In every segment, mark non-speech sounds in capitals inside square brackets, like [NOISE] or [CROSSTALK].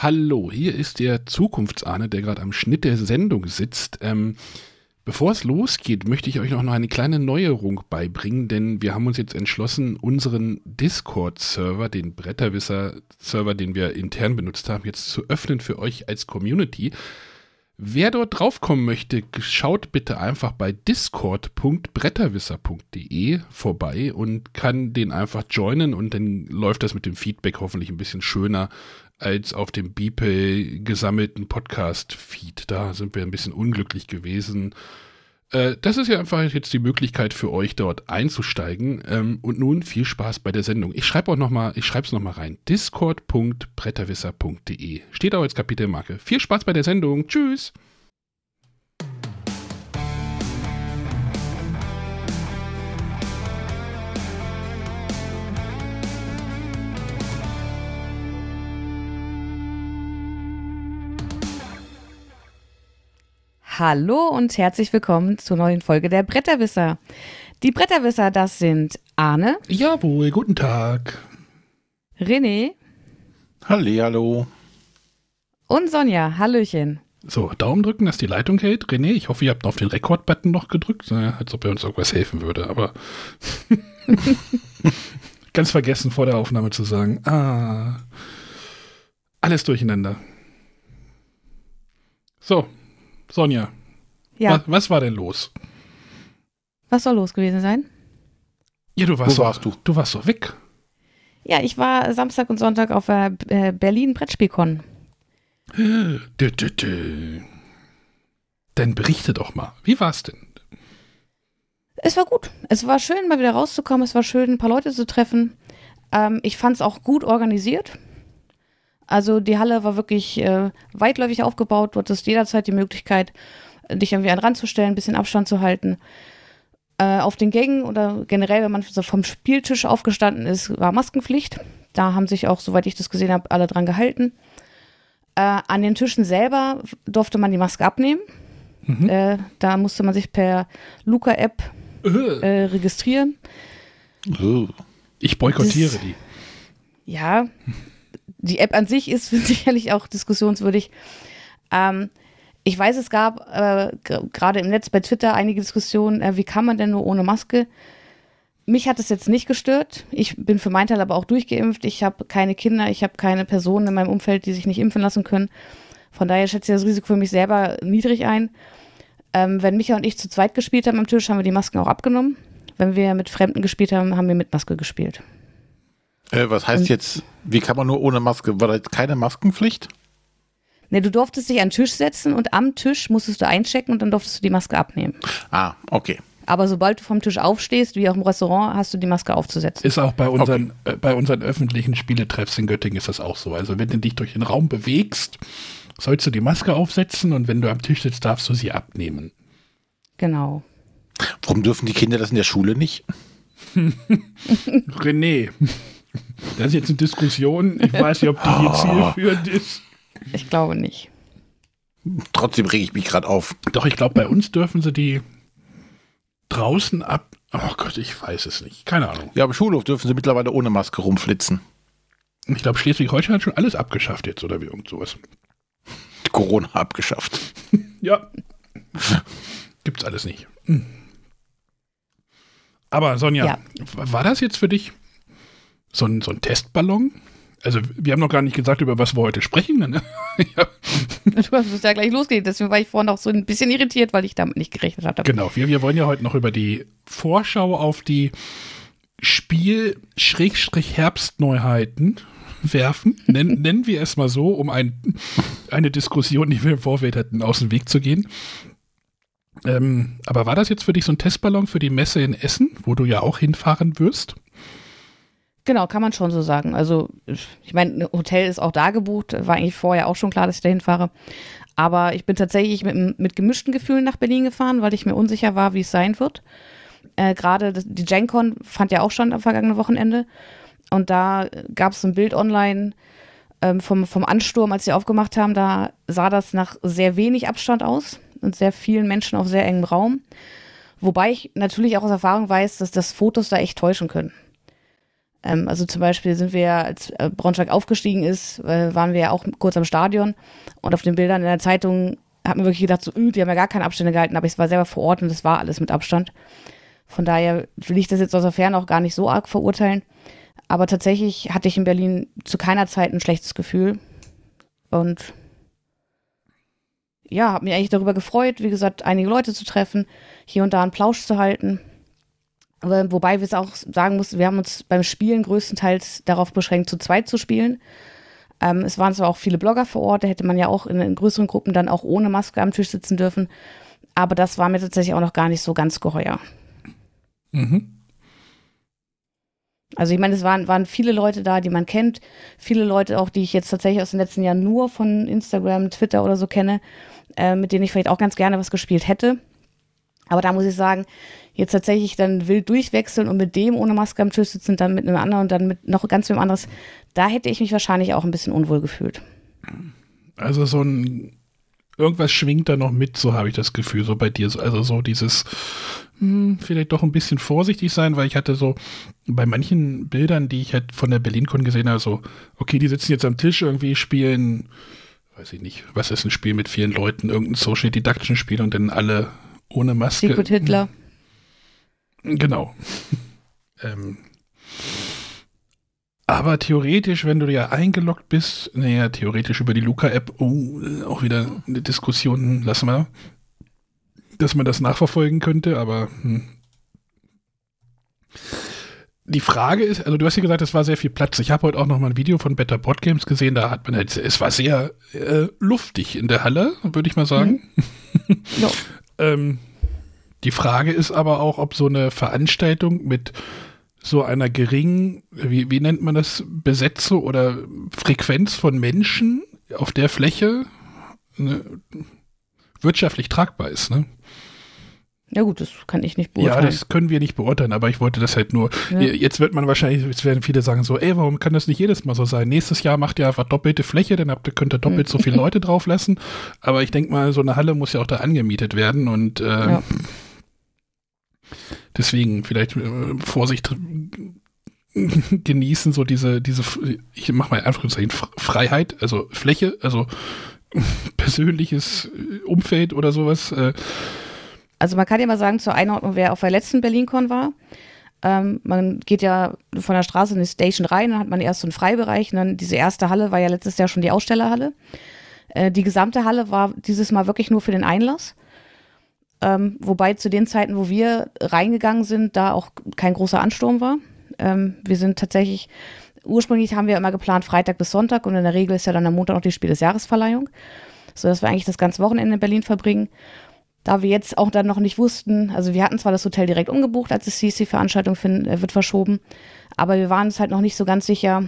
Hallo, hier ist der Zukunftsahne, der gerade am Schnitt der Sendung sitzt. Ähm, bevor es losgeht, möchte ich euch noch eine kleine Neuerung beibringen, denn wir haben uns jetzt entschlossen, unseren Discord-Server, den Bretterwisser-Server, den wir intern benutzt haben, jetzt zu öffnen für euch als Community. Wer dort draufkommen möchte, schaut bitte einfach bei discord.bretterwisser.de vorbei und kann den einfach joinen und dann läuft das mit dem Feedback hoffentlich ein bisschen schöner als auf dem Beeple gesammelten Podcast-Feed. Da sind wir ein bisschen unglücklich gewesen. Äh, das ist ja einfach jetzt die Möglichkeit für euch dort einzusteigen. Ähm, und nun viel Spaß bei der Sendung. Ich schreibe auch noch mal, ich schreibe es noch mal rein. Discord.bretterwisser.de steht auch als Kapitelmarke. Viel Spaß bei der Sendung. Tschüss. Hallo und herzlich willkommen zur neuen Folge der Bretterwisser. Die Bretterwisser, das sind Arne. Jawohl, guten Tag. René. Halli, hallo. Und Sonja. Hallöchen. So, Daumen drücken, dass die Leitung hält. René, ich hoffe, ihr habt auf den Rekord-Button noch gedrückt, als ob er uns irgendwas helfen würde, aber [LAUGHS] ganz vergessen vor der Aufnahme zu sagen. Ah, alles durcheinander. So, Sonja. Ja. Was, was, war denn los? Was soll los gewesen sein? Ja, du warst, Wo warst du? Du warst so weg. Ja, ich war Samstag und Sonntag auf der äh, Berlin Brettspielkon. [GASPS] Dann berichte doch mal. Wie war es denn? Es war gut. Es war schön, mal wieder rauszukommen. Es war schön, ein paar Leute zu treffen. Ähm, ich fand es auch gut organisiert. Also die Halle war wirklich äh, weitläufig aufgebaut. Du hattest jederzeit die Möglichkeit, dich irgendwie an den Rand zu stellen, ein bisschen Abstand zu halten. Äh, auf den Gängen oder generell, wenn man so vom Spieltisch aufgestanden ist, war Maskenpflicht. Da haben sich auch, soweit ich das gesehen habe, alle dran gehalten. Äh, an den Tischen selber durfte man die Maske abnehmen. Mhm. Äh, da musste man sich per Luca-App äh, registrieren. Ich boykottiere das, die. Ja, die App an sich ist [LAUGHS] sicherlich auch diskussionswürdig. Ähm, ich weiß, es gab äh, gerade im Netz bei Twitter einige Diskussionen, äh, wie kann man denn nur ohne Maske? Mich hat es jetzt nicht gestört. Ich bin für meinen Teil aber auch durchgeimpft. Ich habe keine Kinder, ich habe keine Personen in meinem Umfeld, die sich nicht impfen lassen können. Von daher schätze ich das Risiko für mich selber niedrig ein. Ähm, wenn Micha und ich zu zweit gespielt haben am Tisch, haben wir die Masken auch abgenommen. Wenn wir mit Fremden gespielt haben, haben wir mit Maske gespielt. Äh, was heißt Und, jetzt, wie kann man nur ohne Maske? War da jetzt keine Maskenpflicht? Ne, du durftest dich an den Tisch setzen und am Tisch musstest du einchecken und dann durftest du die Maske abnehmen. Ah, okay. Aber sobald du vom Tisch aufstehst, wie auch im Restaurant, hast du die Maske aufzusetzen. Ist auch bei unseren, okay. äh, bei unseren öffentlichen Spieletreffs in Göttingen ist das auch so. Also wenn du dich durch den Raum bewegst, sollst du die Maske aufsetzen und wenn du am Tisch sitzt, darfst du sie abnehmen. Genau. Warum dürfen die Kinder das in der Schule nicht? [LAUGHS] René. Das ist jetzt eine Diskussion. Ich weiß nicht, ob die hier zielführend ist. Ich glaube nicht. Trotzdem rege ich mich gerade auf. Doch, ich glaube, bei uns dürfen sie die draußen ab. Oh Gott, ich weiß es nicht. Keine Ahnung. Ja, am Schulhof dürfen sie mittlerweile ohne Maske rumflitzen. Ich glaube, Schleswig-Holstein hat schon alles abgeschafft jetzt oder wie irgend sowas. Corona abgeschafft. [LAUGHS] ja. Gibt's alles nicht. Hm. Aber Sonja, ja. war das jetzt für dich so ein, so ein Testballon? Also, wir haben noch gar nicht gesagt, über was wir heute sprechen. Ne? [LAUGHS] ja. Du hast es ja gleich losgelegt, deswegen war ich vorhin auch so ein bisschen irritiert, weil ich damit nicht gerechnet hatte. Genau, wir, wir wollen ja heute noch über die Vorschau auf die Spiel-Herbstneuheiten werfen. Nen, [LAUGHS] nennen wir es mal so, um ein, eine Diskussion, die wir im Vorfeld hatten, aus dem Weg zu gehen. Ähm, aber war das jetzt für dich so ein Testballon für die Messe in Essen, wo du ja auch hinfahren wirst? Genau, kann man schon so sagen. Also, ich meine, Hotel ist auch da gebucht. War eigentlich vorher auch schon klar, dass ich da hinfahre. Aber ich bin tatsächlich mit, mit gemischten Gefühlen nach Berlin gefahren, weil ich mir unsicher war, wie es sein wird. Äh, Gerade die GenCon fand ja auch schon am vergangenen Wochenende. Und da gab es ein Bild online ähm, vom, vom Ansturm, als sie aufgemacht haben. Da sah das nach sehr wenig Abstand aus und sehr vielen Menschen auf sehr engem Raum. Wobei ich natürlich auch aus Erfahrung weiß, dass das Fotos da echt täuschen können. Ähm, also zum Beispiel sind wir, als äh, Braunschweig aufgestiegen ist, äh, waren wir ja auch kurz am Stadion und auf den Bildern in der Zeitung hat man wirklich gedacht, so, öh, die haben ja gar keine Abstände gehalten, aber ich war selber vor Ort und das war alles mit Abstand. Von daher will ich das jetzt aus der Ferne auch gar nicht so arg verurteilen. Aber tatsächlich hatte ich in Berlin zu keiner Zeit ein schlechtes Gefühl. Und ja, habe mich eigentlich darüber gefreut, wie gesagt, einige Leute zu treffen, hier und da einen Plausch zu halten. Wobei wir es auch sagen mussten, wir haben uns beim Spielen größtenteils darauf beschränkt, zu zweit zu spielen. Ähm, es waren zwar auch viele Blogger vor Ort, da hätte man ja auch in, in, größeren Gruppen dann auch ohne Maske am Tisch sitzen dürfen. Aber das war mir tatsächlich auch noch gar nicht so ganz geheuer. Mhm. Also ich meine, es waren, waren viele Leute da, die man kennt, viele Leute auch, die ich jetzt tatsächlich aus den letzten Jahren nur von Instagram, Twitter oder so kenne, äh, mit denen ich vielleicht auch ganz gerne was gespielt hätte. Aber da muss ich sagen, jetzt tatsächlich dann wild durchwechseln und mit dem ohne Maske am Tisch sitzen, dann mit einem anderen und dann mit noch ganz wem anderes, da hätte ich mich wahrscheinlich auch ein bisschen unwohl gefühlt. Also so ein irgendwas schwingt da noch mit, so habe ich das Gefühl, so bei dir. Also so dieses, hm, vielleicht doch ein bisschen vorsichtig sein, weil ich hatte so bei manchen Bildern, die ich halt von der BerlinCon gesehen habe, so, okay, die sitzen jetzt am Tisch irgendwie, spielen, weiß ich nicht, was ist ein Spiel mit vielen Leuten, irgendein Social Deduction Spiel und dann alle ohne Maske. Secret Hitler. Genau. ähm, aber theoretisch, wenn du ja eingeloggt bist, naja, theoretisch über die Luca-App, oh, auch wieder eine Diskussion, lassen wir, dass man das nachverfolgen könnte, aber hm. die Frage ist, also du hast ja gesagt, es war sehr viel Platz. Ich habe heute auch noch mal ein Video von Better Bot Games gesehen, da hat man halt, es war sehr äh, luftig in der Halle, würde ich mal sagen. Mhm. [LAUGHS] ähm, die Frage ist aber auch, ob so eine Veranstaltung mit so einer geringen, wie, wie nennt man das, Besetzung oder Frequenz von Menschen auf der Fläche ne, wirtschaftlich tragbar ist. Ne? Ja gut, das kann ich nicht beurteilen. Ja, das können wir nicht beurteilen, aber ich wollte das halt nur. Ja. Jetzt wird man wahrscheinlich, jetzt werden viele sagen so, ey, warum kann das nicht jedes Mal so sein? Nächstes Jahr macht ihr einfach doppelte Fläche, dann habt ihr, könnt ihr doppelt so [LAUGHS] viele Leute drauf lassen. Aber ich denke mal, so eine Halle muss ja auch da angemietet werden und äh, ja. Deswegen vielleicht äh, Vorsicht [LAUGHS] genießen, so diese, diese, ich mache mal Anführungszeichen, Freiheit, also Fläche, also [LAUGHS] persönliches Umfeld oder sowas. Äh. Also man kann ja mal sagen, zur Einordnung, wer auf der letzten BerlinCon war, ähm, man geht ja von der Straße in die Station rein, dann hat man erst so einen Freibereich und dann diese erste Halle war ja letztes Jahr schon die Ausstellerhalle. Äh, die gesamte Halle war dieses Mal wirklich nur für den Einlass. Ähm, wobei zu den Zeiten, wo wir reingegangen sind, da auch kein großer Ansturm war. Ähm, wir sind tatsächlich, ursprünglich haben wir immer geplant Freitag bis Sonntag und in der Regel ist ja dann am Montag noch die Spiel des Jahresverleihung, sodass wir eigentlich das ganze Wochenende in Berlin verbringen. Da wir jetzt auch dann noch nicht wussten, also wir hatten zwar das Hotel direkt umgebucht, als es hieß, die Veranstaltung find, äh, wird verschoben, aber wir waren uns halt noch nicht so ganz sicher,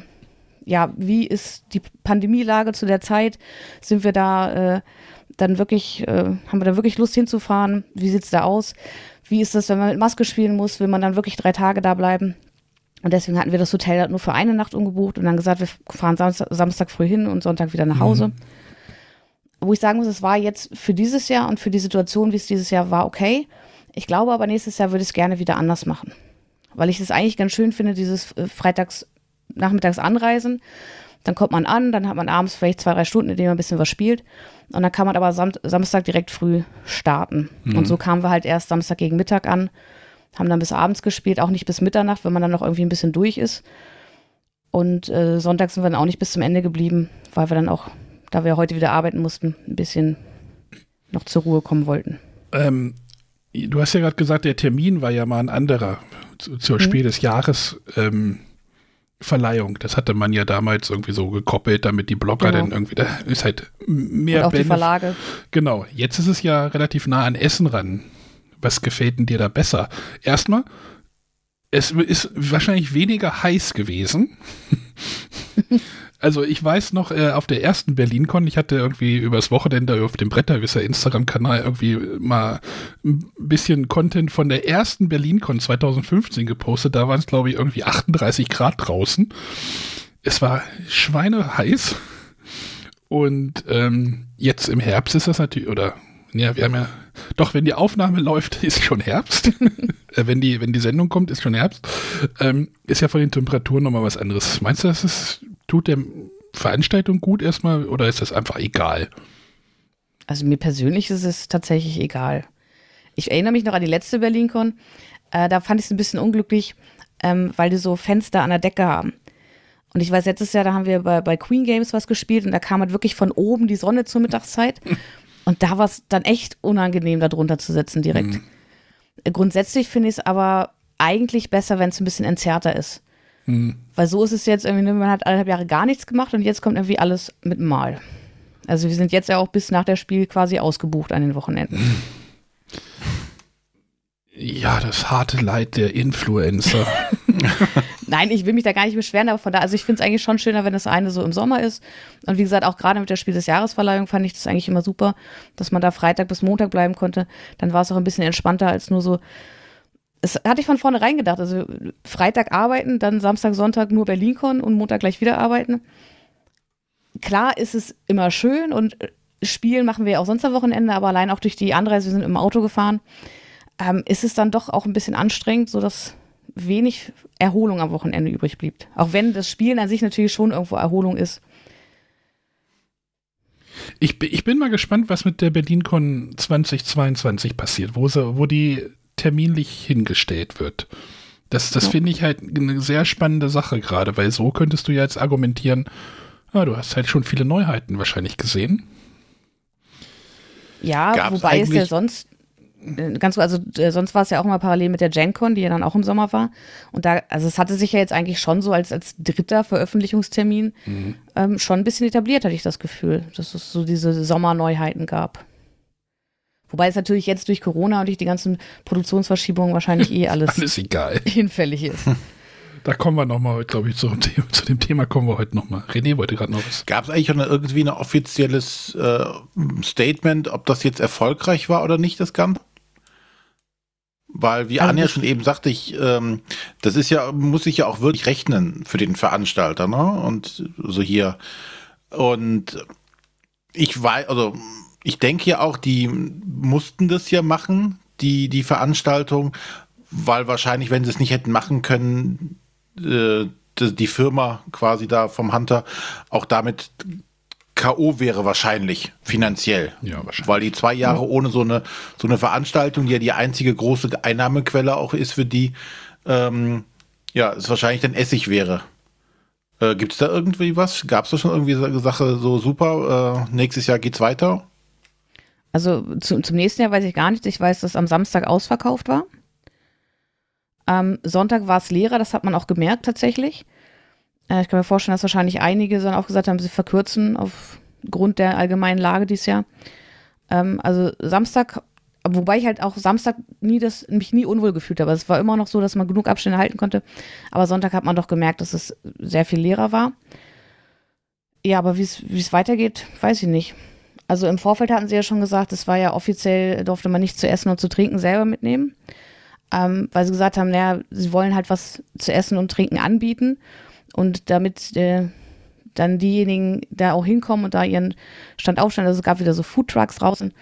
ja, wie ist die Pandemielage zu der Zeit? Sind wir da äh, dann wirklich, äh, haben wir da wirklich Lust hinzufahren? Wie sieht es da aus? Wie ist das, wenn man mit Maske spielen muss? Will man dann wirklich drei Tage da bleiben? Und deswegen hatten wir das Hotel nur für eine Nacht umgebucht und dann gesagt, wir fahren Samstag, Samstag früh hin und Sonntag wieder nach mhm. Hause. Mhm. Wo ich sagen muss, es war jetzt für dieses Jahr und für die Situation, wie es dieses Jahr war, okay. Ich glaube aber, nächstes Jahr würde ich es gerne wieder anders machen. Weil ich es eigentlich ganz schön finde, dieses äh, Freitags, Nachmittags Anreisen. Dann kommt man an, dann hat man abends vielleicht zwei, drei Stunden, in denen man ein bisschen was spielt. Und dann kann man aber Sam Samstag direkt früh starten. Mhm. Und so kamen wir halt erst Samstag gegen Mittag an, haben dann bis abends gespielt, auch nicht bis Mitternacht, wenn man dann noch irgendwie ein bisschen durch ist. Und äh, Sonntag sind wir dann auch nicht bis zum Ende geblieben, weil wir dann auch, da wir heute wieder arbeiten mussten, ein bisschen noch zur Ruhe kommen wollten. Ähm, du hast ja gerade gesagt, der Termin war ja mal ein anderer zu, zur mhm. Spiel des Jahres. Ähm, Verleihung. Das hatte man ja damals irgendwie so gekoppelt, damit die Blogger genau. dann irgendwie, da ist halt mehr Und auch die Verlage. Genau. Jetzt ist es ja relativ nah an Essen ran. Was gefällt denn dir da besser? Erstmal, es ist wahrscheinlich weniger heiß gewesen. [LAUGHS] Also ich weiß noch, äh, auf der ersten BerlinCon, ich hatte irgendwie übers Wochenende auf dem Bretterwisser Instagram-Kanal irgendwie mal ein bisschen Content von der ersten BerlinCon 2015 gepostet. Da waren es, glaube ich, irgendwie 38 Grad draußen. Es war schweineheiß. Und ähm, jetzt im Herbst ist das natürlich, oder ja, wir haben ja Doch, wenn die Aufnahme läuft, [LAUGHS] ist schon Herbst. [LAUGHS] Äh, wenn, die, wenn die Sendung kommt, ist schon Herbst. Ähm, ist ja von den Temperaturen nochmal was anderes. Meinst du, das ist, tut der Veranstaltung gut erstmal oder ist das einfach egal? Also mir persönlich ist es tatsächlich egal. Ich erinnere mich noch an die letzte BerlinCon. Äh, da fand ich es ein bisschen unglücklich, ähm, weil die so Fenster an der Decke haben. Und ich weiß, letztes Jahr, da haben wir bei, bei Queen Games was gespielt und da kam halt wirklich von oben die Sonne zur Mittagszeit. [LAUGHS] Und da war es dann echt unangenehm, da drunter zu sitzen direkt. Mhm. Grundsätzlich finde ich es aber eigentlich besser, wenn es ein bisschen entzerrter ist. Mhm. Weil so ist es jetzt irgendwie, ne, man hat eineinhalb Jahre gar nichts gemacht und jetzt kommt irgendwie alles mit Mal. Also wir sind jetzt ja auch bis nach der Spiel quasi ausgebucht an den Wochenenden. Ja, das harte Leid der Influencer. [LAUGHS] Nein, ich will mich da gar nicht beschweren, aber von da, also ich finde es eigentlich schon schöner, wenn das eine so im Sommer ist. Und wie gesagt, auch gerade mit der Spiel des Jahresverleihung fand ich das eigentlich immer super, dass man da Freitag bis Montag bleiben konnte. Dann war es auch ein bisschen entspannter als nur so. Das hatte ich von vornherein gedacht. Also Freitag arbeiten, dann Samstag, Sonntag nur BerlinCon und Montag gleich wieder arbeiten. Klar ist es immer schön und Spielen machen wir auch sonst am Wochenende, aber allein auch durch die Anreise, wir sind im Auto gefahren ähm, ist es dann doch auch ein bisschen anstrengend, sodass wenig Erholung am Wochenende übrig blieb. Auch wenn das Spielen an sich natürlich schon irgendwo Erholung ist. Ich, ich bin mal gespannt, was mit der BerlinCon 2022 passiert, wo, sie, wo die terminlich hingestellt wird. Das, das ja. finde ich halt eine sehr spannende Sache gerade, weil so könntest du ja jetzt argumentieren, ah, du hast halt schon viele Neuheiten wahrscheinlich gesehen. Ja, Gab's wobei es ja sonst äh, ganz also äh, sonst war es ja auch mal parallel mit der GenCon, die ja dann auch im Sommer war. Und da, also es hatte sich ja jetzt eigentlich schon so als, als dritter Veröffentlichungstermin mhm. ähm, schon ein bisschen etabliert, hatte ich das Gefühl, dass es so diese Sommerneuheiten gab. Wobei es natürlich jetzt durch Corona und durch die ganzen Produktionsverschiebungen wahrscheinlich eh [LAUGHS] alles, alles egal. hinfällig ist. [LAUGHS] Da kommen wir nochmal, glaube ich, zu, zu, dem Thema kommen wir heute nochmal. René wollte gerade noch was. Gab es eigentlich eine, irgendwie ein offizielles äh, Statement, ob das jetzt erfolgreich war oder nicht, das Ganze? Weil, wie also Anja schon eben sagte, ich, ähm, das ist ja, muss sich ja auch wirklich rechnen für den Veranstalter, ne? Und so hier. Und ich weiß, also ich denke ja auch, die mussten das ja machen, die, die Veranstaltung, weil wahrscheinlich, wenn sie es nicht hätten machen können, äh, die Firma quasi da vom Hunter auch damit K.O. wäre wahrscheinlich finanziell. Ja, wahrscheinlich. Weil die zwei Jahre ohne so eine, so eine Veranstaltung, die ja die einzige große Einnahmequelle auch ist für die, ähm, ja, es wahrscheinlich dann Essig wäre. Äh, Gibt es da irgendwie was? Gab es da schon irgendwie eine Sache so super? Äh, nächstes Jahr geht's weiter? Also zu, zum nächsten Jahr weiß ich gar nicht. Ich weiß, dass am Samstag ausverkauft war. Am Sonntag war es leerer, das hat man auch gemerkt tatsächlich. Äh, ich kann mir vorstellen, dass wahrscheinlich einige dann auch gesagt haben, sie verkürzen aufgrund der allgemeinen Lage dieses Jahr. Ähm, also Samstag, wobei ich halt auch Samstag nie das, mich nie unwohl gefühlt habe. Es war immer noch so, dass man genug Abstände halten konnte. Aber Sonntag hat man doch gemerkt, dass es sehr viel leerer war. Ja, aber wie es weitergeht, weiß ich nicht. Also im Vorfeld hatten sie ja schon gesagt, es war ja offiziell, durfte man nicht zu essen und zu trinken selber mitnehmen. Ähm, weil sie gesagt haben, naja, sie wollen halt was zu essen und trinken anbieten. Und damit äh, dann diejenigen da auch hinkommen und da ihren Stand aufstellen, also es gab wieder so Foodtrucks draußen.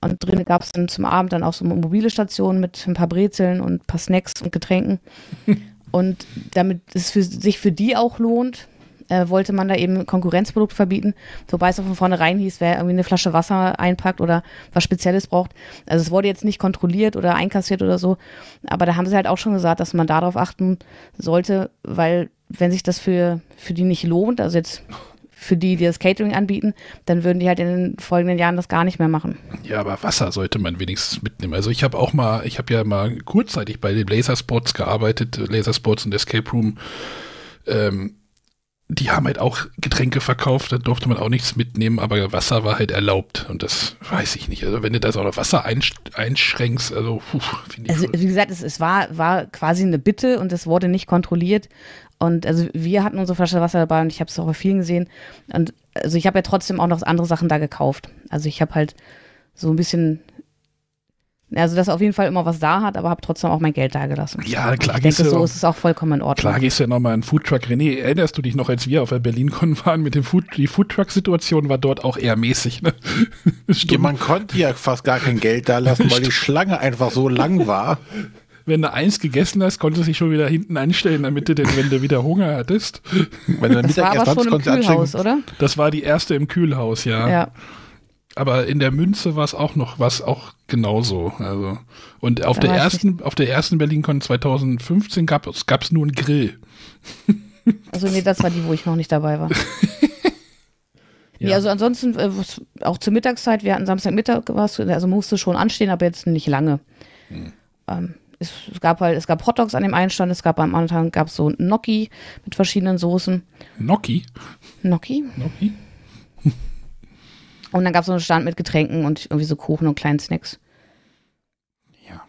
Und drinnen gab es dann zum Abend dann auch so mobile Stationen mit ein paar Brezeln und ein paar Snacks und Getränken. [LAUGHS] und damit es für, sich für die auch lohnt, äh, wollte man da eben Konkurrenzprodukte verbieten, wobei es auch von vornherein hieß, wer irgendwie eine Flasche Wasser einpackt oder was Spezielles braucht. Also es wurde jetzt nicht kontrolliert oder einkassiert oder so, aber da haben sie halt auch schon gesagt, dass man darauf achten sollte, weil wenn sich das für, für die nicht lohnt, also jetzt für die, die das Catering anbieten, dann würden die halt in den folgenden Jahren das gar nicht mehr machen. Ja, aber Wasser sollte man wenigstens mitnehmen. Also ich habe auch mal, ich habe ja mal kurzzeitig bei den Lasersports gearbeitet, Lasersports und Escape Room. Ähm, die haben halt auch Getränke verkauft, da durfte man auch nichts mitnehmen, aber Wasser war halt erlaubt und das weiß ich nicht. Also wenn du da so noch Wasser einsch einschränkst, also finde ich. Also wie gesagt, es, es war, war quasi eine Bitte und es wurde nicht kontrolliert und also wir hatten unsere Flasche Wasser dabei und ich habe es auch bei vielen gesehen. Und also ich habe ja trotzdem auch noch andere Sachen da gekauft. Also ich habe halt so ein bisschen Also, dass er auf jeden Fall immer was da hat, aber habe trotzdem auch mein Geld da gelassen. Ja, klar. Ich denke, so ist es auch vollkommen in Ordnung. Klar gehst du ja nochmal in Foodtruck. René, erinnerst du dich noch, als wir auf der BerlinCon waren mit dem Food, die Foodtruck-Situation war dort auch eher mäßig, ne? [LAUGHS] ja, man konnte ja fast gar kein Geld da lassen, weil die Schlange einfach so lang war. Wenn du eins gegessen hast, konntest du dich schon wieder hinten anstellen, damit du denn, wenn du wieder Hunger hattest. Wenn du das Mittag war aber schon im Kühlhaus, oder? Das war die erste im Kühlhaus, ja. Ja. Aber in der Münze war es auch noch was auch genauso. Also und auf da der ersten nicht. auf der ersten BerlinCon 2015 gab es gab's nur einen Grill. [LAUGHS] Also nee, das war die, wo ich noch nicht dabei war. [LAUGHS] ja. Nee, also ansonsten äh, auch zur Mittagszeit, wir hatten Samstagmittag was, also musste schon anstehen, aber jetzt nicht lange. Hm. Ähm, es, es, gab halt, es gab Hotdogs an dem einen Stand, es gab am anderen gab so Gnocchi mit verschiedenen Soßen. Gnocchi? Gnocchi? Gnocchi? Und dann gab es so einen Stand mit Getränken und irgendwie so Kuchen und kleinen Snacks. Ja.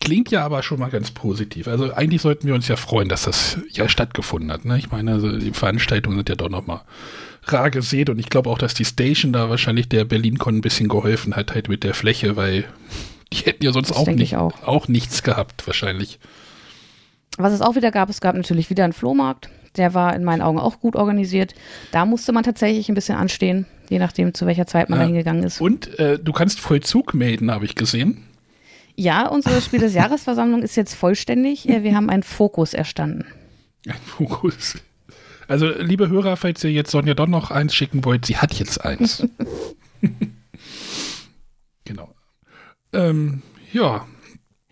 Klingt ja aber schon mal ganz positiv. Also eigentlich sollten wir uns ja freuen, dass das ja stattgefunden hat. Ne? Ich meine, also die Veranstaltungen sind ja doch noch mal rar gesät und ich glaube auch, dass die Station da wahrscheinlich der BerlinCon ein bisschen geholfen hat halt mit der Fläche, weil die hätten ja sonst auch, nicht, auch. auch nichts gehabt wahrscheinlich. Was es auch wieder gab, es gab natürlich wieder einen Flohmarkt. Der war in meinen Augen auch gut organisiert. Da musste man tatsächlich ein bisschen anstehen, je nachdem, zu welcher Zeit man ja. da hingegangen ist. Und äh, du kannst Vollzug melden, habe ich gesehen. Ja, unsere Spiel des Jahresversammlung ist jetzt vollständig. Wir haben einen Fokus erstanden. Ein Fokus. Also, liebe Hörer, falls ihr jetzt Sonja doch noch eins schicken wollt, sie hat jetzt eins. [LAUGHS] genau. Ähm, ja,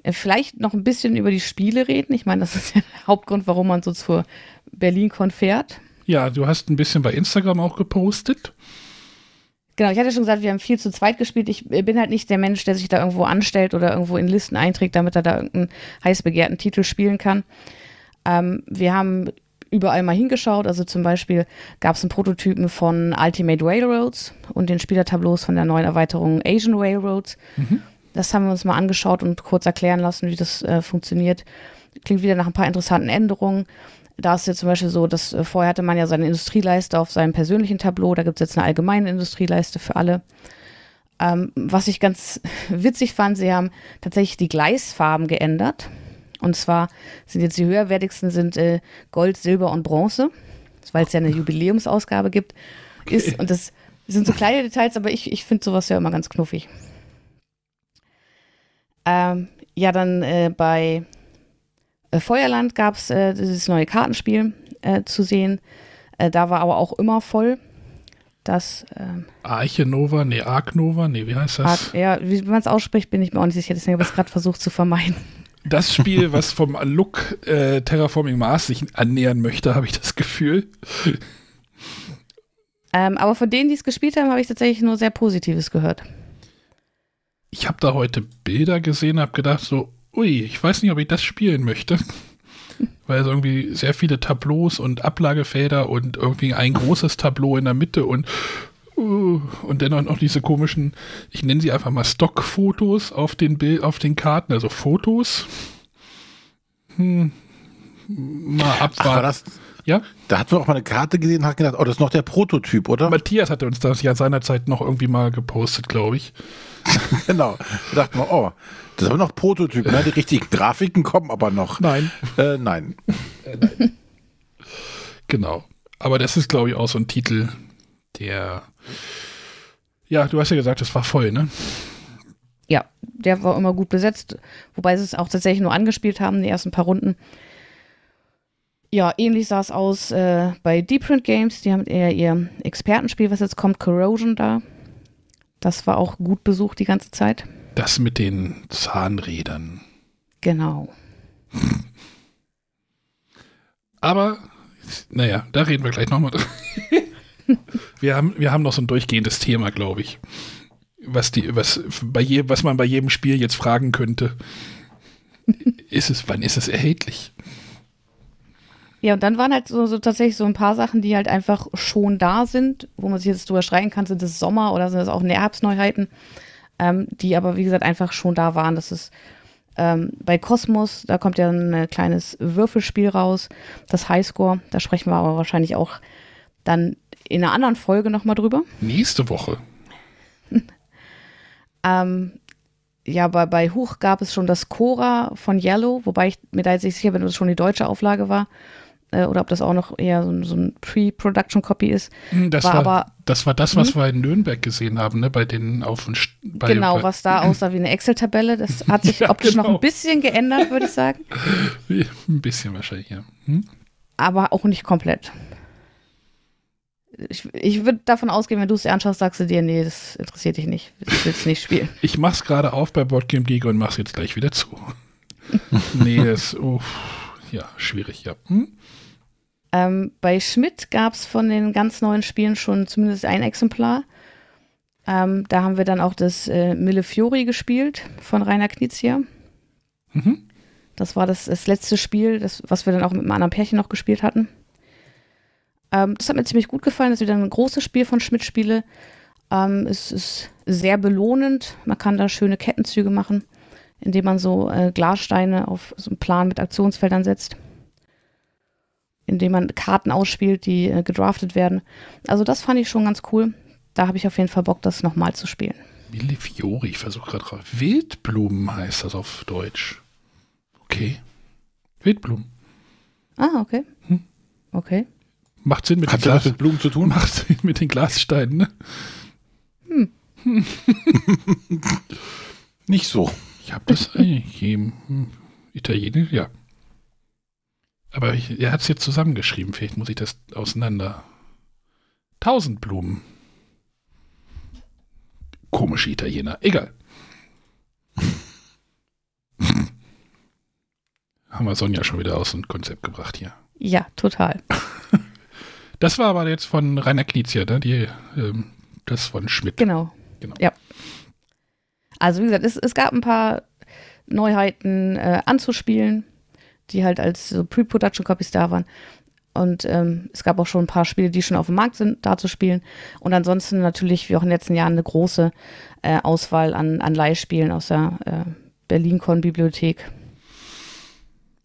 äh, vielleicht noch ein bisschen über die Spiele reden. Ich meine, das ist ja der Hauptgrund, warum man so zur BerlinCon fährt. Ja, du hast ein bisschen bei Instagram auch gepostet. Genau, ich hatte schon gesagt, wir haben viel zu zweit gespielt. Ich äh, bin halt nicht der Mensch, der sich da irgendwo anstellt oder irgendwo in Listen einträgt, damit er da irgendeinen heiß begehrten Titel spielen kann. Ähm, wir haben überall mal hingeschaut. Also zum Beispiel gab es einen Prototypen von Ultimate Railroads und den Spielertableaus von der neuen Erweiterung Asian Railroads. Mhm. Das haben wir uns mal angeschaut und kurz erklären lassen, wie das äh, funktioniert. Klingt wieder nach ein paar interessanten Änderungen. Da ist jetzt zum Beispiel so, dass äh, vorher hatte man ja seine Industrieleiste auf seinem persönlichen Tableau. Da gibt es jetzt eine allgemeine Industrieleiste für alle. Ähm, was ich ganz [LAUGHS] witzig fand, sie haben tatsächlich die Gleisfarben geändert. Und zwar sind jetzt die höherwertigsten sind äh, Gold, Silber und Bronze, weil es ja eine [LAUGHS] Jubiläumsausgabe gibt. Okay. Ist, und das sind so kleine Details, aber ich, ich finde sowas ja immer ganz knuffig. Ähm, ja, dann äh, bei Feuerland gab es äh, dieses neue Kartenspiel äh, zu sehen. Äh, da war aber auch immer voll. Das ähm, Arche Nova, nee, Arc Nova, nee, wie heißt das? Arc, ja, wie man es ausspricht, bin ich mir auch nicht sicher, deswegen habe ich es gerade versucht zu vermeiden. Das Spiel, [LAUGHS] was vom Look äh, Terraforming Mars sich annähern möchte, habe ich das Gefühl. Ähm, aber von denen, die es gespielt haben, habe ich tatsächlich nur sehr Positives gehört ich habe da heute Bilder gesehen, habe gedacht so, ui, ich weiß nicht, ob ich das spielen möchte. Weil es irgendwie sehr viele Tableaus und Ablagefelder und irgendwie ein großes Tableau in der Mitte und uh, und dennoch noch diese komischen, ich nenne sie einfach mal Stockfotos auf den Bild, auf den Karten, also Fotos. Hm, mal abwarten. Ach, war das, ja? Da hatten wir auch mal eine Karte gesehen und hat gedacht, oh, das ist noch der Prototyp, oder? Matthias hatte uns das ja seinerzeit noch irgendwie mal gepostet, glaube ich. [LAUGHS] genau. Da dachten wir, oh, das ist aber noch Prototyp, ne? Die [LAUGHS] richtigen Grafiken kommen aber noch. Nein. Äh, nein. Äh, nein. Genau. Aber das ist, glaube ich, auch so ein Titel, der. Ja, du hast ja gesagt, das war voll, ne? Ja, der war immer gut besetzt, wobei sie es auch tatsächlich nur angespielt haben, die ersten paar Runden. Ja, ähnlich sah es aus äh, bei Deep Print Games. Die haben eher ihr Expertenspiel, was jetzt kommt, Corrosion da. Das war auch gut besucht die ganze Zeit. Das mit den Zahnrädern. Genau. [LAUGHS] Aber, naja, da reden wir gleich nochmal drüber. [LAUGHS] wir, haben, wir haben noch so ein durchgehendes Thema, glaube ich. Was, die, was, bei je, was man bei jedem Spiel jetzt fragen könnte. [LAUGHS] Ist es, wann ist es erhältlich? Ja, und dann waren halt so, so, tatsächlich so ein paar Sachen, die halt einfach schon da sind, wo man sich jetzt drüber schreien kann, sind das Sommer oder sind das auch Herbstneuheiten, ähm, die aber wie gesagt einfach schon da waren. Das ist ähm, bei Cosmos, da kommt ja ein kleines Würfelspiel raus, das Highscore, da sprechen wir aber wahrscheinlich auch dann in einer anderen Folge nochmal drüber. Nächste Woche. [LAUGHS] ähm, ja, bei, bei Huch gab es schon das Cora von Yellow, wobei ich mir da jetzt nicht sicher bin, ob das schon die deutsche Auflage war äh, oder ob das auch noch eher so, so ein Pre-Production-Copy ist. Hm, Das War war, aber- das war das, was Hm? wir in Nürnberg gesehen haben, ne? Bei den auf St- bei, genau, was da [CLEARS THROAT] aussah wie eine Excel-Tabelle. Das hat sich [LAUGHS] Ja, optisch noch genau. ein bisschen geändert, würde ich sagen. Ein bisschen wahrscheinlich, ja. Hm? aber auch nicht komplett. Ich, ich würde davon ausgehen, wenn du es dir anschaust, sagst du dir, nee, das interessiert dich nicht. Ich will es nicht spielen. [LAUGHS] Ich mach's gerade auf bei Boardgame Geek und mach's jetzt gleich wieder zu. [LAUGHS] nee, das, oh, ja, schwierig, ja. Hm? Ähm, bei Schmidt gab es von den ganz neuen Spielen schon zumindest ein Exemplar. Ähm, da haben wir dann auch das äh, Millefiori gespielt von Rainer Knizia. Mhm. Das war das, das letzte Spiel, das, was wir dann auch mit einem anderen Pärchen noch gespielt hatten. Ähm, das hat mir ziemlich gut gefallen. Das ist wieder ein großes Spiel von Schmidt Spiele. Ähm, es ist sehr belohnend. Man kann da schöne Kettenzüge machen, indem man so äh, Glassteine auf so einen Plan mit Aktionsfeldern setzt. Indem man Karten ausspielt, die äh, gedraftet werden. Also das fand ich schon ganz cool. Da habe ich auf jeden Fall Bock, das nochmal zu spielen. Millefiori, ich versuche gerade drauf. Wildblumen heißt das auf Deutsch. Okay. Wildblumen. Ah, okay. Hm. Okay. Macht Sinn mit Hat den Glas mit Blumen zu tun? Macht Sinn mit den Glassteinen, ne? [LAUGHS] Nicht so. Ich habe das eingegeben. Hm. Italienisch, ja. Aber ich, er hat es jetzt zusammengeschrieben. Vielleicht muss ich das auseinander. Tausend Blumen. Komische Italiener. Egal. [LAUGHS] Haben wir Sonja schon wieder aus dem Konzept gebracht hier. Ja, total. [LAUGHS] Das war aber jetzt von Rainer Knizia, ne? Die, ähm, das von Schmidt. Genau. Genau. Ja. Also wie gesagt, es, es gab ein paar Neuheiten äh, anzuspielen, die halt als so Pre-Production-Copies da waren. Und ähm, es gab auch schon ein paar Spiele, die schon auf dem Markt sind, da zu spielen. Und ansonsten natürlich, wie auch in den letzten Jahren, eine große äh, Auswahl an, an Leihspielen aus der äh, Berlin-Con-Bibliothek.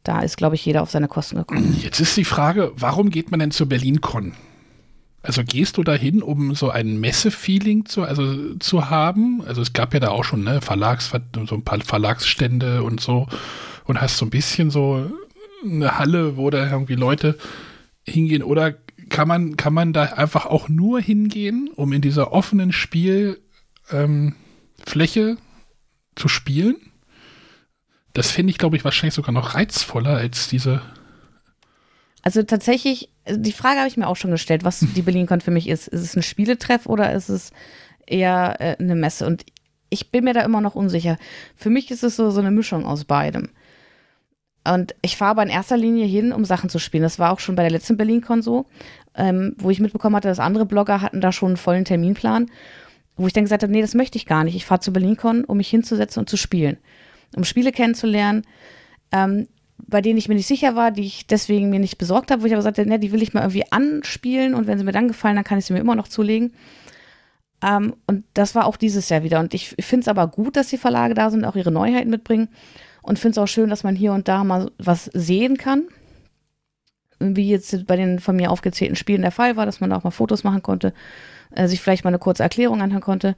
Da ist, glaube ich, jeder auf seine Kosten gekommen. Jetzt ist die Frage, warum geht man denn zur BerlinCon? Also gehst du dahin, um so ein Messe-Feeling zu, also, zu haben? Also es gab ja da auch schon ne, Verlags, so ein paar Verlagsstände und so und hast so ein bisschen so eine Halle, wo da irgendwie Leute hingehen oder kann man, kann man da einfach auch nur hingehen, um in dieser offenen Spielfläche ähm, zu spielen? Das finde ich, glaube ich, wahrscheinlich sogar noch reizvoller als diese Also tatsächlich, die Frage habe ich mir auch schon gestellt, was die BerlinCon für mich ist. Ist es ein Spieletreff oder ist es eher äh, eine Messe? Und ich bin mir da immer noch unsicher. Für mich ist es so, so eine Mischung aus beidem. Und ich fahre aber in erster Linie hin, um Sachen zu spielen. Das war auch schon bei der letzten BerlinCon so, ähm, wo ich mitbekommen hatte, dass andere Blogger hatten da schon einen vollen Terminplan, wo ich dann gesagt habe, nee, das möchte ich gar nicht. Ich fahre zu BerlinCon, um mich hinzusetzen und zu spielen. Um Spiele kennenzulernen, ähm, bei denen ich mir nicht sicher war, die ich deswegen mir nicht besorgt habe, wo ich aber sagte, ne, die will ich mal irgendwie anspielen und wenn sie mir dann gefallen, dann kann ich sie mir immer noch zulegen. Ähm, und das war auch dieses Jahr wieder. Und ich finde es aber gut, dass die Verlage da sind, auch ihre Neuheiten mitbringen. Und finde es auch schön, dass man hier und da mal was sehen kann. Wie jetzt bei den von mir aufgezählten Spielen der Fall war, dass man da auch mal Fotos machen konnte, äh, sich vielleicht mal eine kurze Erklärung anhören konnte.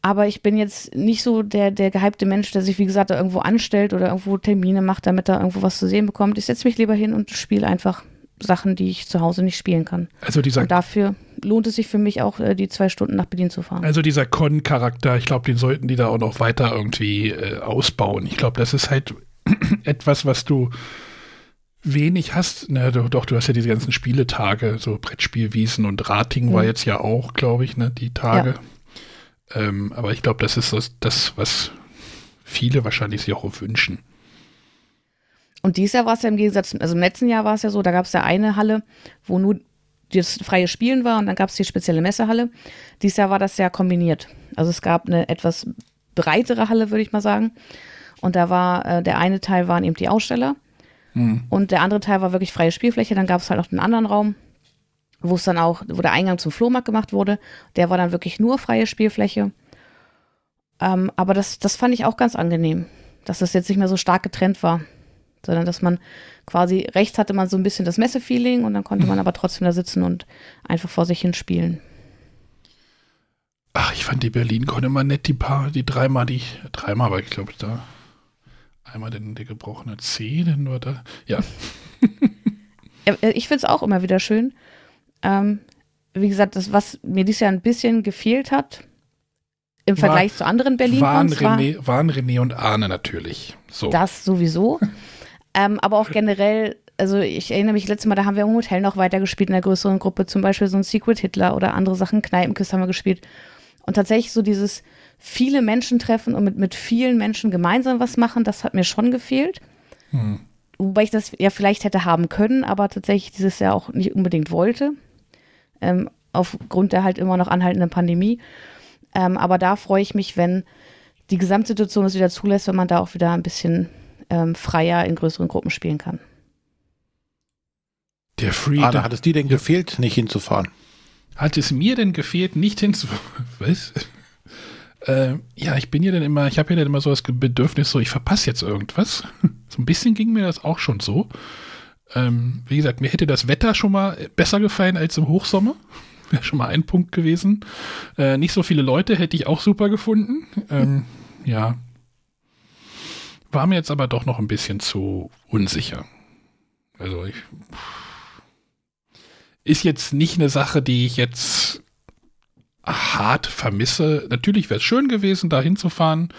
Aber ich bin jetzt nicht so der, der gehypte Mensch, der sich, wie gesagt, da irgendwo anstellt oder irgendwo Termine macht, damit er irgendwo was zu sehen bekommt. Ich setze mich lieber hin und spiele einfach Sachen, die ich zu Hause nicht spielen kann. Also dieser, Und dafür lohnt es sich für mich auch, äh, die zwei Stunden nach Berlin zu fahren. also dieser Con-Charakter, ich glaube, den sollten die da auch noch weiter irgendwie äh, ausbauen. Ich glaube, das ist halt [CLEARS THROAT] etwas, was du wenig hast. Na, du, doch, du hast ja diese ganzen Spieletage, so Brettspielwiesen und Rating war Mhm. jetzt ja auch, glaube ich, ne, die Tage. Ähm, aber ich glaube, das ist das, das, was viele wahrscheinlich sich auch wünschen. Und dieses Jahr war es ja im Gegensatz, also im letzten Jahr war es ja so, da gab es ja eine Halle, wo nur das freie Spielen war und dann gab es die spezielle Messehalle. Dieses Jahr war das ja kombiniert. Also es gab eine etwas breitere Halle, würde ich mal sagen. Und da war, äh, der eine Teil waren eben die Aussteller Hm. und der andere Teil war wirklich freie Spielfläche. Dann gab es halt noch einen anderen Raum, wo es dann auch, wo der Eingang zum Flohmarkt gemacht wurde. Der war dann wirklich nur freie Spielfläche. Ähm, aber das, das fand ich auch ganz angenehm, dass das jetzt nicht mehr so stark getrennt war, sondern dass man quasi rechts hatte man so ein bisschen das Messe-Feeling und dann konnte man aber trotzdem da sitzen und einfach vor sich hin spielen. Ach ich fand die Berlin-Con immer nett, die paar, die dreimal, die, dreimal war ich glaube da. Einmal den, der gebrochene C, den nur da. [LAUGHS] Ja. Äh, Ich finde es auch immer wieder schön. Ähm, wie gesagt, das, was mir dieses Jahr ein bisschen gefehlt hat, im War- Vergleich zu anderen waren, Berlin-Cons, war René, waren René und Arne natürlich. So. das sowieso. [LAUGHS] ähm, aber auch generell, also ich erinnere mich letztes Mal, da haben wir im Hotel noch weiter gespielt in der größeren Gruppe, zum Beispiel so ein Secret Hitler oder andere Sachen, Kneipenquiz haben wir gespielt. Und tatsächlich so dieses viele Menschen treffen und mit, mit vielen Menschen gemeinsam was machen, das hat mir schon gefehlt. Hm. Wobei ich das ja vielleicht hätte haben können, aber tatsächlich dieses Jahr auch nicht unbedingt wollte. Ähm, aufgrund der halt immer noch anhaltenden Pandemie. Ähm, aber da freue ich mich, wenn die Gesamtsituation es wieder zulässt, wenn man da auch wieder ein bisschen ähm, freier in größeren Gruppen spielen kann. Der Free. Arne, der- hat es dir denn gefehlt, nicht hinzufahren? Hat es mir denn gefehlt, nicht hinzu... [LAUGHS] Was? Äh, ja, ich bin ja dann immer, ich habe ja dann immer so das Bedürfnis, so ich verpasse jetzt irgendwas. [LAUGHS] So ein bisschen ging mir das auch schon so. Ähm, wie gesagt, mir hätte das Wetter schon mal besser gefallen als im Hochsommer. [LAUGHS] Wäre schon mal ein Punkt gewesen. Äh, nicht so viele Leute hätte ich auch super gefunden. Ähm, ja. War mir jetzt aber doch noch ein bisschen zu unsicher. Also ich ist jetzt nicht eine Sache, die ich jetzt hart vermisse. Natürlich wäre es schön gewesen, da hinzufahren,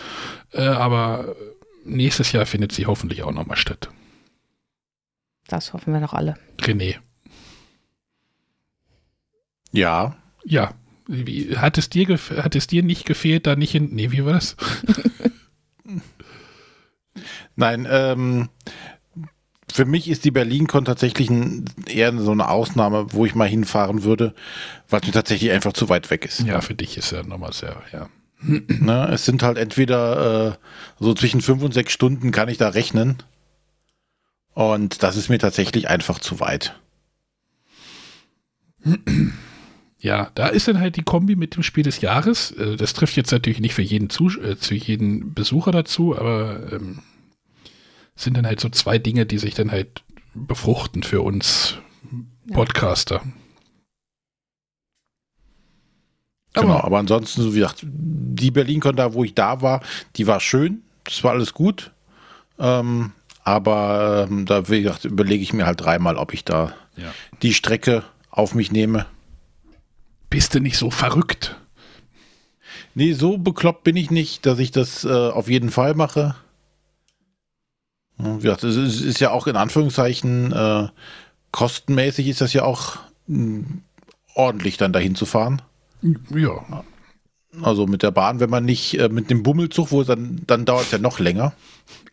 äh, aber nächstes Jahr findet sie hoffentlich auch nochmal statt. Das hoffen wir doch alle. René. Ja. Ja. Wie, hat, es dir hat es dir nicht gefehlt, da nicht hin. Nee, wie war das? [LAUGHS] Nein, ähm, für mich ist die BerlinCon tatsächlich ein, eher so eine Ausnahme, wo ich mal hinfahren würde, weil es mir tatsächlich einfach zu weit weg ist. Ja, für dich ist ja nochmal sehr, ja. Ne? Es sind halt entweder äh, so zwischen fünf und sechs Stunden kann ich da rechnen. Und das ist mir tatsächlich einfach zu weit. Ja, da ist dann halt die Kombi mit dem Spiel des Jahres. Äh, Das trifft jetzt natürlich nicht für jeden, Zus äh, zu jeden Besucher dazu, aber ähm, sind dann halt so zwei Dinge, die sich dann halt befruchten für uns Ja. Podcaster. Genau, Aber- aber ansonsten, so wie gesagt, die BerlinCon da, wo ich da war, die war schön. Das war alles gut. Ähm, aber ähm, da, wie gesagt, überlege ich mir halt dreimal, ob ich da Ja. die Strecke auf mich nehme. Bist du nicht so verrückt? Nee, so bekloppt bin ich nicht, dass ich das äh, auf jeden Fall mache. Ja, es ist, ist ja auch in Anführungszeichen äh, kostenmäßig ist das ja auch mh, ordentlich dann dahin zu fahren. Ja. Also mit der Bahn, wenn man nicht äh, mit dem Bummelzug, wo dann, dann dauert es ja noch länger.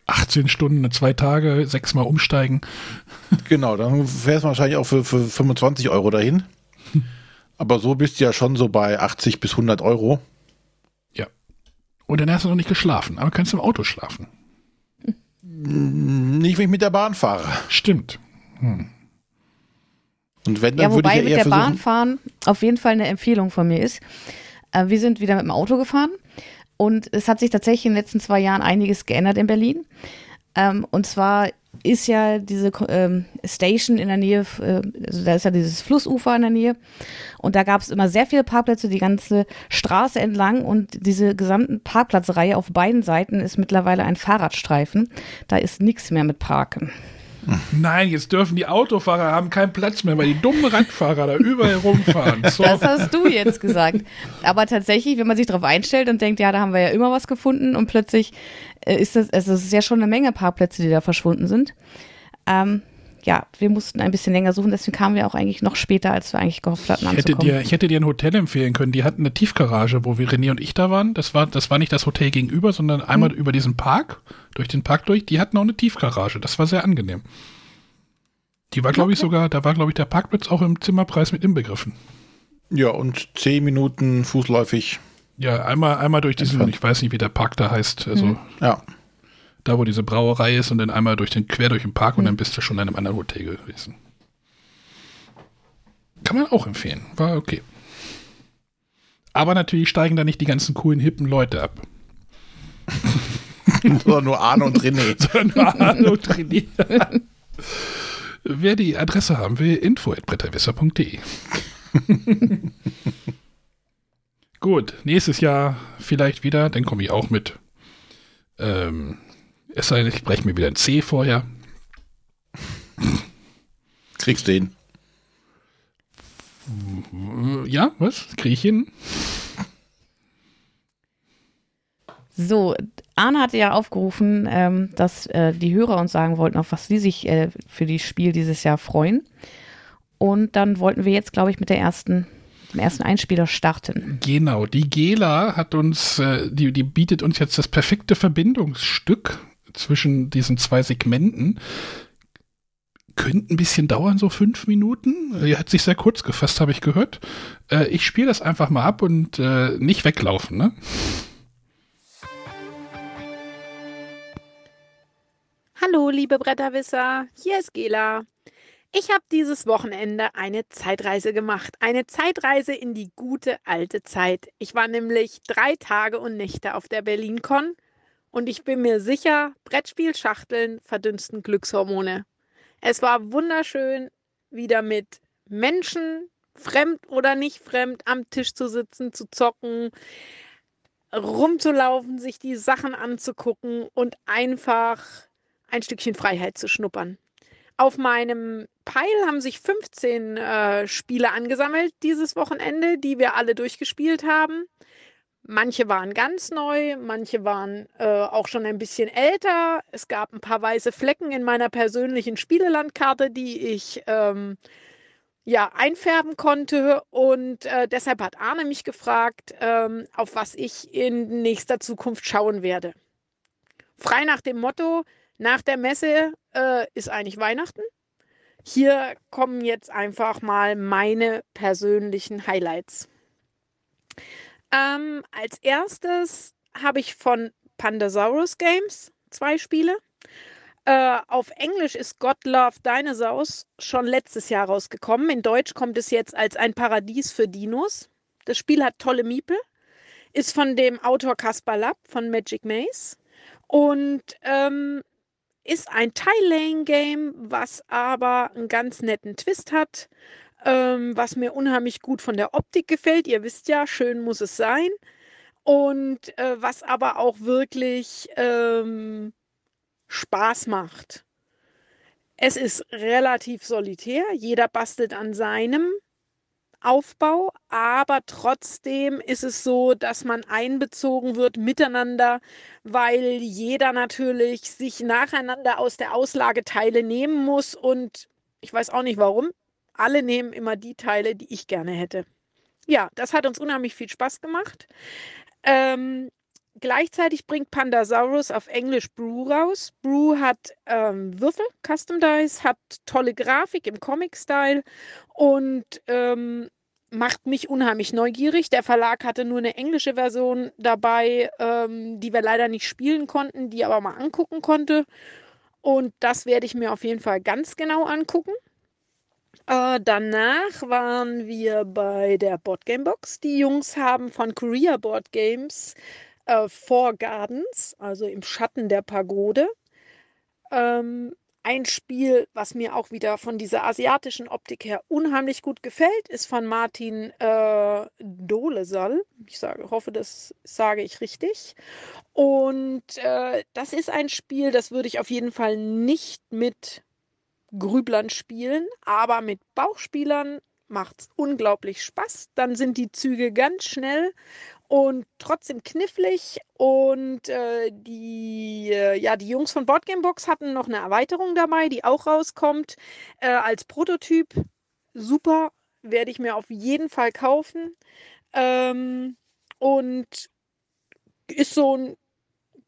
18 Stunden, zwei Tage, sechsmal umsteigen. [LAUGHS] Genau, dann fährst du wahrscheinlich auch für, für 25 Euro dahin. [LAUGHS] Aber so bist du ja schon so bei 80 bis 100 Euro. Ja. Und dann hast du noch nicht geschlafen, aber kannst im Auto schlafen. Nicht, wenn ich mit der Bahn fahre. Stimmt. Und wenn, dann Ja, würde ich wobei ja mit der versuchen, Bahn fahren auf jeden Fall eine Empfehlung von mir ist. Äh, wir sind wieder mit dem Auto gefahren und es hat sich tatsächlich in den letzten zwei Jahren einiges geändert in Berlin. Ähm, und zwar ist ja diese ähm, Station in der Nähe, äh, also da ist ja dieses Flussufer in der Nähe und da gab es immer sehr viele Parkplätze die ganze Straße entlang und diese gesamten Parkplatzreihe auf beiden Seiten ist mittlerweile ein Fahrradstreifen. Da ist nichts mehr mit Parken. Nein, jetzt dürfen die Autofahrer haben keinen Platz mehr, weil die dummen Radfahrer da überall rumfahren. [LAUGHS] So. Das hast du jetzt gesagt. Aber tatsächlich, wenn man sich darauf einstellt und denkt, ja, da haben wir ja immer was gefunden und plötzlich ist das, also es ist ja schon eine Menge Parkplätze, die da verschwunden sind. Ähm, ja, wir mussten ein bisschen länger suchen, deswegen kamen wir auch eigentlich noch später, als wir eigentlich gehofft hatten Ich hätte, dir, ich hätte dir ein Hotel empfehlen können. Die hatten eine Tiefgarage, wo wir René und ich da waren. Das war, das war nicht das Hotel gegenüber, sondern einmal über diesen Park, durch den Park durch. Die hatten auch eine Tiefgarage. Das war sehr angenehm. Die war, glaube ich, sogar, da war, glaube ich, der Parkplatz auch im Zimmerpreis mit inbegriffen. ja, und 10 Minuten fußläufig. Ja, einmal, einmal durch diesen, Entfernt. ich weiß nicht, wie der Park da heißt, also Ja. da, wo diese Brauerei ist und dann einmal durch den, quer durch den Park und dann bist du schon in einem anderen Hotel gewesen. Kann man auch empfehlen. War okay. Aber natürlich steigen da nicht die ganzen coolen, hippen Leute ab. [LAUGHS] Oder nur Arne und René. [LAUGHS] Sondern Arno trainiert. Wer die Adresse haben will, info.bretterwisser.de. [LAUGHS] Gut, nächstes Jahr vielleicht wieder, dann komme ich auch mit. Ähm, es sei denn, ich breche mir wieder ein C vorher. Kriegst du ihn. Ja, was? Krieg ich hin? So, Arne hatte ja aufgerufen, ähm, dass äh, die Hörer uns sagen wollten, auf was sie sich äh, für das Spiel dieses Jahr freuen. Und dann wollten wir jetzt, glaube ich, mit der ersten, dem ersten Einspieler starten. Genau, die Gela hat uns, äh, die, die bietet uns jetzt das perfekte Verbindungsstück zwischen diesen zwei Segmenten. Könnte ein bisschen dauern, so fünf Minuten. Er hat sich sehr kurz gefasst, habe ich gehört. Äh, ich spiele das einfach mal ab und äh, nicht weglaufen, ne? Hallo, liebe Bretterwisser, hier ist Gela. Ich habe dieses Wochenende eine Zeitreise gemacht. Eine Zeitreise in die gute alte Zeit. Ich war nämlich drei Tage und Nächte auf der BerlinCon und ich bin mir sicher, Brettspielschachteln verdünsten Glückshormone. Es war wunderschön, wieder mit Menschen, fremd oder nicht fremd, am Tisch zu sitzen, zu zocken, rumzulaufen, sich die Sachen anzugucken und einfach ein Stückchen Freiheit zu schnuppern. Auf meinem Pile haben sich 15 äh, Spiele angesammelt dieses Wochenende, die wir alle durchgespielt haben. Manche waren ganz neu, manche waren äh, auch schon ein bisschen älter. Es gab ein paar weiße Flecken in meiner persönlichen Spielelandkarte, die ich ähm, ja einfärben konnte. Und äh, deshalb hat Arne mich gefragt, ähm, auf was ich in nächster Zukunft schauen werde. Frei nach dem Motto, nach der Messe äh, ist eigentlich Weihnachten. Hier kommen jetzt einfach mal meine persönlichen Highlights. Ähm, als erstes habe ich von Pandasaurus Games zwei Spiele. Äh, auf Englisch ist God Love Dinosaurs schon letztes Jahr rausgekommen. In Deutsch kommt es jetzt als ein Paradies für Dinos. Das Spiel hat tolle Miepel, ist von dem Autor Kaspar Lapp von Magic Maze und ähm, ist ein Tile-Laying-Game, was aber einen ganz netten Twist hat, ähm, was mir unheimlich gut von der Optik gefällt. Ihr wisst ja, schön muss es sein. Und äh, was aber auch wirklich ähm, Spaß macht. Es ist relativ solitär. Jeder bastelt an seinem. Aufbau, aber trotzdem ist es so, dass man einbezogen wird miteinander, weil jeder natürlich sich nacheinander aus der Auslage Teile nehmen muss und ich weiß auch nicht warum. Alle nehmen immer die Teile, die ich gerne hätte. Ja, das hat uns unheimlich viel Spaß gemacht. Ähm, gleichzeitig bringt Pandasaurus auf Englisch Brew raus. Brew hat ähm, Würfel, Custom Dice, hat tolle Grafik im Comic-Style und ähm, macht mich unheimlich neugierig. Der Verlag hatte nur eine englische Version dabei, ähm, die wir leider nicht spielen konnten, die aber mal angucken konnte. Und das werde ich mir auf jeden Fall ganz genau angucken. Äh, danach waren wir bei der Boardgame Box. Die Jungs haben von Korea Board Games äh, Four Gardens, also im Schatten der Pagode. Ähm, ein Spiel, was mir auch wieder von dieser asiatischen Optik her unheimlich gut gefällt, ist von Martin äh, Dolesal. Ich sage, hoffe, das sage ich richtig. Und äh, das ist ein Spiel, das würde ich auf jeden Fall nicht mit Grüblern spielen, aber mit Bauchspielern macht es unglaublich Spaß. Dann sind die Züge ganz schnell und trotzdem knifflig. Und äh, die, äh, ja, die Jungs von Boardgamebox hatten noch eine Erweiterung dabei, die auch rauskommt äh, als Prototyp. Super, werde ich mir auf jeden Fall kaufen. Ähm, und ist so ein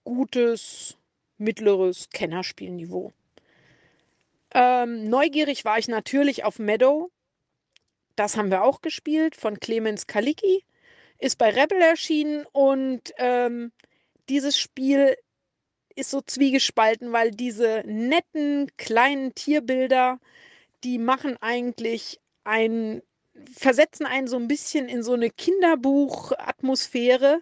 gutes, mittleres Kennerspielniveau. Ähm, neugierig war ich natürlich auf Meadow. Das haben wir auch gespielt von Clemens Kaliki ist bei Rebel erschienen und ähm, dieses Spiel ist so zwiegespalten, weil diese netten kleinen Tierbilder, die machen eigentlich ein, versetzen einen so ein bisschen in so eine Kinderbuch-Atmosphäre,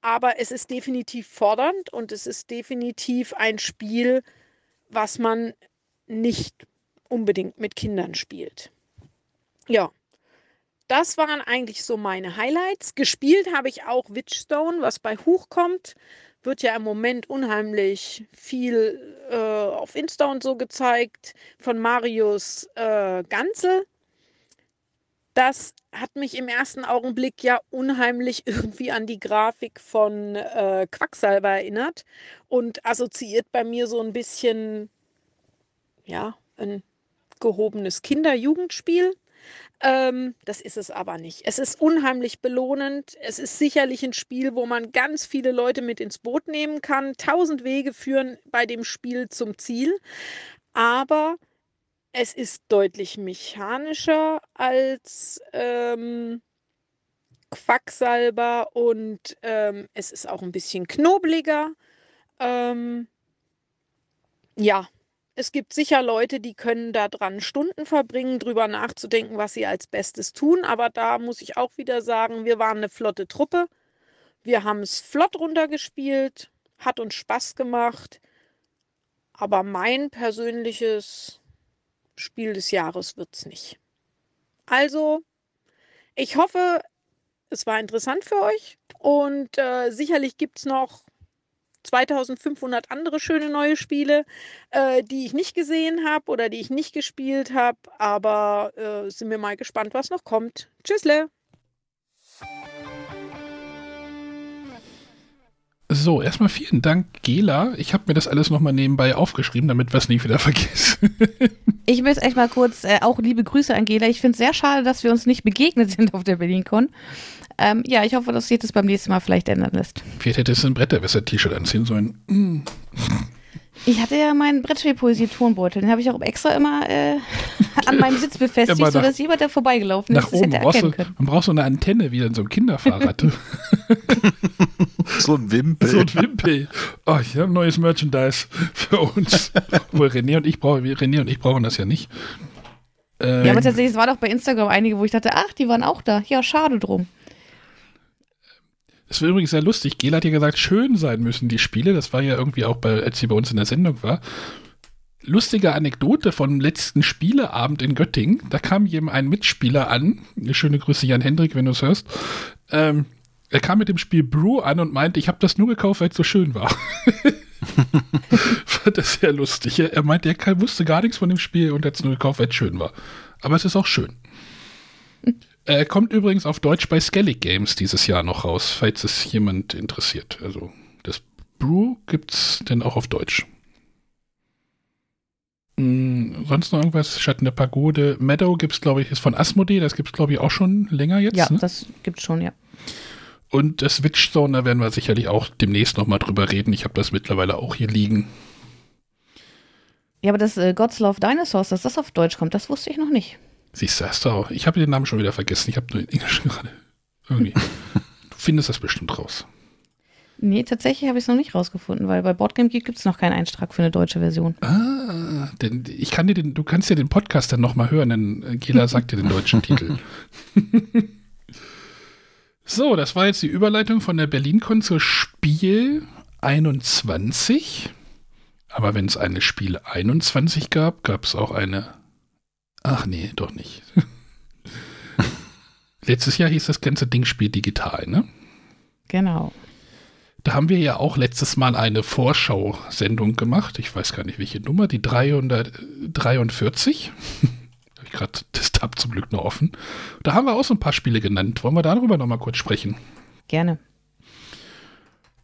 aber es ist definitiv fordernd und es ist definitiv ein Spiel, was man nicht unbedingt mit Kindern spielt. Ja, das waren eigentlich so meine Highlights. Gespielt habe ich auch Witchstone, was bei Huch kommt. Wird ja im Moment unheimlich viel äh, auf Insta und so gezeigt von Marius äh, Ganze. Das hat mich im ersten Augenblick ja unheimlich [LAUGHS] irgendwie an die Grafik von äh, Quacksalber erinnert und assoziiert bei mir so ein bisschen, ja, ein gehobenes Kinder-Jugendspiel. Ähm, das ist es aber nicht. Es ist unheimlich belohnend. Es ist sicherlich ein Spiel, wo man ganz viele Leute mit ins Boot nehmen kann. Tausend Wege führen bei dem Spiel zum Ziel. Aber es ist deutlich mechanischer als ähm, Quacksalber und ähm, es ist auch ein bisschen knobliger. Ähm, ja, es gibt sicher Leute, die können da dran Stunden verbringen, drüber nachzudenken, was sie als Bestes tun. Aber da muss ich auch wieder sagen, wir waren eine flotte Truppe. Wir haben es flott runtergespielt, hat uns Spaß gemacht. Aber mein persönliches Spiel des Jahres wird es nicht. Also, ich hoffe, es war interessant für euch und äh, sicherlich gibt es noch 2500 andere schöne neue Spiele, äh, die ich nicht gesehen habe oder die ich nicht gespielt habe. Aber äh, sind wir mal gespannt, was noch kommt. Tschüssle! So, erstmal vielen Dank, Gela. Ich habe mir das alles nochmal nebenbei aufgeschrieben, damit wir es nie wieder vergessen. [LAUGHS] ich will es echt mal kurz, äh, auch liebe Grüße an Gela. Ich finde es sehr schade, dass wir uns nicht begegnet sind auf der BerlinCon. Ähm, ja, ich hoffe, dass sich das beim nächsten Mal vielleicht ändern lässt. Vielleicht hätte es ein Bretterwässer-T-Shirt anziehen sollen. Mm. Ich hatte ja meinen Brettspielpoesie-Tonbeutel. Den habe ich auch extra immer äh, [LAUGHS] an meinem Sitz befestigt, immer sodass jemand, der vorbeigelaufen ist, nach das oben. hätte erkennen können. Man braucht so eine Antenne, wie in so einem Kinderfahrrad. [LAUGHS] [LAUGHS] so ein Wimpel. So ein Wimpel. Oh, ich habe neues Merchandise für uns. Obwohl René und ich brauchen, René und ich brauchen das ja nicht. Ähm, ja, aber tatsächlich, es waren auch bei Instagram einige, wo ich dachte, ach, die waren auch da. Ja, schade drum. Es war übrigens sehr lustig. Gela hat ja gesagt, schön sein müssen die Spiele. Das war ja irgendwie auch, bei, als sie bei uns in der Sendung war. Lustige Anekdote vom letzten Spieleabend in Göttingen. Da kam jemand ein Mitspieler an. Eine schöne Grüße Jan Hendrik, wenn du es hörst. Ähm, er kam mit dem Spiel Brew an und meinte, ich habe das nur gekauft, weil es so schön war. [LAUGHS] Fand das sehr lustig. Er meinte, er wusste gar nichts von dem Spiel und hat es nur gekauft, weil es schön war. Aber es ist auch schön. Er kommt übrigens auf Deutsch bei Skellig Games dieses Jahr noch raus, falls es jemand interessiert. Also das Brew gibt es denn auch auf Deutsch. Hm, sonst noch irgendwas? Schatten der Pagode. Meadow gibt es, glaube ich, ist von Asmodee. Das gibt es, glaube ich, auch schon länger jetzt. Ja, ne? das gibt es schon, ja. Und das Witchstone, da werden wir sicherlich auch demnächst nochmal drüber reden. Ich habe das mittlerweile auch hier liegen. Ja, aber das äh, Gods Love Dinosaurs, dass das auf Deutsch kommt, das wusste ich noch nicht. Siehst du, hast du auch. Ich habe den Namen schon wieder vergessen. Ich habe nur in Englisch [LAUGHS] gerade. Irgendwie. du findest das bestimmt raus. Nee, tatsächlich habe ich es noch nicht rausgefunden, weil bei Boardgame Geek gibt es noch keinen Eintrag für eine deutsche Version. Ah, denn ich kann dir den, du kannst dir den Podcast dann nochmal hören, denn äh, Gela [LAUGHS] sagt dir den deutschen Titel. [LAUGHS] so, das war jetzt die Überleitung von der BerlinCon zur Spiel 21. Aber wenn es eine Spiel 21 gab, gab es auch eine Ach nee, doch nicht. [LAUGHS] Letztes Jahr hieß das ganze Ding Spiel digital, ne? Genau. Da haben wir ja auch letztes Mal eine Vorschau-Sendung gemacht. Ich weiß gar nicht, welche Nummer, die 343. [LAUGHS] Habe ich gerade das Tab zum Glück noch offen. Da haben wir auch so ein paar Spiele genannt. Wollen wir darüber noch mal kurz sprechen? Gerne.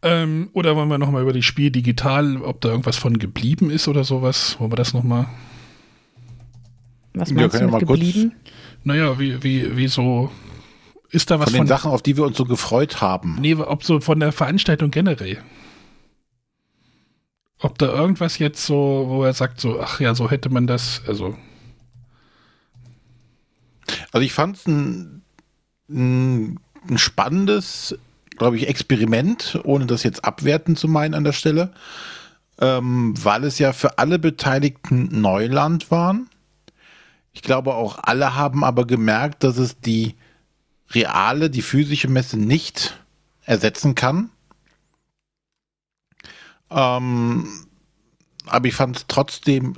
Ähm, oder wollen wir noch mal über die Spiel digital, ob da irgendwas von geblieben ist oder sowas? Wollen wir das noch mal was meinst ja, du mit geblieben? Kurz, naja, wie, wie, wie so ist da was von den von, Sachen, auf die wir uns so gefreut haben? Nee, ob so von der Veranstaltung generell. Ob da irgendwas jetzt so, wo er sagt, so, ach ja, so hätte man das, also. Also ich fand es ein, ein, ein spannendes, glaube ich, Experiment, ohne das jetzt abwerten zu meinen an der Stelle, ähm, weil es ja für alle Beteiligten Neuland waren. Ich glaube auch alle haben aber gemerkt, dass es die reale, die physische Messe nicht ersetzen kann. Ähm, aber ich fand es trotzdem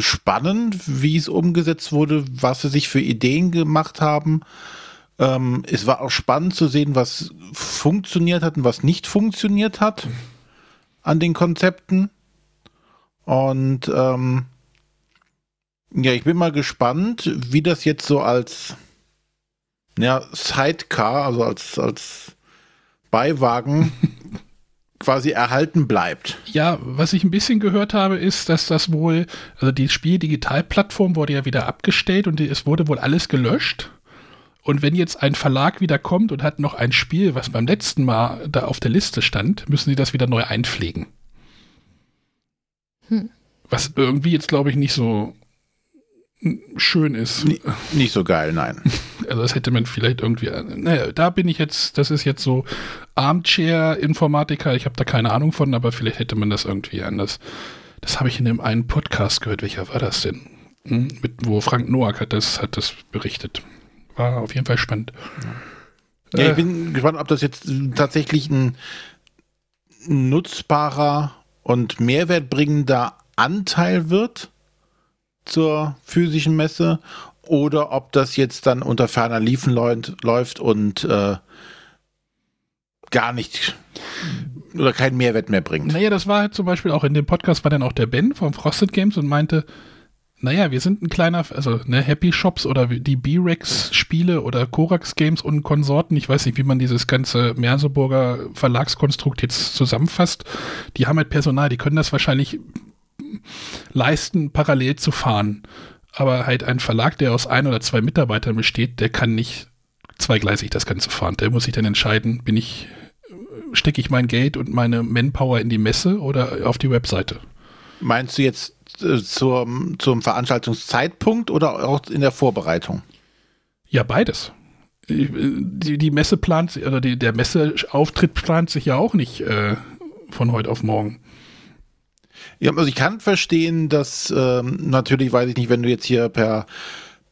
spannend, wie es umgesetzt wurde, was sie sich für Ideen gemacht haben. Ähm, es war auch spannend zu sehen, was funktioniert hat und was nicht funktioniert hat an den Konzepten. Und ähm, ja, ich bin mal gespannt, wie das jetzt so als ja, Sidecar, also als, als Beiwagen [LAUGHS] quasi erhalten bleibt. Ja, was ich ein bisschen gehört habe, ist, dass das wohl, also die Spiel-Digital-Plattform wurde ja wieder abgestellt und es wurde wohl alles gelöscht. Und wenn jetzt ein Verlag wieder kommt und hat noch ein Spiel, was beim letzten Mal da auf der Liste stand, müssen sie das wieder neu einpflegen. Hm. Was irgendwie jetzt, glaube ich, nicht so schön ist. N nicht so geil, nein. [LAUGHS] Also das hätte man vielleicht irgendwie. Naja, da bin ich jetzt, das ist jetzt so Armchair-Informatiker, ich habe da keine Ahnung von, aber vielleicht hätte man das irgendwie anders. Das habe ich in dem einen Podcast gehört. Welcher war das denn? Hm? Mit, wo Frank Noack hat das, hat das berichtet. War auf jeden Fall spannend. Ja. Ja, ich bin gespannt, ob das jetzt tatsächlich ein nutzbarer und mehrwertbringender Anteil wird zur physischen Messe oder ob das jetzt dann unter ferner Liefen läuft und äh, gar nicht oder keinen Mehrwert mehr bringt. Naja, das war zum Beispiel auch in dem Podcast, war dann auch der Ben vom Frosted Games und meinte, naja, wir sind ein kleiner, also ne, Happy Shops oder die B-Rex-Spiele oder Korax Games und Konsorten, ich weiß nicht, wie man dieses ganze Merseburger Verlagskonstrukt jetzt zusammenfasst, die haben halt Personal, die können das wahrscheinlich leisten, parallel zu fahren. Aber halt ein Verlag, der aus ein oder zwei Mitarbeitern besteht, der kann nicht zweigleisig das Ganze fahren. Der muss sich dann entscheiden, bin ich, stecke ich mein Geld und meine Manpower in die Messe oder auf die Webseite. Meinst du jetzt äh, zur, zum Veranstaltungszeitpunkt oder auch in der Vorbereitung? Ja, beides. Die, die Messe plant, oder die, der Messeauftritt plant sich ja auch nicht äh, von heute auf morgen. Ja, also ich kann verstehen, dass ähm, natürlich, weiß ich nicht, wenn du jetzt hier per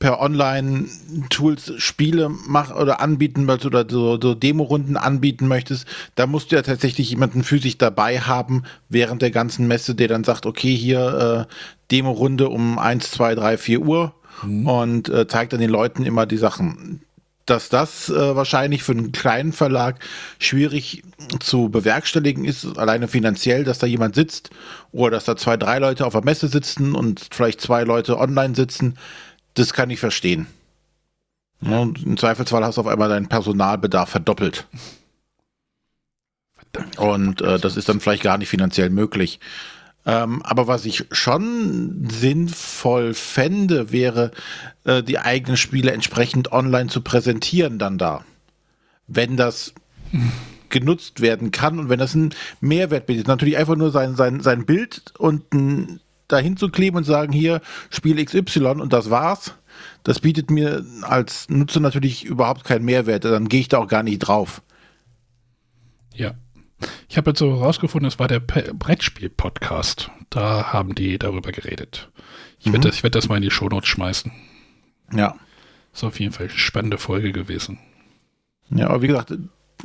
per Online-Tools Spiele mach oder anbieten möchtest oder so, so Demo-Runden anbieten möchtest, da musst du ja tatsächlich jemanden physisch dabei haben während der ganzen Messe, der dann sagt, okay, hier äh, Demo-Runde um 1, 2, 3, 4 Uhr mhm. und äh, zeigt dann den Leuten immer die Sachen dass das äh, wahrscheinlich für einen kleinen Verlag schwierig zu bewerkstelligen ist, alleine finanziell, dass da jemand sitzt oder dass da zwei, drei Leute auf der Messe sitzen und vielleicht zwei Leute online sitzen, das kann ich verstehen. Ja, und Im Zweifelsfall hast du auf einmal deinen Personalbedarf verdoppelt. Und äh, das ist dann vielleicht gar nicht finanziell möglich. Ähm, aber was ich schon sinnvoll fände, wäre, äh, die eigenen Spiele entsprechend online zu präsentieren dann da. Wenn das genutzt werden kann und wenn das ein Mehrwert bietet. Natürlich einfach nur sein, sein, sein Bild und dahin zu kleben und sagen, hier, Spiel XY und das war's. Das bietet mir als Nutzer natürlich überhaupt keinen Mehrwert. Dann gehe ich da auch gar nicht drauf. Ja. Ich habe jetzt so rausgefunden, es war der Brettspiel-Podcast. Da haben die darüber geredet. Ich mhm. werde das, werd das mal in die Shownotes schmeißen. Ja. Ist auf jeden Fall eine spannende Folge gewesen. Ja, aber wie gesagt,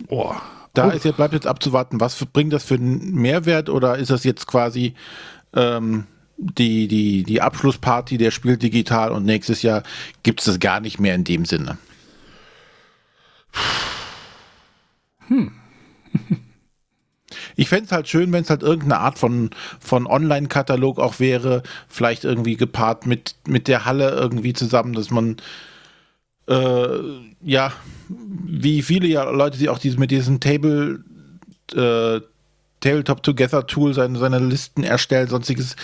oh. da oh. ist jetzt, bleibt jetzt abzuwarten, was bringt das für einen Mehrwert oder ist das jetzt quasi ähm, die, die, die Abschlussparty der Spiel digital und nächstes Jahr gibt es das gar nicht mehr in dem Sinne? Hm. Ich fände es halt schön, wenn es halt irgendeine Art von, von Online-Katalog auch wäre, vielleicht irgendwie gepaart mit, mit der Halle irgendwie zusammen, dass man äh, ja, wie viele ja Leute, die auch diese, mit diesem Table äh, Tabletop Together Tool seine, seine Listen erstellen, sonstiges.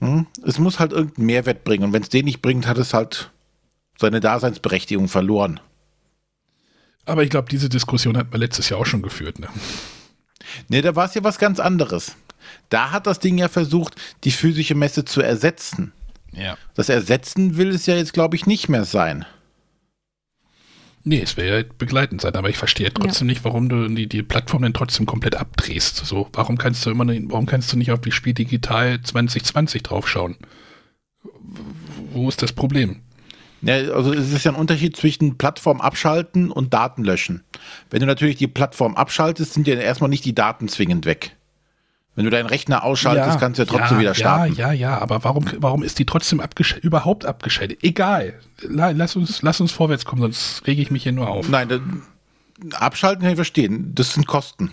Hm? Es muss halt irgendeinen Mehrwert bringen. Und wenn es den nicht bringt, hat es halt seine Daseinsberechtigung verloren. Aber ich glaube, diese Diskussion hat man letztes Jahr auch schon geführt. Ne? Nee, da war es ja was ganz anderes. Da hat das Ding ja versucht, die physische Messe zu ersetzen. Ja. Das Ersetzen will es ja jetzt, glaube ich, nicht mehr sein. Nee, es wäre ja begleitend sein, aber ich verstehe trotzdem ja. nicht, warum du die, die Plattform denn trotzdem komplett abdrehst. So, warum kannst du immer, warum kannst du nicht auf die Spiel Digital 2020 draufschauen? Wo ist das Problem? Ja, also es ist ja ein Unterschied zwischen Plattform abschalten und Daten löschen. Wenn du natürlich die Plattform abschaltest, sind ja erstmal nicht die Daten zwingend weg. Wenn du deinen Rechner ausschaltest, Ja, kannst du ja trotzdem ja, wieder starten. Ja, ja, ja, aber warum, warum ist die trotzdem abgesch überhaupt abgeschaltet? Egal. La, lass, uns, lass uns vorwärts kommen, sonst rege ich mich hier nur auf. Nein, das, abschalten kann ich verstehen. Das sind Kosten.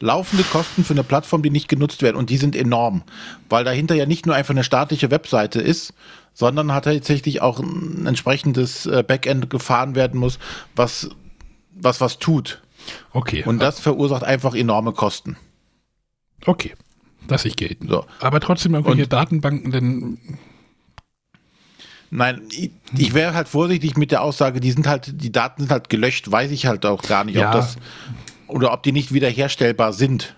Laufende Kosten für eine Plattform, die nicht genutzt werden. Und die sind enorm. Weil dahinter ja nicht nur einfach eine staatliche Webseite ist, sondern hat tatsächlich auch ein entsprechendes äh, Backend gefahren werden muss, was was, was tut. Okay. Und das verursacht einfach enorme Kosten. Okay. Lass ich gelten. So. Aber trotzdem irgendwelche Und- Datenbanken, denn Nein, ich, ich wäre halt vorsichtig mit der Aussage, die sind halt, die Daten sind halt gelöscht, weiß ich halt auch gar nicht, Ja. ob das oder ob die nicht wiederherstellbar sind.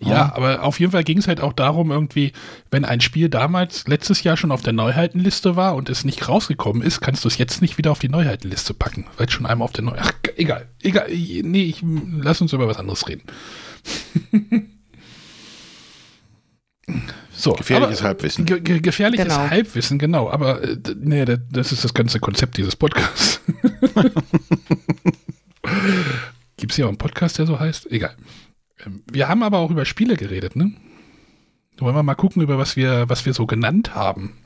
Ja, aber auf jeden Fall ging es halt auch darum, irgendwie, wenn ein Spiel damals letztes Jahr schon auf der Neuheitenliste war und es nicht rausgekommen ist, kannst du es jetzt nicht wieder auf die Neuheitenliste packen, weil es schon einmal auf der Neu... Ach, egal, egal, nee, ich, lass uns über was anderes reden. [LAUGHS] so, Gefährliches aber- Halbwissen. Ge ge gefährliches Genau. Halbwissen, genau, aber äh, nee, das, das ist das ganze Konzept dieses Podcasts. [LAUGHS] Gibt es hier auch einen Podcast, der so heißt? Egal. Ähm, Wir haben aber auch über Spiele geredet, ne? Wollen wir mal gucken, über was wir, was wir so genannt haben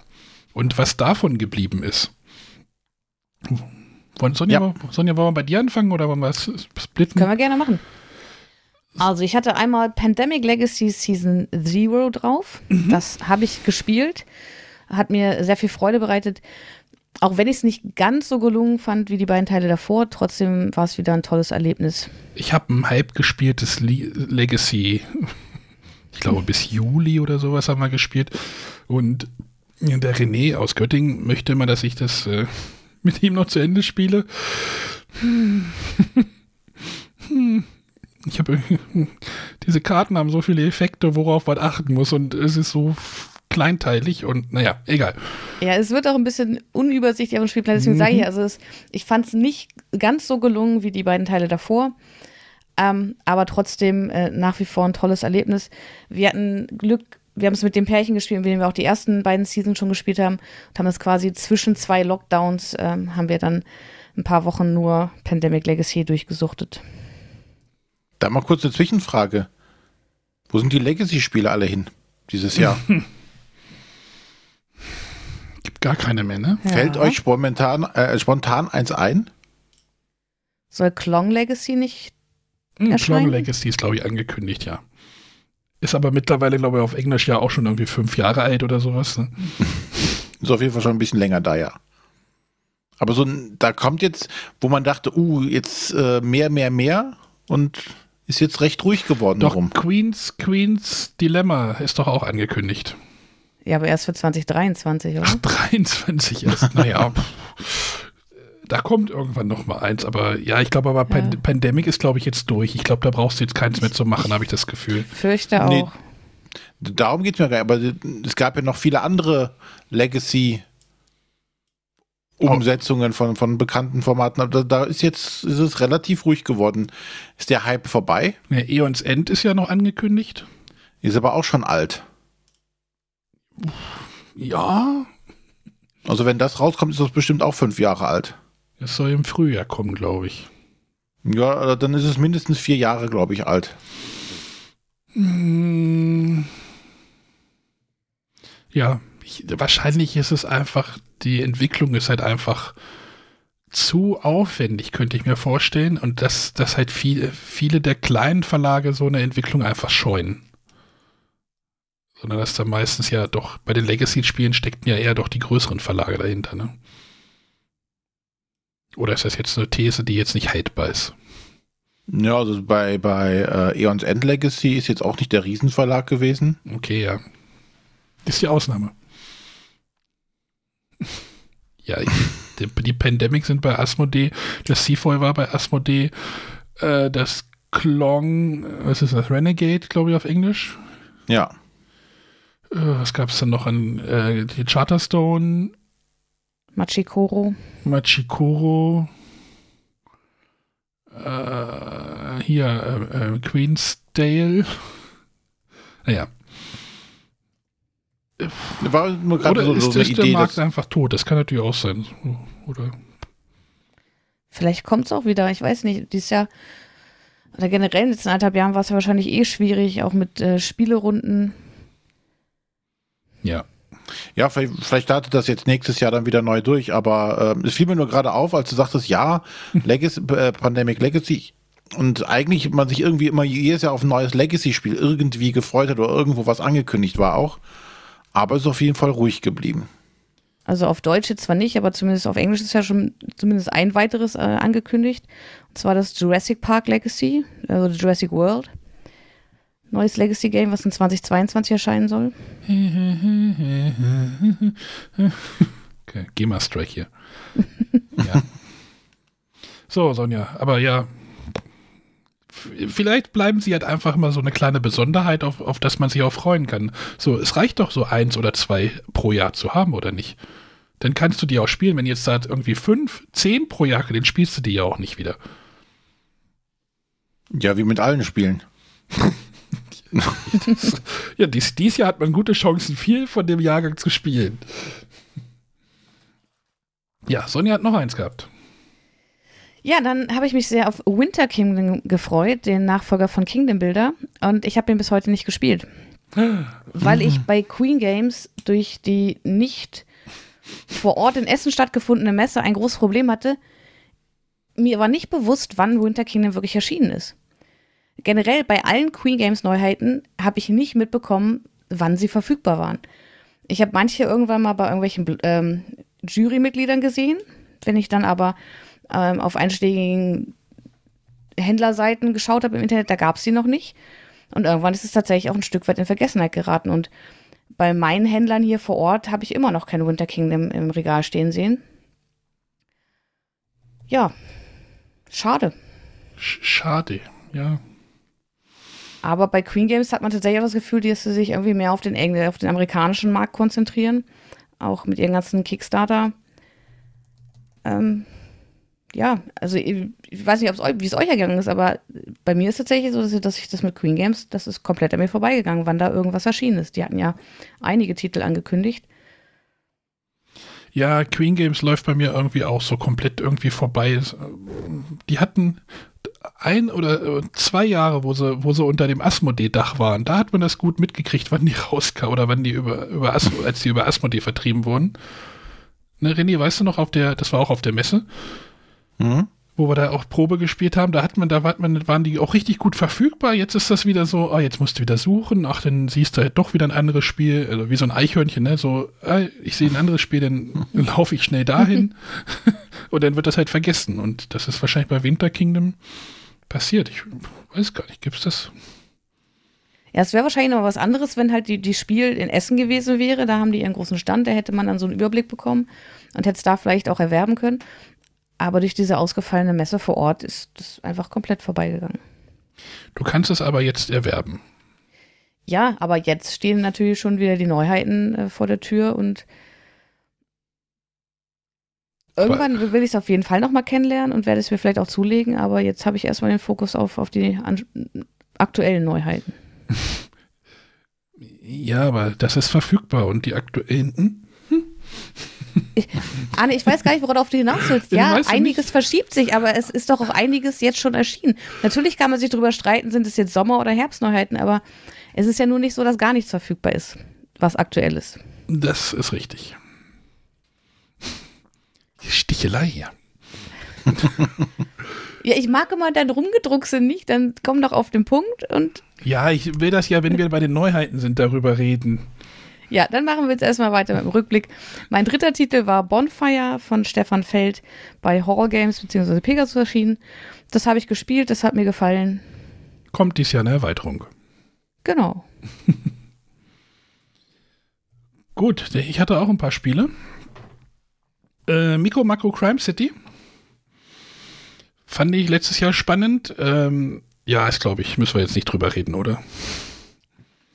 und was davon geblieben ist. Wollen Sonja, Ja. Sonja, wollen wir bei dir anfangen oder wollen wir es splitten? Können wir gerne machen. Also ich hatte einmal Pandemic Legacy Season Zero drauf. Das habe ich gespielt. Hat mir sehr viel Freude bereitet. Auch wenn ich es nicht ganz so gelungen fand wie die beiden Teile davor, trotzdem war es wieder ein tolles Erlebnis. Ich habe ein halb gespieltes Le Legacy. Ich glaube, bis Juli oder sowas haben wir gespielt. Und der René aus Göttingen möchte immer, dass ich das äh, mit ihm noch zu Ende spiele. Ich habe diese Karten haben so viele Effekte, worauf man achten muss und es ist so kleinteilig und naja, egal. Ja, es wird auch ein bisschen unübersichtlich auf dem Spielplan, deswegen sage ich, also es, ich fand es nicht ganz so gelungen wie die beiden Teile davor. Ähm, aber trotzdem äh, nach wie vor ein tolles Erlebnis. Wir hatten Glück, wir haben es mit dem Pärchen gespielt, mit dem wir auch die ersten beiden Seasons schon gespielt haben und haben es quasi zwischen zwei Lockdowns, ähm, haben wir dann ein paar Wochen nur Pandemic Legacy durchgesuchtet. Da mal kurz eine Zwischenfrage. Wo sind die Legacy-Spiele alle hin dieses Jahr? [LAUGHS] Gar keine mehr, ne? Ja. Fällt euch spontan, äh, spontan eins ein? Soll Klong Legacy nicht? Hm, Erscheinen? Clone Legacy ist, glaube ich, angekündigt, ja. Ist aber mittlerweile, glaube ich, auf Englisch ja auch schon irgendwie fünf Jahre alt oder sowas. Ne? [LAUGHS] Ist auf jeden Fall schon ein bisschen länger da, ja. Aber so ein, da kommt jetzt, wo man dachte, uh, jetzt äh, mehr, mehr, mehr und ist jetzt recht ruhig geworden Doch, darum. Queens, Queens Dilemma ist doch auch angekündigt. Ja, aber erst für 2023, oder? Ach, 23 erst. naja, da kommt irgendwann noch mal eins. Aber ja, ich glaube, aber Ja. Pandemic ist, glaube ich, jetzt durch. Ich glaube, da brauchst du jetzt keins mehr zu machen, habe ich das Gefühl. Fürchte Nee. auch. Darum geht es mir gar nicht. Aber es gab ja noch viele andere Legacy Umsetzungen von, von bekannten Formaten. Aber da, da ist jetzt ist es relativ ruhig geworden. Ist der Hype vorbei? Ja, Eons End ist ja noch angekündigt. Ist aber auch schon alt. Ja, Also wenn das rauskommt, ist das bestimmt auch fünf Jahre alt. es soll im Frühjahr kommen, glaube ich. Ja, also dann ist es mindestens vier Jahre, glaube ich, alt. Hm. Ja, ich, wahrscheinlich ist es einfach, die Entwicklung ist halt einfach zu aufwendig, könnte ich mir vorstellen. Und dass, dass halt viele, viele der kleinen Verlage so eine Entwicklung einfach scheuen. Sondern dass da meistens ja doch, bei den Legacy-Spielen steckten ja eher doch die größeren Verlage dahinter, ne? Oder ist das jetzt eine These, die jetzt nicht haltbar ist? Ja, also bei, bei äh, Eons End Legacy ist jetzt auch nicht der Riesenverlag gewesen. Okay, ja. Ist die Ausnahme. ja, ich, die, die Pandemic sind bei Asmodee, das Seafoy war bei Asmodee, äh, das Klong, was ist das, Renegade, glaube ich, auf Englisch. Ja. Äh, was gab es dann noch an äh, die Charterstone, Machikoro. Machikoro, äh, hier, äh, äh, Queensdale. Naja. War nur gerade Oder so, ist, so eine ist der Idee, Markt dass, einfach tot? Das kann natürlich auch sein. Oder Vielleicht kommt es auch wieder, ich weiß nicht. Dieses Jahr Oder generell in den letzten anderthalb Jahren war es ja wahrscheinlich eh schwierig, auch mit äh, Spielerunden. Ja. Ja, vielleicht, vielleicht startet das jetzt nächstes Jahr dann wieder neu durch, aber äh, es fiel mir nur gerade auf, als du sagtest, ja, [LAUGHS] Legacy, äh, Pandemic Legacy und eigentlich man sich irgendwie immer jedes Jahr auf ein neues Legacy-Spiel irgendwie gefreut hat oder irgendwo was angekündigt war auch, aber ist auf jeden Fall ruhig geblieben. Also auf Deutsch jetzt zwar nicht, aber zumindest auf Englisch ist ja schon zumindest ein weiteres äh, angekündigt. Und zwar das Jurassic Park Legacy, also Jurassic World. Neues Legacy Game, was in 2022 erscheinen soll. Okay, GEMA-Strike hier. [LAUGHS] ja. So, Sonja, aber ja, vielleicht bleiben sie halt einfach mal so eine kleine Besonderheit, auf, auf das man sich auch freuen kann. So, es reicht doch so eins oder zwei pro Jahr zu haben, oder nicht? Dann kannst du die auch spielen. Wenn jetzt da irgendwie fünf, zehn pro Jahr, dann spielst du die ja auch nicht wieder. Ja, wie mit allen Spielen. [LAUGHS] ja, dies, dies Jahr hat man gute Chancen, viel von dem Jahrgang zu spielen. Ja, Sonja hat noch eins gehabt. Ja, dann habe ich mich sehr auf Winter Kingdom gefreut, den Nachfolger von Kingdom Builder. Und ich habe ihn bis heute nicht gespielt. weil ich bei Queen Games durch die nicht vor Ort in Essen stattgefundene Messe ein großes Problem hatte. Mir war nicht bewusst, wann Winter Kingdom wirklich erschienen ist. Generell bei allen Queen Games Neuheiten habe ich nicht mitbekommen, wann sie verfügbar waren. Ich habe manche irgendwann mal bei irgendwelchen ähm, Jurymitgliedern gesehen. Wenn ich dann aber ähm, auf einschlägigen Händlerseiten geschaut habe im Internet, da gab es sie noch nicht. Und irgendwann ist es tatsächlich auch ein Stück weit in Vergessenheit geraten. Und bei meinen Händlern hier vor Ort habe ich immer noch kein Winter Kingdom im Regal stehen sehen. Ja, schade. Schade, ja. Aber bei Queen Games hat man tatsächlich auch das Gefühl, dass sie sich irgendwie mehr auf den, auf den amerikanischen Markt konzentrieren. Auch mit ihren ganzen Kickstarter. Ähm, ja, also ich, ich weiß nicht, wie es euch ergangen ist, aber bei mir ist es tatsächlich so, dass ich, dass ich das mit Queen Games, das ist komplett an mir vorbeigegangen, wann da irgendwas erschienen ist. Die hatten ja einige Titel angekündigt. Ja, Queen Games läuft bei mir irgendwie auch so komplett irgendwie vorbei. Die hatten ein oder zwei Jahre, wo sie, wo sie unter dem Asmodee-Dach waren. Da hat man das gut mitgekriegt, [LAUGHS] wann die rauskamen oder wann die über, über Asmo, als die über Asmodee vertrieben wurden. Ne, René, weißt du noch, auf der, das war auch auf der Messe. Mhm. Wo wir da auch Probe gespielt haben, da hat man, da waren die auch richtig gut verfügbar. Jetzt ist das wieder so, ah, jetzt musst du wieder suchen, ach, dann siehst du halt doch wieder ein anderes Spiel, also wie so ein Eichhörnchen, ne? So, ah, ich sehe ein anderes Spiel, dann [LAUGHS] laufe ich schnell dahin [LAUGHS] und dann wird das halt vergessen. Und das ist wahrscheinlich bei Winter Kingdom passiert. Ich weiß gar nicht, gibt's das? Ja, es wäre wahrscheinlich noch was anderes, wenn halt die, die Spiel in Essen gewesen wäre. Da haben die ihren großen Stand, da hätte man dann so einen Überblick bekommen und hätte es da vielleicht auch erwerben können. Aber durch diese ausgefallene Messe vor Ort ist das einfach komplett vorbeigegangen. Du kannst es aber jetzt erwerben. Ja, aber jetzt stehen natürlich schon wieder die Neuheiten äh, vor der Tür und irgendwann will ich es auf jeden Fall nochmal kennenlernen und werde es mir vielleicht auch zulegen, aber jetzt habe ich erstmal den Fokus auf, auf die aktuellen Neuheiten. [LAUGHS] ja, aber das ist verfügbar und die aktuellen. Ich, Anne, ich weiß gar nicht, worauf du hinaus willst. [LAUGHS] Ja, einiges nicht. verschiebt sich, aber es ist doch auch einiges jetzt schon erschienen. Natürlich kann man sich darüber streiten, sind es jetzt Sommer- oder Herbstneuheiten, aber es ist ja nur nicht so, dass gar nichts verfügbar ist, was aktuell ist. Das ist richtig. Die Stichelei hier. [LAUGHS] ja, ich mag immer dein Rumgedruckse nicht, dann komm doch auf den Punkt und. Ja, ich will das ja, wenn wir bei den Neuheiten sind, darüber reden. Ja, dann machen wir jetzt erstmal weiter mit dem Rückblick. Mein dritter Titel war Bonfire von Stefan Feld bei Horror Games bzw. Pegasus erschienen. Das habe ich gespielt, das hat mir gefallen. Kommt dies Jahr eine Erweiterung. Genau. [LAUGHS] Gut, ich hatte auch ein paar Spiele. Äh, Miko Mako Crime City. Fand ich letztes Jahr spannend. Ähm, ja, ist glaube ich, müssen wir jetzt nicht drüber reden, oder?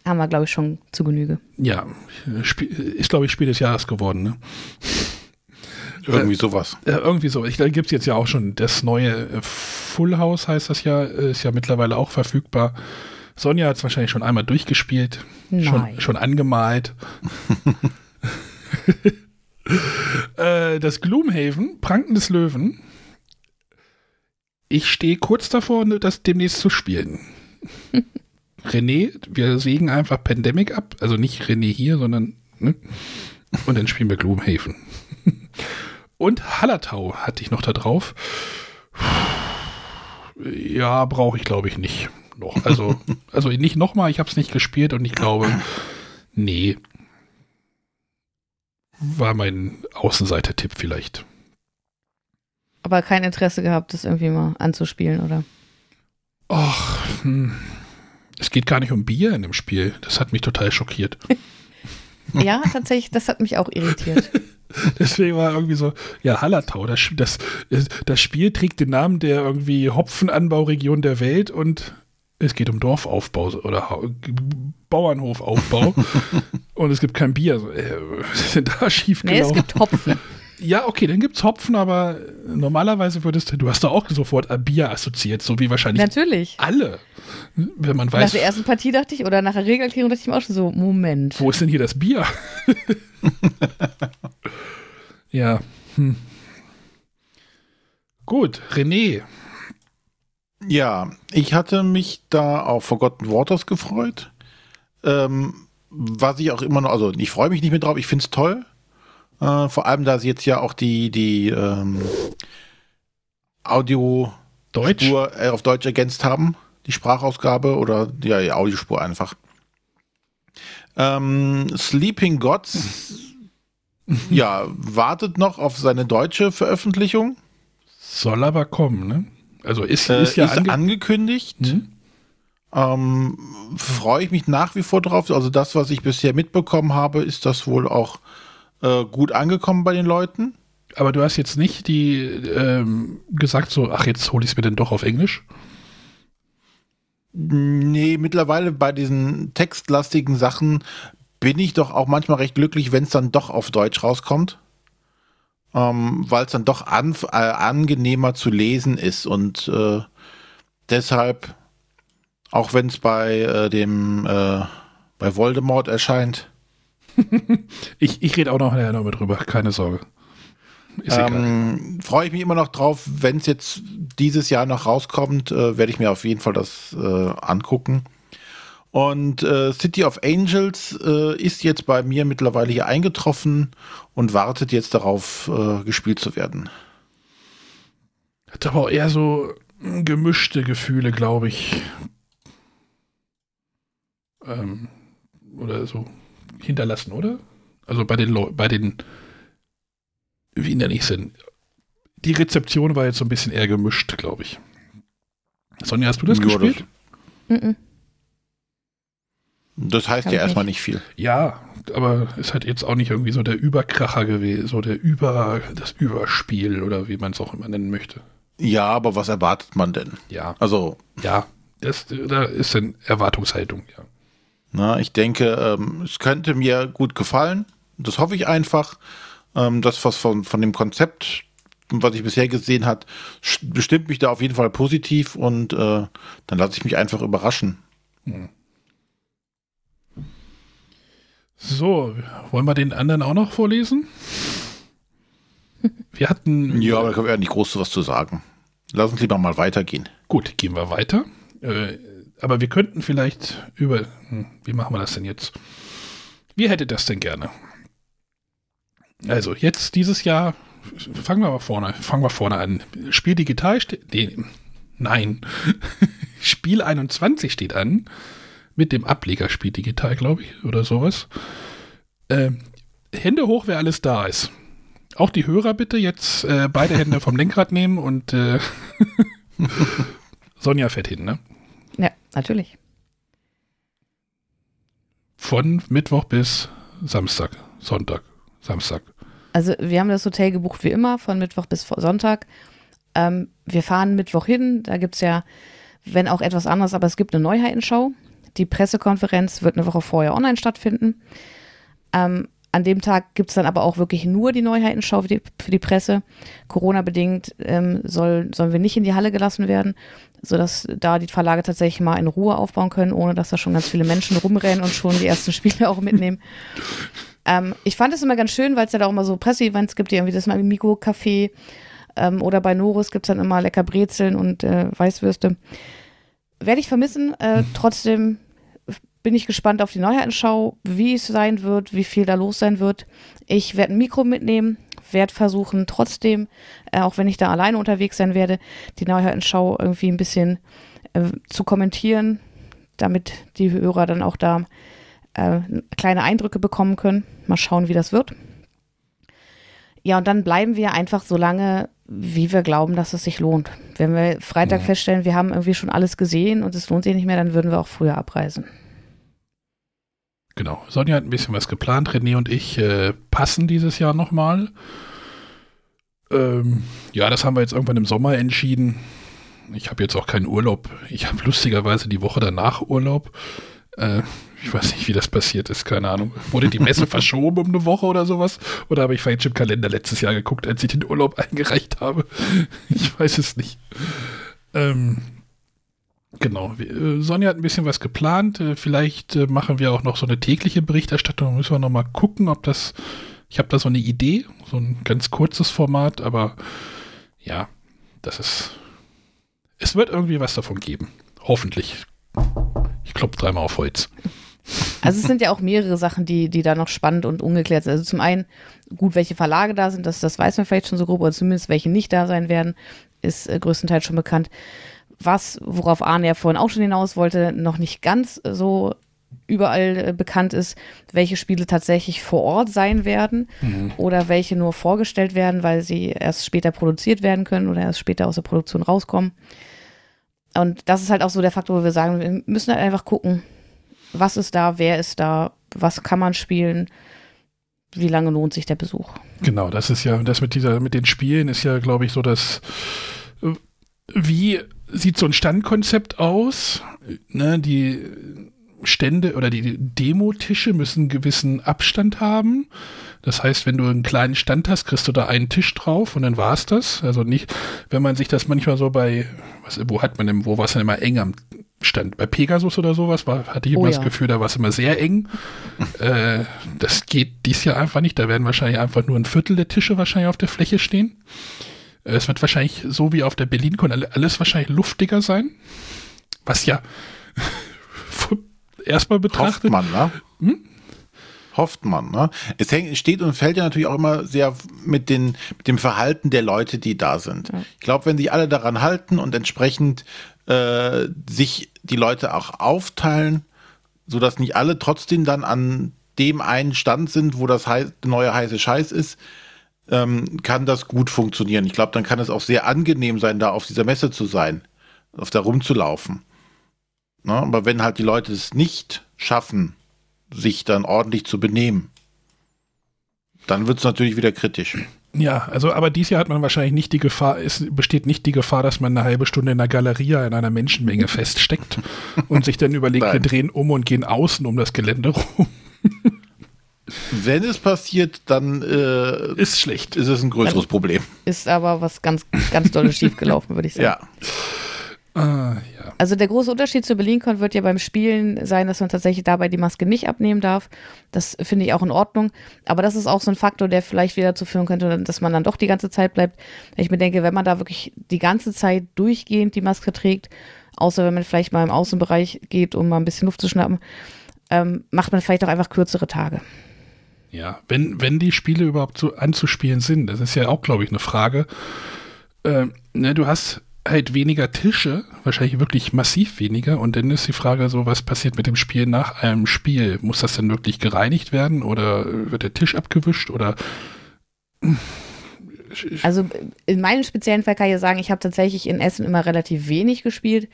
Haben wir, glaube ich, schon zu Genüge. Ja, ist, glaube ich, Spiel des Jahres geworden, ne? [LAUGHS] Irgendwie sowas. Äh, irgendwie so. Ich, da gibt es jetzt ja auch schon das neue äh, Full House, heißt das ja, ist ja mittlerweile auch verfügbar. Sonja hat es wahrscheinlich schon einmal durchgespielt, schon, schon angemalt. [LAUGHS] äh, das Gloomhaven, Pranken des Löwen. ich stehe kurz davor, das demnächst zu spielen. [LAUGHS] René, wir sägen einfach Pandemic ab. Also nicht René hier, sondern. Ne? Und dann spielen wir Gloomhaven. [LAUGHS] Und Hallertau hatte ich noch da drauf. Ja, brauche ich glaube ich nicht noch. Also, [LAUGHS] also nicht nochmal, ich habe es nicht gespielt und ich glaube, nee. War mein Außenseiter-Tipp vielleicht. Aber kein Interesse gehabt, das irgendwie mal anzuspielen, oder? Ach, hm. Es geht gar nicht um Bier in dem Spiel. Das hat mich total schockiert. [LAUGHS] ja, tatsächlich, das hat mich auch irritiert. [LAUGHS] Deswegen war irgendwie so, ja, Hallertau, das, das, das Spiel trägt den Namen der irgendwie Hopfenanbauregion der Welt und es geht um Dorfaufbau oder Bauernhofaufbau [LAUGHS] und es gibt kein Bier. Äh, was ist denn da schief Nee, es gibt Hopfen. Ja, okay, dann gibt es Hopfen, aber normalerweise würdest du, du hast da auch sofort ein Bier assoziiert, so wie wahrscheinlich Natürlich. alle. Wenn man weiß. Nach der ersten Partie dachte ich, oder nach der Regelerklärung dachte ich mir auch schon so, Moment. Wo ist denn hier das Bier? [LAUGHS] ja. Hm. Gut, René. Ja, ich hatte mich da auf Forgotten Waters gefreut. Ähm, was ich auch immer noch, also ich freue mich nicht mehr drauf, ich finde es toll. Äh, vor allem, da sie jetzt ja auch die, die ähm, Audio Deutsch? Spur äh, auf Deutsch ergänzt haben, die Sprachausgabe oder ja, die Audiospur einfach. Ähm, Sleeping Gods, [LAUGHS] ja, wartet noch auf seine deutsche Veröffentlichung. Soll aber kommen, ne? Also ist, Äh, ist ja ist ange angekündigt. Hm? Ähm, Freue ich mich nach wie vor drauf. Also das, was ich bisher mitbekommen habe, ist das wohl auch äh, gut angekommen bei den Leuten. Aber du hast jetzt nicht die ähm, gesagt so, ach jetzt hole ich es mir denn doch auf Englisch. Nee, mittlerweile bei diesen textlastigen Sachen bin ich doch auch manchmal recht glücklich, wenn es dann doch auf Deutsch rauskommt. Ähm, Weil es dann doch an, äh, angenehmer zu lesen ist und äh, deshalb, auch wenn es bei äh, dem äh, bei Voldemort erscheint, Ich, ich rede auch noch nachher noch mit drüber, keine Sorge. Ähm, freue ich mich immer noch drauf, wenn es jetzt dieses Jahr noch rauskommt, äh, werde ich mir auf jeden Fall das äh, angucken. Und äh, City of Angels äh, ist jetzt bei mir mittlerweile hier eingetroffen und wartet jetzt darauf, äh, gespielt zu werden. Hat aber auch eher so mm, gemischte Gefühle, glaube ich. Ähm, oder so hinterlassen, oder? Also bei den Leu bei den wie nenne ich es denn? Die Rezeption war jetzt so ein bisschen eher gemischt, glaube ich. Sonja, hast du das Ja, gespielt? Mhm. Das heißt Hab ja erstmal nicht viel. Ja, aber ist halt jetzt auch nicht irgendwie so der Überkracher gewesen, so der Über, das Überspiel oder wie man es auch immer nennen möchte. Ja, aber was erwartet man denn? Ja, Also, ja, das, da ist dann Erwartungshaltung, ja. Na, ich denke, ähm, es könnte mir gut gefallen. Das hoffe ich einfach. Ähm, das, was von, von dem Konzept, was ich bisher gesehen hat, st- bestimmt mich da auf jeden Fall positiv und äh, dann lasse ich mich einfach überraschen. So, wollen wir den anderen auch noch vorlesen? [LAUGHS] Wir hatten. Ja, aber da können wir ja nicht groß was zu sagen. Lass uns lieber mal weitergehen. Gut, gehen wir weiter. Äh, aber wir könnten vielleicht über. Hm, wie machen wir das denn jetzt? Wie hättet das denn gerne? Also, jetzt dieses Jahr. Fangen wir mal vorne, fangen wir vorne an. Spiel digital steht. Nee, nein. [LAUGHS] Spiel 21 steht an. Mit dem Ableger Spiel digital, glaube ich, oder sowas. Äh, Hände hoch, wer alles da ist. Auch die Hörer bitte jetzt äh, beide Hände vom Lenkrad nehmen und äh, [LAUGHS] Sonja fährt hin, ne? Ja, natürlich. Von Mittwoch bis Samstag, Sonntag, Samstag. Also wir haben das Hotel gebucht wie immer, von Mittwoch bis Sonntag. Ähm, wir fahren Mittwoch hin, da gibt es ja, wenn auch etwas anderes, aber es gibt eine Neuheitenschau. Die Pressekonferenz wird eine Woche vorher online stattfinden. Ähm, an dem Tag gibt es dann aber auch wirklich nur die Neuheitenschau für die, für die Presse. Corona-bedingt ähm, soll, sollen wir nicht in die Halle gelassen werden, sodass da die Verlage tatsächlich mal in Ruhe aufbauen können, ohne dass da schon ganz viele Menschen rumrennen und schon die ersten Spiele [LAUGHS] auch mitnehmen. Ähm, ich fand es immer ganz schön, weil es ja da auch immer so Presseevents gibt, die irgendwie das mal im Mikro-Café Ähm, oder bei Norus gibt es dann immer lecker Brezeln und äh, Weißwürste. Werde ich vermissen. Äh, hm. Trotzdem bin ich gespannt auf die Neuheitenschau, wie es sein wird, wie viel da los sein wird. Ich werde ein Mikro mitnehmen, werde versuchen, trotzdem, äh, auch wenn ich da alleine unterwegs sein werde, die Neuheitenschau irgendwie ein bisschen äh, zu kommentieren, damit die Hörer dann auch da äh, kleine Eindrücke bekommen können. Mal schauen, wie das wird. Ja, und dann bleiben wir einfach so lange, wie wir glauben, dass es sich lohnt. Wenn wir Freitag ja. feststellen, wir haben irgendwie schon alles gesehen und es lohnt sich nicht mehr, dann würden wir auch früher abreisen. Genau. Sonja hat ein bisschen was geplant. René und ich äh, passen dieses Jahr nochmal. Ähm, ja, das haben wir jetzt irgendwann im Sommer entschieden. Ich habe jetzt auch keinen Urlaub. Ich habe lustigerweise die Woche danach Urlaub. Äh, ich weiß nicht, wie das passiert ist, keine Ahnung. Wurde die Messe [LAUGHS] verschoben um eine Woche oder sowas? Oder habe ich falsch im Kalender letztes Jahr geguckt, als ich den Urlaub eingereicht habe? Ich weiß es nicht. Ähm, genau. Äh, Sonja hat ein bisschen was geplant. Äh, vielleicht äh, machen wir auch noch so eine tägliche Berichterstattung. Müssen wir noch mal gucken, ob das. Ich habe da so eine Idee, so ein ganz kurzes Format, aber ja, das ist. Es wird irgendwie was davon geben. Hoffentlich. Ich klopfe dreimal auf Holz. Also es [LAUGHS] sind ja auch mehrere Sachen, die, die da noch spannend und ungeklärt sind. Also zum einen, gut, welche Verlage da sind, das, das weiß man vielleicht schon so grob, oder zumindest welche nicht da sein werden, ist größtenteils schon bekannt. Was, worauf Arne ja vorhin auch schon hinaus wollte, noch nicht ganz so überall äh, bekannt ist, welche Spiele tatsächlich vor Ort sein werden mhm. oder welche nur vorgestellt werden, weil sie erst später produziert werden können oder erst später aus der Produktion rauskommen. Und das ist halt auch so der Faktor, wo wir sagen, wir müssen halt einfach gucken, was ist da, wer ist da, was kann man spielen, wie lange lohnt sich der Besuch. Genau, das ist ja, das mit dieser, mit den Spielen ist ja, glaube ich, so dass wie sieht so ein Standkonzept aus? Ne, die Stände oder die Demotische müssen einen gewissen Abstand haben. Das heißt, wenn du einen kleinen Stand hast, kriegst du da einen Tisch drauf und dann war's das. Also nicht, wenn man sich das manchmal so bei, was, wo hat man denn, wo war es denn immer eng am Stand? Bei Pegasus oder sowas war, hatte ich immer oh, das Gefühl, da war es immer sehr eng. [LAUGHS] äh, das geht dies Jahr einfach nicht. Da werden wahrscheinlich einfach nur ein Viertel der Tische wahrscheinlich auf der Fläche stehen. Äh, es wird wahrscheinlich so wie auf der BerlinCon alles wahrscheinlich luftiger sein. Was ja [LAUGHS] erstmal betrachtet. Hofft man, ne? Hm? Hofft man, ne? Es hängt, steht und fällt ja natürlich auch immer sehr mit, den, mit dem Verhalten der Leute, die da sind. Ja. Ich glaube, wenn sich alle daran halten und entsprechend äh, sich die Leute auch aufteilen, sodass nicht alle trotzdem dann an dem einen Stand sind, wo das neue heiße Scheiß ist, ähm, kann das gut funktionieren. Ich glaube, dann kann es auch sehr angenehm sein, da auf dieser Messe zu sein, auf da rumzulaufen. Ne? Aber wenn halt die Leute es nicht schaffen, sich dann ordentlich zu benehmen, dann wird es natürlich wieder kritisch. Ja, also aber dieses Jahr hat man wahrscheinlich nicht die Gefahr, es besteht nicht die Gefahr, dass man eine halbe Stunde in der Galerie in einer Menschenmenge feststeckt und sich dann überlegt, [LAUGHS] Nein. wir drehen um und gehen außen um das Gelände rum. Wenn es passiert, dann äh, ist schlecht. Ist es ein größeres also, Problem. Ist aber was ganz, ganz dolles schiefgelaufen, würde ich sagen. Ja. Ah, ja. Also der große Unterschied zu BerlinCon wird ja beim Spielen sein, dass man tatsächlich dabei die Maske nicht abnehmen darf. Das finde ich auch in Ordnung. Aber das ist auch so ein Faktor, der vielleicht wieder dazu führen könnte, dass man dann doch die ganze Zeit bleibt. Ich mir denke, wenn man da wirklich die ganze Zeit durchgehend die Maske trägt, außer wenn man vielleicht mal im Außenbereich geht, um mal ein bisschen Luft zu schnappen, ähm, macht man vielleicht auch einfach kürzere Tage. Ja, wenn, wenn die Spiele überhaupt so anzuspielen sind, das ist ja auch, glaube ich, eine Frage. Ähm, ne, du hast halt weniger Tische, wahrscheinlich wirklich massiv weniger. Und dann ist die Frage so, was passiert mit dem Spiel nach einem Spiel? Muss das denn wirklich gereinigt werden oder wird der Tisch abgewischt oder? Also in meinem speziellen Fall kann ich sagen, ich habe tatsächlich in Essen immer relativ wenig gespielt.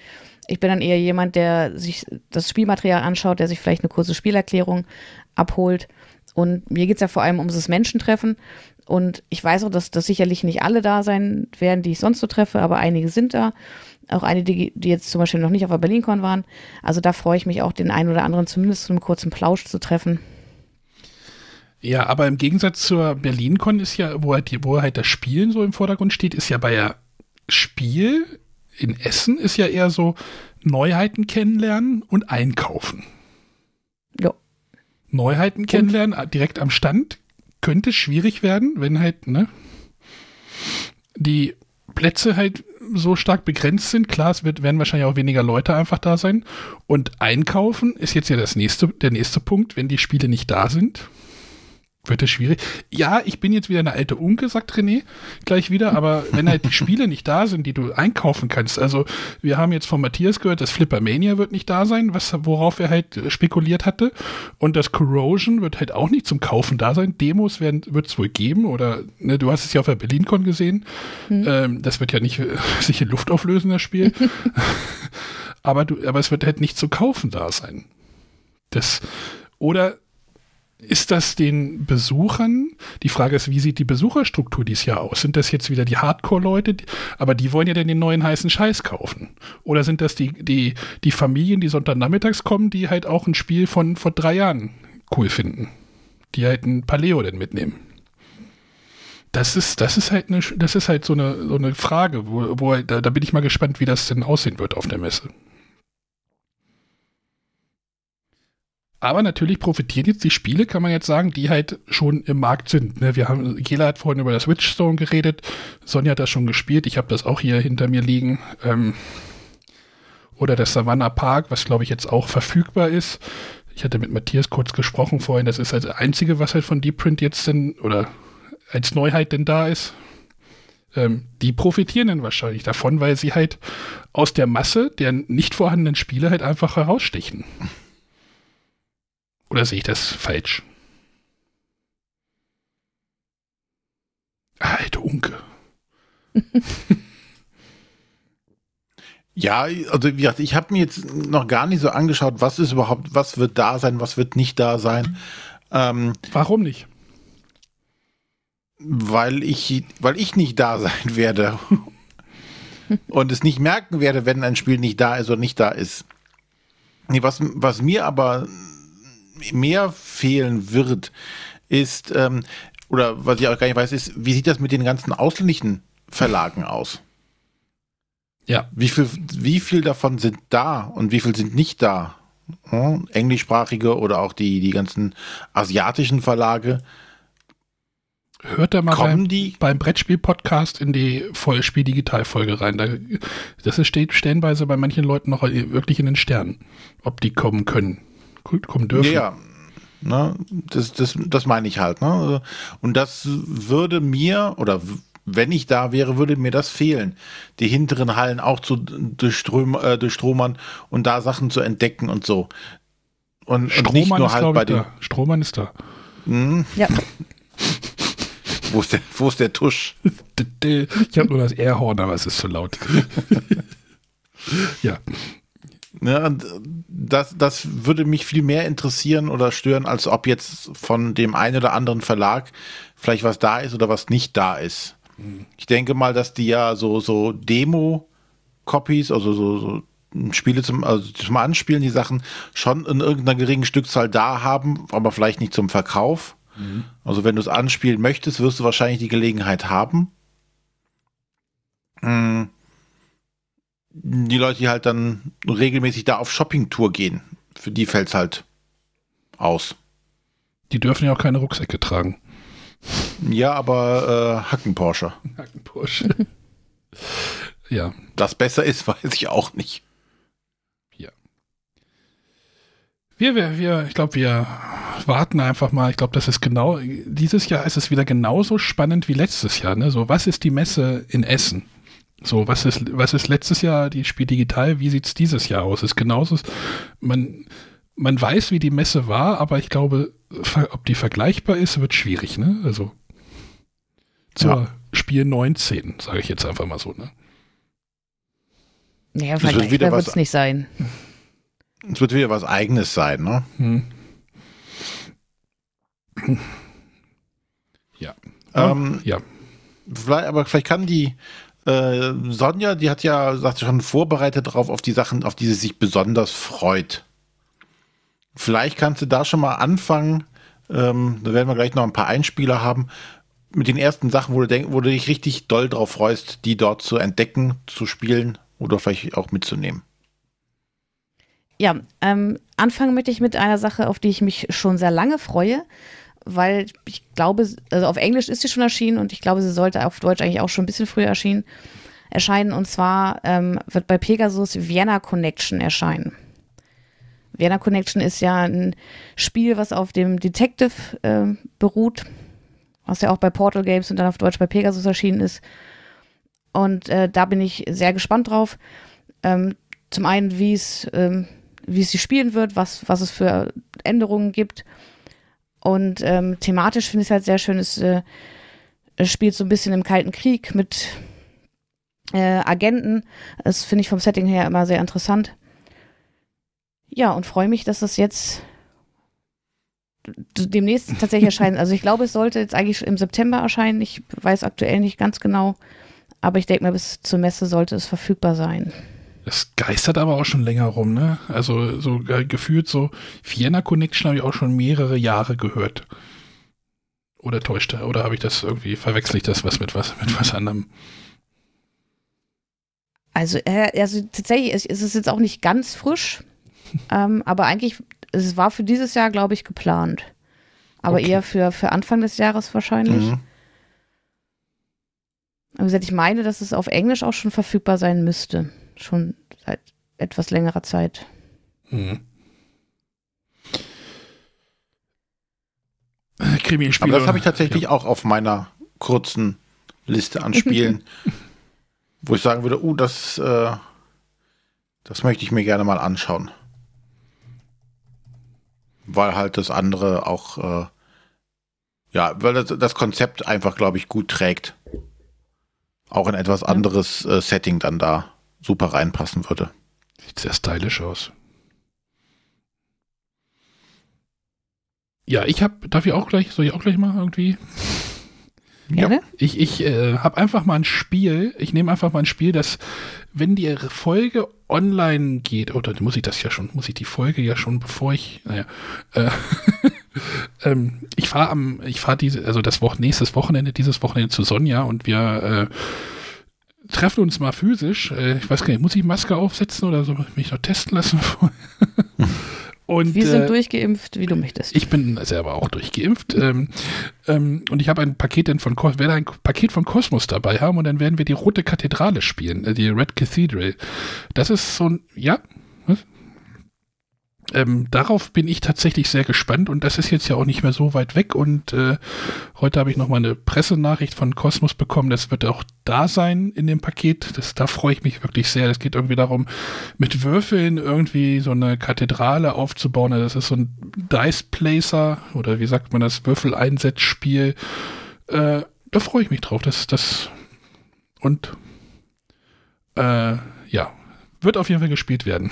Ich bin dann eher jemand, der sich das Spielmaterial anschaut, der sich vielleicht eine kurze Spielerklärung abholt. Und mir geht es ja vor allem ums Menschentreffen. Und ich weiß auch, dass, dass sicherlich nicht alle da sein werden, die ich sonst so treffe, aber einige sind da. Auch einige, die, die jetzt zum Beispiel noch nicht auf der BerlinCon waren. Also da freue ich mich auch, den einen oder anderen zumindest zu einem kurzen Plausch zu treffen. Ja, aber im Gegensatz zur BerlinCon ist ja, wo halt, wo halt das Spielen so im Vordergrund steht, ist ja bei der Spiel in Essen ist ja eher so Neuheiten kennenlernen und einkaufen. Neuheiten kennenlernen, und? direkt am Stand könnte schwierig werden, wenn halt, ne? die Plätze halt so stark begrenzt sind. Klar, es wird, werden wahrscheinlich auch weniger Leute einfach da sein. Und einkaufen ist jetzt ja das nächste, der nächste Punkt, wenn die Spiele nicht da sind wird es schwierig. Ja, ich bin jetzt wieder eine alte Unke, sagt René gleich wieder, aber wenn halt die Spiele nicht da sind, die du einkaufen kannst, also wir haben jetzt von Matthias gehört, das Flippermania wird nicht da sein, was, worauf er halt spekuliert hatte und das Corrosion wird halt auch nicht zum Kaufen da sein. Demos wird es wohl geben oder ne, du hast es ja auf der BerlinCon gesehen, hm. ähm, das wird ja nicht [LAUGHS] sich in Luft auflösen, das Spiel, [LAUGHS] aber, du, aber es wird halt nicht zu kaufen da sein. Das, oder ist das den Besuchern? Die Frage ist, wie sieht die Besucherstruktur dieses Jahr aus? Sind das jetzt wieder die Hardcore-Leute? Aber die wollen ja dann den neuen heißen Scheiß kaufen. Oder sind das die, die, die Familien, die Sonntagnachmittags kommen, die halt auch ein Spiel von vor drei Jahren cool finden? Die halt ein Paleo denn mitnehmen? Das ist, das ist halt eine, das ist halt so eine, so eine Frage, wo, wo da, da bin ich mal gespannt, wie das denn aussehen wird auf der Messe. Aber natürlich profitieren jetzt die Spiele, kann man jetzt sagen, die halt schon im Markt sind. Ne? Wir haben, Gela hat vorhin über das Witchstone geredet, Sonja hat das schon gespielt, ich habe das auch hier hinter mir liegen. Ähm, oder das Savannah Park, was glaube ich jetzt auch verfügbar ist. Ich hatte mit Matthias kurz gesprochen vorhin, das ist halt das Einzige, was halt von Deep Print jetzt denn, oder als Neuheit denn da ist. Ähm, die profitieren dann wahrscheinlich davon, weil sie halt aus der Masse der nicht vorhandenen Spiele halt einfach herausstechen. Oder sehe ich das falsch? Alte Unke. [LAUGHS] ja, also wie gesagt, ich habe mir jetzt noch gar nicht so angeschaut, was ist überhaupt, was wird da sein, was wird nicht da sein. Ähm, Warum nicht? Weil ich, weil ich nicht da sein [LAUGHS] werde [LAUGHS] und es nicht merken werde, wenn ein Spiel nicht da ist oder nicht da ist. was, was mir aber mehr fehlen wird, ist, ähm, oder was ich auch gar nicht weiß, ist, wie sieht das mit den ganzen ausländischen Verlagen aus? Ja. Wie viel, wie viel davon sind da und wie viel sind nicht da? Hm? Englischsprachige oder auch die, die ganzen asiatischen Verlage. Hört da mal beim, die? beim Brettspiel-Podcast in die Vollspiel-Digital-Folge rein. Da, das steht stellenweise bei manchen Leuten noch wirklich in den Sternen, ob die kommen können kommen dürfen. Ja, ne, das, das, das meine ich halt. Ne? Und das würde mir, oder wenn ich da wäre, würde mir das fehlen, die hinteren Hallen auch zu durchström, äh, durchstromern und da Sachen zu entdecken und so. Und, und nicht nur halt bei den. Strohmann ist da. Hm? Ja. [LAUGHS] wo, ist der, wo ist der Tusch? [LAUGHS] Ich habe nur das Airhorn, aber es ist zu laut. [LAUGHS] ja. Ja, das, das würde mich viel mehr interessieren oder stören, als ob jetzt von dem einen oder anderen Verlag vielleicht was da ist oder was nicht da ist. Ich denke mal, dass die ja so, so Demo-Copies, also so, so Spiele zum, also zum Anspielen, die Sachen schon in irgendeiner geringen Stückzahl da haben, aber vielleicht nicht zum Verkauf. Mhm. Also wenn du es anspielen möchtest, wirst du wahrscheinlich die Gelegenheit haben. Mhm die Leute, die halt dann regelmäßig da auf Shoppingtour gehen, für die fällt es halt aus. Die dürfen ja auch keine Rucksäcke tragen. Ja, aber äh, Hacken Porsche. Hacken Porsche. [LAUGHS] ja. Das besser ist, [LAUGHS] weiß ich auch nicht. Ja. Wir, wir, wir ich glaube, wir warten einfach mal. Ich glaube, das ist genau, dieses Jahr ist es wieder genauso spannend wie letztes Jahr. Ne? So, was ist die Messe in Essen? So, was ist, was ist letztes Jahr die Spiel digital? Wie sieht es dieses Jahr aus? Ist genauso, man, man weiß, wie die Messe war, aber ich glaube, ob die vergleichbar ist, wird schwierig, ne? Also zur ja. Spiel 19, sage ich jetzt einfach mal so, ne? Naja, vergleichbar wird es nicht sein. Es wird wieder was Eigenes sein, ne? Hm. Ja. Ähm, ja. Vielleicht, aber vielleicht kann die äh, Sonja, die hat ja, sagt schon, vorbereitet darauf, auf die Sachen, auf die sie sich besonders freut. Vielleicht kannst du da schon mal anfangen. Ähm, da werden wir gleich noch ein paar Einspieler haben. Mit den ersten Sachen, wo du, denk, wo du dich richtig doll drauf freust, die dort zu entdecken, zu spielen oder vielleicht auch mitzunehmen. Ja, ähm, anfangen möchte ich mit einer Sache, auf die ich mich schon sehr lange freue weil ich glaube, also auf Englisch ist sie schon erschienen und ich glaube, sie sollte auf Deutsch eigentlich auch schon ein bisschen früher erschienen, erscheinen. Und zwar ähm, wird bei Pegasus Vienna Connection erscheinen. Vienna Connection ist ja ein Spiel, was auf dem Detective äh, beruht, was ja auch bei Portal Games und dann auf Deutsch bei Pegasus erschienen ist. Und äh, da bin ich sehr gespannt drauf. Ähm, zum einen, wie es ähm, wie sie spielen wird, was, was es für Änderungen gibt. Und ähm, thematisch finde ich es halt sehr schön. Es, äh, spielt so ein bisschen im Kalten Krieg mit äh, Agenten. Das finde ich vom Setting her immer sehr interessant. Ja, und freue mich, dass das jetzt demnächst tatsächlich [LAUGHS] erscheint. Also ich glaube, es sollte jetzt eigentlich im September erscheinen. Ich weiß aktuell nicht ganz genau. Aber ich denke mal, bis zur Messe sollte es verfügbar sein. Das geistert aber auch schon länger rum, ne? Also so äh, gefühlt so Vienna Connection habe ich auch schon mehrere Jahre gehört. Oder täuscht er? Oder habe ich das irgendwie, verwechsel ich das was mit was, mit was anderem? Also, äh, also tatsächlich ist, ist es jetzt auch nicht ganz frisch, [LAUGHS] ähm, aber eigentlich, es war für dieses Jahr, glaube ich, geplant. Aber okay. eher für, für Anfang des Jahres wahrscheinlich. Mhm. Wie gesagt, ich meine, dass es auf Englisch auch schon verfügbar sein müsste schon seit etwas längerer Zeit. Mhm. Krimi-Spiele. Aber das habe ich tatsächlich ja. auch auf meiner kurzen Liste an Spielen, [LAUGHS] wo ich sagen würde, uh, das, äh, das möchte ich mir gerne mal anschauen. Weil halt das andere auch, äh, ja, weil das, das Konzept einfach, glaube ich, gut trägt. Auch ein etwas anderes äh, Setting dann da super reinpassen würde. Sieht sehr stylisch aus. Ja, ich habe, darf ich auch gleich, soll ich auch gleich mal irgendwie? [LAUGHS] Gerne. Ich, ich äh, habe einfach mal ein Spiel, ich nehme einfach mal ein Spiel, das, wenn die Folge online geht, oder muss ich das ja schon, muss ich die Folge ja schon, bevor ich, naja, äh, [LAUGHS] ähm, ich fahre am, ich fahre diese, also das Wochen, nächstes Wochenende, dieses Wochenende zu Sonja und wir äh, treffen uns mal physisch. Äh, ich weiß gar nicht, muss ich Maske aufsetzen oder so? Mich noch testen lassen? [LAUGHS] Und, Wir sind äh, durchgeimpft, wie du möchtest. Ich bin selber auch durchgeimpft. ähm, ähm, und ich habe ein Paket dann von werde ein Paket von Kosmos dabei haben und dann werden wir die Rote Kathedrale spielen, äh, die Red Cathedral. Das ist so ein, ja, ähm, darauf bin ich tatsächlich sehr gespannt und das ist jetzt ja auch nicht mehr so weit weg und äh, heute habe ich nochmal eine Pressenachricht von Cosmos bekommen, das wird auch da sein in dem Paket, das, da freue ich mich wirklich sehr, es geht irgendwie darum, mit Würfeln irgendwie so eine Kathedrale aufzubauen, also das ist so ein Dice Placer oder wie sagt man das, Würfeleinsetzspiel, äh, da freue ich mich drauf, das, das und äh, ja, wird auf jeden Fall gespielt werden.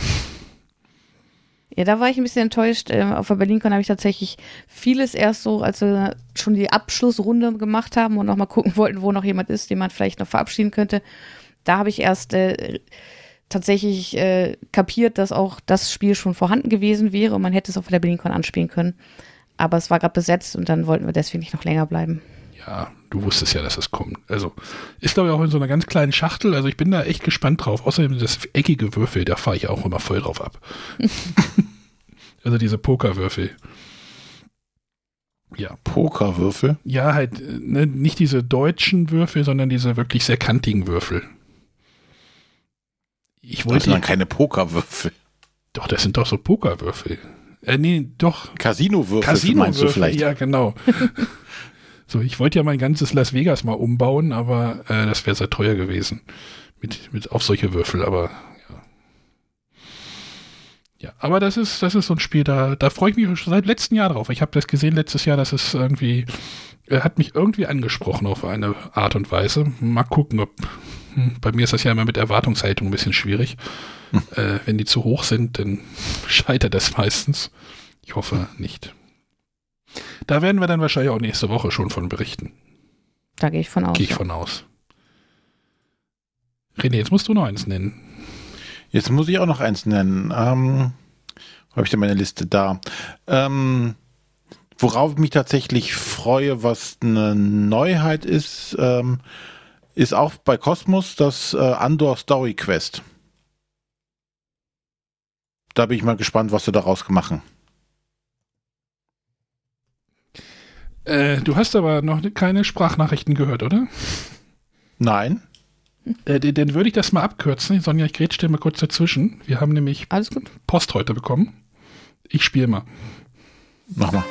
Ja, da war ich ein bisschen enttäuscht. Ähm, auf der BerlinCon habe ich tatsächlich vieles erst so, als wir schon die Abschlussrunde gemacht haben und noch mal gucken [LAUGHS] wollten, wo noch jemand ist, den man vielleicht noch verabschieden könnte. Da habe ich erst äh, tatsächlich äh, kapiert, dass auch das Spiel schon vorhanden gewesen wäre und man hätte es auf der BerlinCon anspielen können. Aber es war gerade besetzt und dann wollten wir deswegen nicht noch länger bleiben. Ja, du wusstest ja, dass es kommt. Also ist glaube ich auch in so einer ganz kleinen Schachtel. Also ich bin da echt gespannt drauf. Außerdem das eckige Würfel, da fahre ich auch immer voll drauf ab. [LAUGHS] also diese Pokerwürfel. Ja. Pokerwürfel? Ja, halt ne, nicht diese deutschen Würfel, sondern diese wirklich sehr kantigen Würfel. Ich wollte das sind dann keine Pokerwürfel. Doch, das sind doch so Pokerwürfel. Äh, nee, doch. Casino-Würfel Casino meinst du vielleicht? Ja, genau. [LAUGHS] So, ich wollte ja mein ganzes Las Vegas mal umbauen, aber äh, das wäre sehr teuer gewesen. Mit, mit auf solche Würfel, aber ja. Ja, aber das ist, das ist so ein Spiel, da, da freue ich mich schon seit letztem Jahr drauf. Ich habe das gesehen letztes Jahr, das ist irgendwie, er hat mich irgendwie angesprochen auf eine Art und Weise. Mal gucken, ob, hm, bei mir ist das ja immer mit Erwartungshaltung ein bisschen schwierig. Hm. Äh, wenn die zu hoch sind, dann [LAUGHS] scheitert das meistens. Ich hoffe nicht. Da werden wir dann wahrscheinlich auch nächste Woche schon von berichten. Da gehe ich von aus. Gehe ich ja. von aus. René, jetzt musst du noch eins nennen. Jetzt muss ich auch noch eins nennen. Ähm, habe ich denn meine Liste da? Ähm, worauf ich mich tatsächlich freue, was eine Neuheit ist, ähm, ist auch bei Cosmos das äh, Andor Story Quest. Da bin ich mal gespannt, was sie daraus machen. Äh, du hast aber noch keine Sprachnachrichten gehört, oder? Nein. Äh, dann würde ich das mal abkürzen. Sonja, ich grätsch dir mal kurz dazwischen. Wir haben nämlich Alles gut. Post heute bekommen. Ich spiele mal. Mach mal.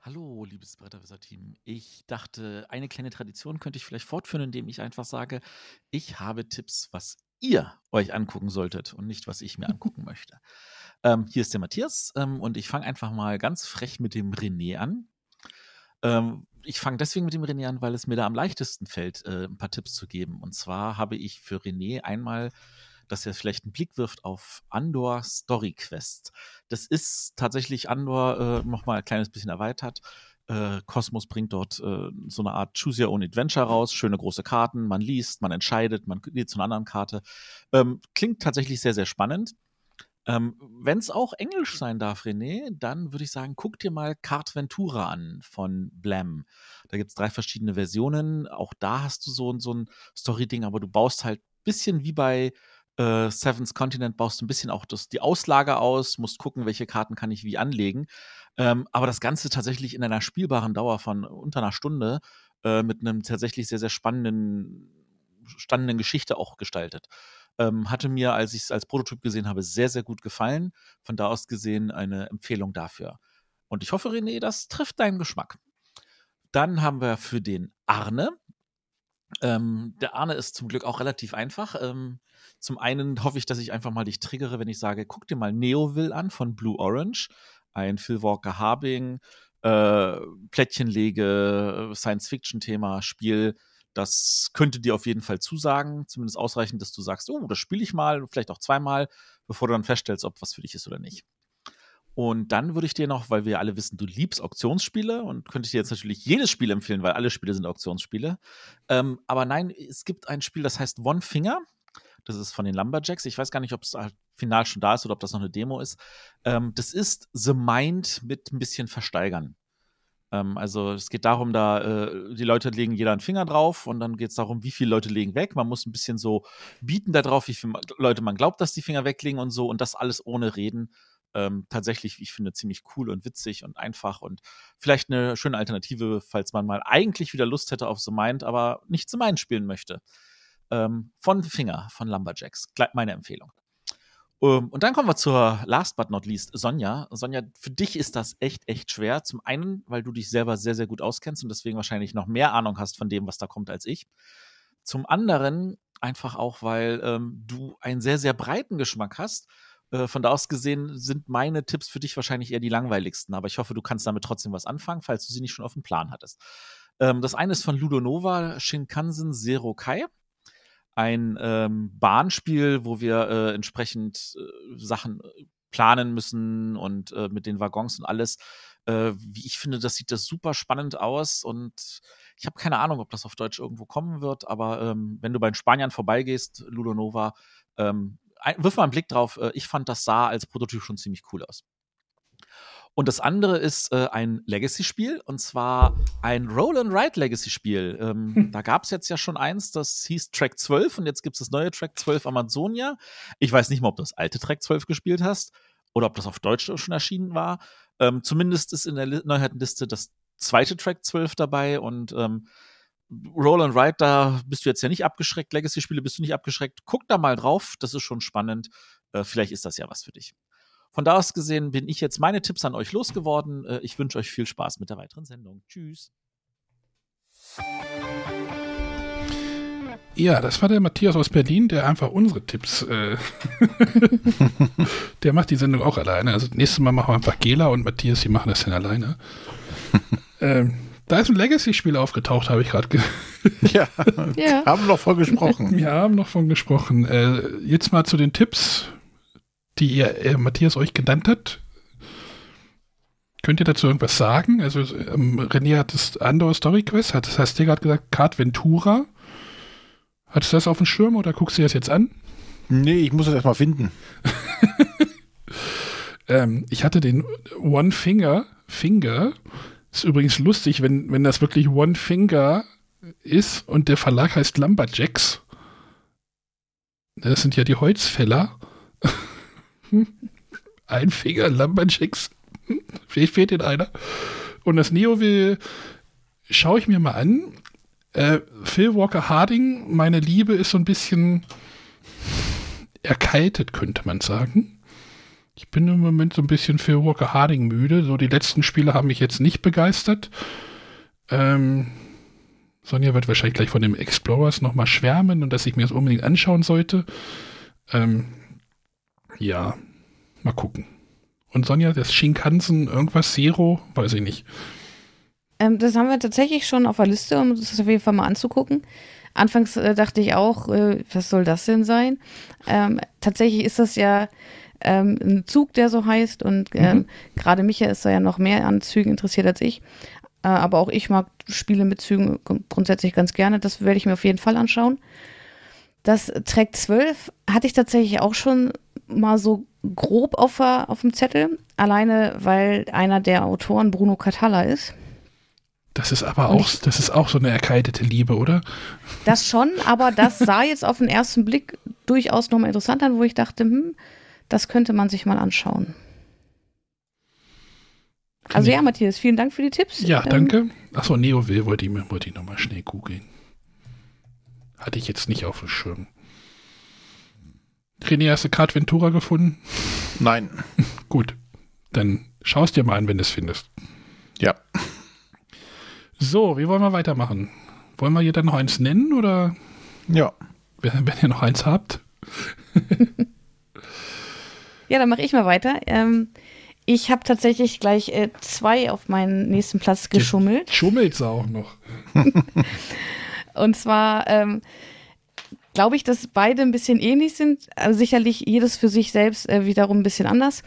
Hallo, liebes Bretterwisser-Team. Ich dachte, eine kleine Tradition könnte ich vielleicht fortführen, indem ich einfach sage, ich habe Tipps, was ihr euch angucken solltet und nicht, was ich mir angucken [LAUGHS] möchte. Ähm, hier ist der Matthias ähm, und ich fange einfach mal ganz frech mit dem René an. Ähm, ich fange deswegen mit dem René an, weil es mir da am leichtesten fällt, äh, ein paar Tipps zu geben. Und zwar habe ich für René einmal, dass er vielleicht einen Blick wirft auf Andor Story Quest. Das ist tatsächlich Andor äh, nochmal ein kleines bisschen erweitert. Äh, bringt dort äh, so eine Art Choose Your Own Adventure raus. Schöne große Karten. Man liest, man entscheidet, man geht zu einer anderen Karte. Ähm, klingt tatsächlich sehr, sehr spannend. Ähm, Wenn es auch Englisch sein darf, René, dann würde ich sagen, guck dir mal Card Ventura an von Blam. Da gibt es drei verschiedene Versionen. Auch da hast du so, so ein Story-Ding, aber du baust halt ein bisschen wie bei äh, Seven's Continent, baust ein bisschen auch das, die Auslage aus, musst gucken, welche Karten kann ich wie anlegen. Ähm, aber das Ganze tatsächlich in einer spielbaren Dauer von unter einer Stunde äh, mit einem tatsächlich sehr, sehr spannenden, spannenden Geschichte auch gestaltet. Ähm, hatte mir, als ich es als Prototyp gesehen habe, sehr, sehr gut gefallen. Von da aus gesehen eine Empfehlung dafür. Und ich hoffe, René, das trifft deinen Geschmack. Dann haben wir für den Arne. Ähm, der Arne ist zum Glück auch relativ einfach. Ähm, zum einen hoffe ich, dass ich einfach mal dich triggere, wenn ich sage, guck dir mal Neoville an von Blue Orange. Ein Phil Walker Harbing, äh, Plättchenlege, Science-Fiction-Thema, Spiel. Das könnte dir auf jeden Fall zusagen, zumindest ausreichend, dass du sagst, oh, das spiele ich mal, vielleicht auch zweimal, bevor du dann feststellst, ob was für dich ist oder nicht. Und dann würde ich dir noch, weil wir alle wissen, du liebst Auktionsspiele und könnte dir jetzt natürlich jedes Spiel empfehlen, weil alle Spiele sind Auktionsspiele. Ähm, aber nein, es gibt ein Spiel, das heißt One Finger. Das ist von den Lumberjacks. Ich weiß gar nicht, ob es halt final schon da ist oder ob das noch eine Demo ist. Ähm, das ist The Mind mit ein bisschen Versteigern. Ähm, also es geht darum, da äh, die Leute legen jeder einen Finger drauf und dann geht es darum, wie viele Leute legen weg. Man muss ein bisschen so bieten darauf, wie viele Leute man glaubt, dass die Finger weglegen und so und das alles ohne Reden. Ähm, tatsächlich, ich finde, ziemlich cool und witzig und einfach und vielleicht eine schöne Alternative, falls man mal eigentlich wieder Lust hätte auf The Mind, aber nicht The Mind spielen möchte. Ähm, von Finger, von Lumberjacks. Meine Empfehlung. Ähm, und dann kommen wir zur last but not least, Sonja. Sonja, für dich ist das echt, echt schwer. Zum einen, weil du dich selber sehr, sehr gut auskennst und deswegen wahrscheinlich noch mehr Ahnung hast von dem, was da kommt, als ich. Zum anderen einfach auch, weil ähm, du einen sehr, sehr breiten Geschmack hast äh, von da aus gesehen sind meine Tipps für dich wahrscheinlich eher die langweiligsten, aber ich hoffe, du kannst damit trotzdem was anfangen, falls du sie nicht schon auf dem Plan hattest. Ähm, das eine ist von Ludo Nova, Shinkansen Zero Kai. Ein ähm, Bahnspiel, wo wir äh, entsprechend äh, Sachen äh, planen müssen und äh, mit den Waggons und alles. Äh, wie ich finde, das sieht das super spannend aus und ich habe keine Ahnung, ob das auf Deutsch irgendwo kommen wird, aber ähm, wenn du bei den Spaniern vorbeigehst, Ludo Nova, ähm, wirf mal einen Blick drauf. Äh, ich fand, das sah als Prototyp schon ziemlich cool aus. Und das andere ist äh, ein Legacy-Spiel und zwar ein Roll-and-Ride-Legacy-Spiel. Ähm, hm. Da gab es jetzt ja schon eins, das hieß Track 12 und jetzt gibt es das neue Track 12 Amazonia. Ich weiß nicht mal, ob du das alte Track 12 gespielt hast oder ob das auf Deutsch schon erschienen war. Ähm, zumindest ist in der Neuheitenliste das zweite Track 12 dabei und ähm, Roll and Ride, da bist du jetzt ja nicht abgeschreckt. Legacy-Spiele bist du nicht abgeschreckt. Guck da mal drauf, das ist schon spannend. Äh, vielleicht ist das ja was für dich. Von da aus gesehen bin ich jetzt meine Tipps an euch losgeworden. Äh, ich wünsche euch viel Spaß mit der weiteren Sendung. Tschüss. Ja, das war der Matthias aus Berlin, der einfach unsere Tipps, äh [LAUGHS] der macht die Sendung auch alleine. Also nächstes Mal machen wir einfach Gela und Matthias, die machen das dann alleine. [LAUGHS] ähm, da ist ein Legacy-Spiel aufgetaucht, habe ich gerade ge [LAUGHS] Ja, ja, haben noch von gesprochen. Wir haben noch von gesprochen. Äh, jetzt mal zu den Tipps, die ihr, äh, Matthias euch genannt hat. Könnt ihr dazu irgendwas sagen? Also ähm, René hat das Andor Story Quest, hat, das heißt, dir gerade gesagt, Card Ventura. Hattest du das auf dem Schirm oder guckst du das jetzt an? Nee, ich muss das erstmal finden. [LAUGHS] ähm, ich hatte den One Finger, Finger, ist übrigens lustig, wenn, wenn das wirklich One Finger ist und der Verlag heißt Lumberjacks. Das sind ja die Holzfäller. [LAUGHS] Ein Finger Lumberjacks. Vielleicht fehlt Ihnen einer. Und das Neo will, schaue ich mir mal an. Äh, Phil Walker Harding, meine Liebe ist so ein bisschen erkaltet, könnte man sagen. Ich bin im Moment so ein bisschen Phil Walker Harding müde. So die letzten Spiele haben mich jetzt nicht begeistert. Ähm, Sonja wird wahrscheinlich gleich von dem Explorers nochmal schwärmen und dass ich mir das unbedingt anschauen sollte. Ähm, ja, mal gucken. Und Sonja, das Shinkansen, irgendwas Zero, weiß ich nicht. Ähm, das haben wir tatsächlich schon auf der Liste, um das auf jeden Fall mal anzugucken. Anfangs äh, dachte ich auch, äh, was soll das denn sein? Ähm, tatsächlich ist das ja ähm, ein Zug, der so heißt. Und ähm, mhm. gerade Micha ist da ja noch mehr an Zügen interessiert als ich. Äh, aber auch ich mag Spiele mit Zügen grundsätzlich ganz gerne. Das werde ich mir auf jeden Fall anschauen. Das Track 12 hatte ich tatsächlich auch schon mal so grob auf, auf dem Zettel. Alleine, weil einer der Autoren Bruno Catalla ist. Das ist aber auch, das ist auch so eine erkaltete Liebe, oder? Das schon, aber das sah jetzt auf den ersten Blick durchaus nochmal interessant an, wo ich dachte, hm, das könnte man sich mal anschauen. Also ja, Matthias, vielen Dank für die Tipps. Ja, ähm, danke. Achso, Neo will wollte ich, wollte ich nochmal schnell googeln. Hatte ich jetzt nicht auf dem Schirm. René, hast du Card Ventura gefunden? Nein. [LAUGHS] Gut, dann schaust dir mal an, wenn du es findest. Ja. So, wie wollen wir weitermachen? Wollen wir hier dann noch eins nennen oder? Ja. Wenn, wenn ihr noch eins habt. [LAUGHS] ja, dann mache ich mal weiter. Ähm, ich habe tatsächlich gleich äh, zwei auf meinen nächsten Platz geschummelt. Schummelt es auch noch. [LAUGHS] Und zwar ähm, glaube ich, dass beide ein bisschen ähnlich sind. Also sicherlich jedes für sich selbst äh, wiederum ein bisschen anders.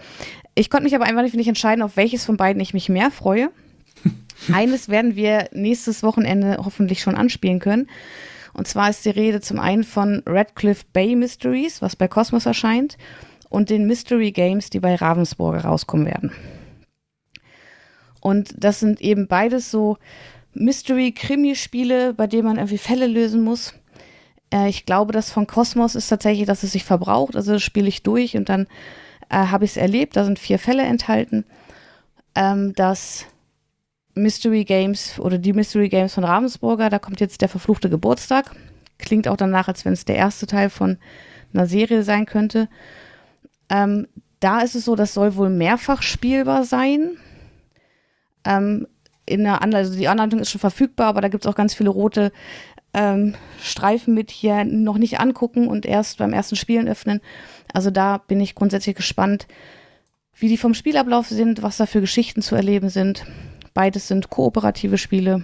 Ich konnte mich aber einfach nicht, entscheiden, auf welches von beiden ich mich mehr freue. [LAUGHS] Eines werden wir nächstes Wochenende hoffentlich schon anspielen können. Und zwar ist die Rede zum einen von Radcliffe Bay Mysteries, was bei Cosmos erscheint und den Mystery Games, die bei Ravensburger rauskommen werden. Und das sind eben beides so Mystery-Krimi-Spiele, bei denen man irgendwie Fälle lösen muss. Äh, ich glaube, das von Cosmos ist tatsächlich, dass es sich verbraucht. Also das spiele ich durch und dann äh, habe ich es erlebt. Da sind vier Fälle enthalten. Ähm, das Mystery Games oder die Mystery Games von Ravensburger, da kommt jetzt der verfluchte Geburtstag. Klingt auch danach, als wenn es der erste Teil von einer Serie sein könnte. Ähm, da ist es so, das soll wohl mehrfach spielbar sein. Ähm, in der Anleitung, also die Anleitung ist schon verfügbar, aber da gibt es auch ganz viele rote ähm, Streifen mit hier noch nicht angucken und erst beim ersten Spielen öffnen. Also da bin ich grundsätzlich gespannt, wie die vom Spielablauf sind, was da für Geschichten zu erleben sind. Beides sind kooperative Spiele.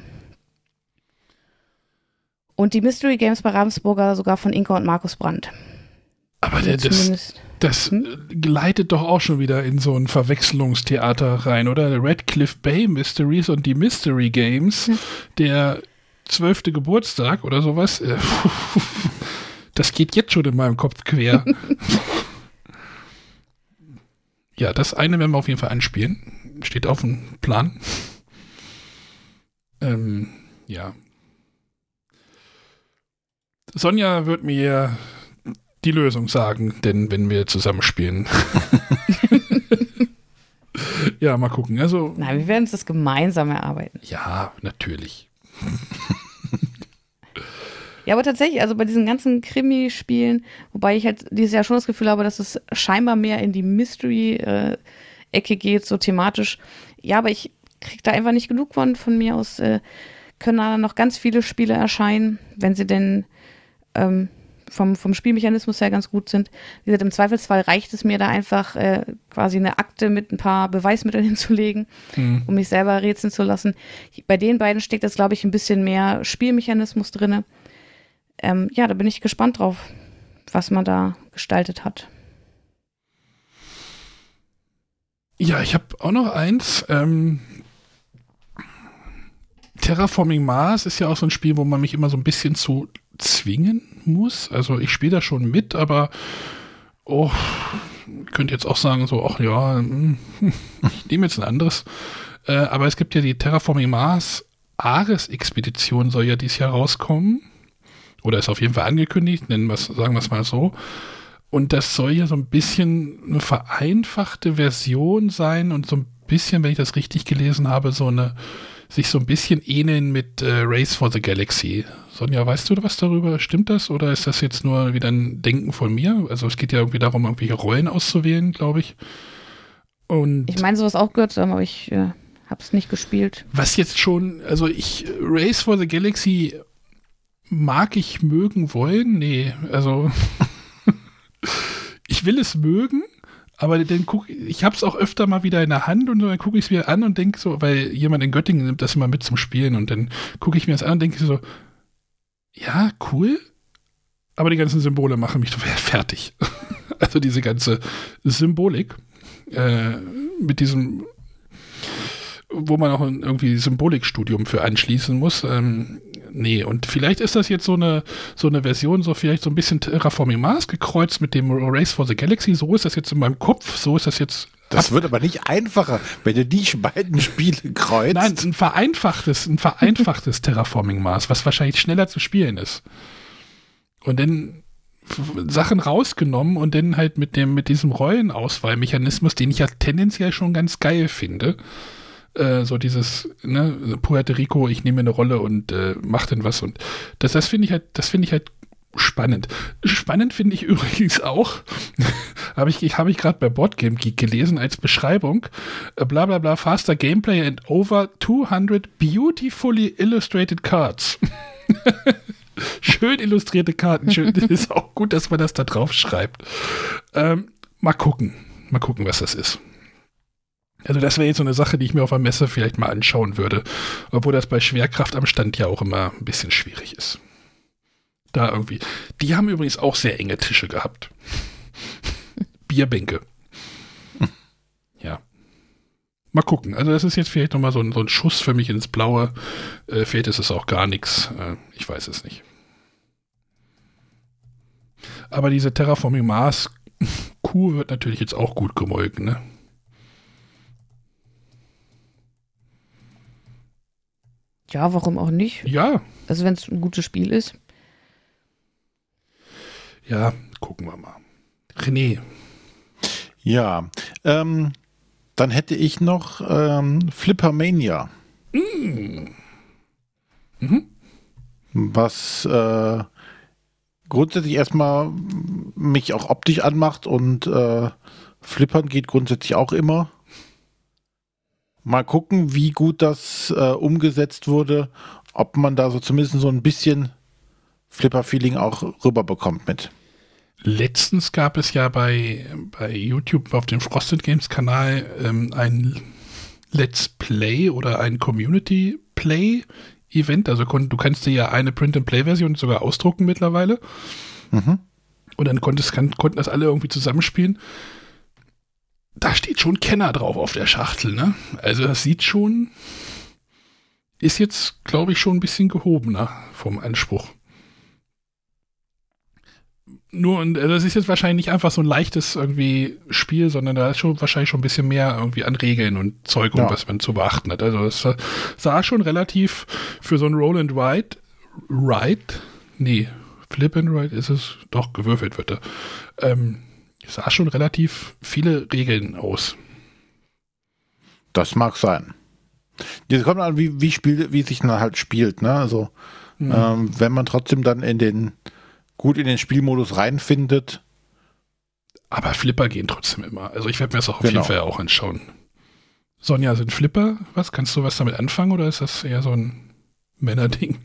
Und die Mystery Games bei Ravensburger sogar von Inka und Markus Brandt. Aber der, das, das hm? gleitet doch auch schon wieder in so ein Verwechslungstheater rein, oder? Redcliffe Bay Mysteries und die Mystery Games, hm. der zwölfte Geburtstag oder sowas. Äh, [LAUGHS] das geht jetzt schon in meinem Kopf quer. [LAUGHS] ja, das eine werden wir auf jeden Fall anspielen. Steht auf dem Plan. Ähm, ja. Sonja wird mir die Lösung sagen, denn wenn wir zusammenspielen. [LAUGHS] ja, mal gucken. Also, Nein, wir werden uns das gemeinsam erarbeiten. Ja, natürlich. [LAUGHS] ja, aber tatsächlich, also bei diesen ganzen Krimi-Spielen, wobei ich halt dieses Jahr schon das Gefühl habe, dass es scheinbar mehr in die Mystery-Ecke geht, so thematisch. Ja, aber ich kriege da einfach nicht genug von. Von mir aus äh, können da noch ganz viele Spiele erscheinen, wenn sie denn ähm, vom, vom Spielmechanismus her ganz gut sind. Wie gesagt, im Zweifelsfall reicht es mir da einfach äh, quasi eine Akte mit ein paar Beweismitteln [LAUGHS] hinzulegen, mhm. um mich selber rätseln zu lassen. Bei den beiden steckt jetzt, glaube ich, ein bisschen mehr Spielmechanismus drin. Ähm, ja, da bin ich gespannt drauf, was man da gestaltet hat. Ja, ich habe auch noch eins. Ähm, Terraforming Mars ist ja auch so ein Spiel, wo man mich immer so ein bisschen zu zwingen muss. Also ich spiele da schon mit, aber oh, könnte jetzt auch sagen, so, ach ja, hm, [LAUGHS] ich nehme jetzt ein anderes. Äh, aber es gibt ja die Terraforming Mars Ares-Expedition soll ja dieses Jahr rauskommen. Oder ist auf jeden Fall angekündigt, nennen wir sagen wir es mal so. Und das soll ja so ein bisschen eine vereinfachte Version sein und so ein bisschen, wenn ich das richtig gelesen habe, so eine, sich so ein bisschen ähneln mit äh, Race for the Galaxy. Sonja, weißt du was darüber? Stimmt das? Oder ist das jetzt nur wieder ein Denken von mir? Also es geht ja irgendwie darum, irgendwelche Rollen auszuwählen, glaube ich. Und Ich meine, sowas auch gehört zu haben, aber ich äh, habe es nicht gespielt. was jetzt schon, also ich, Race for the Galaxy mag ich mögen wollen? Nee, also [LAUGHS] ich will es mögen, aber dann guck ich habe es auch öfter mal wieder in der Hand und dann gucke ich es mir an und denke so, weil jemand in Göttingen nimmt das immer mit zum Spielen und dann gucke ich mir das an und denke so, ja, cool, aber die ganzen Symbole machen mich [LAUGHS] fertig. also diese ganze Symbolik äh, mit diesem wo man auch irgendwie Symbolikstudium für anschließen muss. Ähm, nee, und vielleicht ist das jetzt so eine, so eine Version, so vielleicht so ein bisschen Terraforming Mars gekreuzt mit dem Race for the Galaxy. So ist das jetzt in meinem Kopf, so ist das jetzt. Das wird aber nicht einfacher, wenn du die beiden Spiele kreuzt. Nein, ein vereinfachtes, ein vereinfachtes [LAUGHS] Terraforming Mars, was wahrscheinlich schneller zu spielen ist. Und dann Sachen rausgenommen und dann halt mit dem, mit diesem Rollenauswahlmechanismus, den ich ja tendenziell schon ganz geil finde. Äh, so dieses, ne, Puerto Rico, ich nehme eine Rolle und äh, mach dann was und das, das finde ich halt, das finde ich halt spannend. Spannend finde ich [LAUGHS] übrigens auch, habe ich, habe ich gerade bei Boardgame Geek gelesen als Beschreibung, äh, bla bla bla, faster Gameplay and over 200 beautifully illustrated cards. [LAUGHS] Schön illustrierte Karten. Schön, [LAUGHS] ist auch gut, dass man das da drauf schreibt. Ähm, mal gucken. Mal gucken, was das ist. Also das wäre jetzt so eine Sache, die ich mir auf der Messe vielleicht mal anschauen würde. Obwohl das bei Schwerkraft am Stand ja auch immer ein bisschen schwierig ist. Da irgendwie. Die haben übrigens auch sehr enge Tische gehabt. [LAUGHS] Bierbänke. Ja. Mal gucken. Also das ist jetzt vielleicht nochmal so ein, so ein Schuss für mich ins Blaue. Äh, vielleicht ist es auch gar nichts. Äh, ich weiß es nicht. Aber diese Terraforming Mars Kuh wird natürlich jetzt auch gut gemolken, ne? Ja, warum auch nicht? Ja, Also wenn es ein gutes Spiel ist. ja, gucken wir mal. René, Ja, ähm, dann hätte ich noch ähm, Flippermania, mhm. was äh, grundsätzlich erstmal mich auch optisch anmacht und äh, Flippern geht grundsätzlich auch immer. Mal gucken, wie gut das äh, umgesetzt wurde, ob man da so zumindest so ein bisschen Flipper-Feeling auch rüberbekommt mit. letztens gab es ja bei, bei YouTube auf dem Frosted Games Kanal ähm, ein Let's Play oder ein Community Play Event. Also du kannst dir ja eine Print-and-Play-Version sogar ausdrucken mittlerweile. Mhm. Und dann konntest, kann, konnten das alle irgendwie zusammenspielen. Da steht schon Kenner drauf auf der Schachtel, ne? Also das sieht schon, ist jetzt, glaube ich, schon ein bisschen gehobener vom Anspruch. Nur, und äh, das ist jetzt wahrscheinlich nicht einfach so ein leichtes irgendwie Spiel, sondern da ist schon wahrscheinlich schon ein bisschen mehr irgendwie an Regeln und Zeug, und Ja. was man zu beachten hat. Also es sah schon relativ für so ein Roll and Ride, Ride, nee, Flip and Ride ist es, doch, gewürfelt wird er. Ähm, sah schon relativ viele Regeln aus. Das mag sein. Das kommt an, wie, wie, spiel, wie sich dann halt spielt. Ne? Also, Mhm. ähm, wenn man trotzdem dann in den gut in den Spielmodus reinfindet, Aber Flipper gehen trotzdem immer. Also ich werde mir das auch auf Genau. jeden Fall auch anschauen. Sonja, sind Flipper was? Kannst du was damit anfangen oder ist das eher so ein Männerding?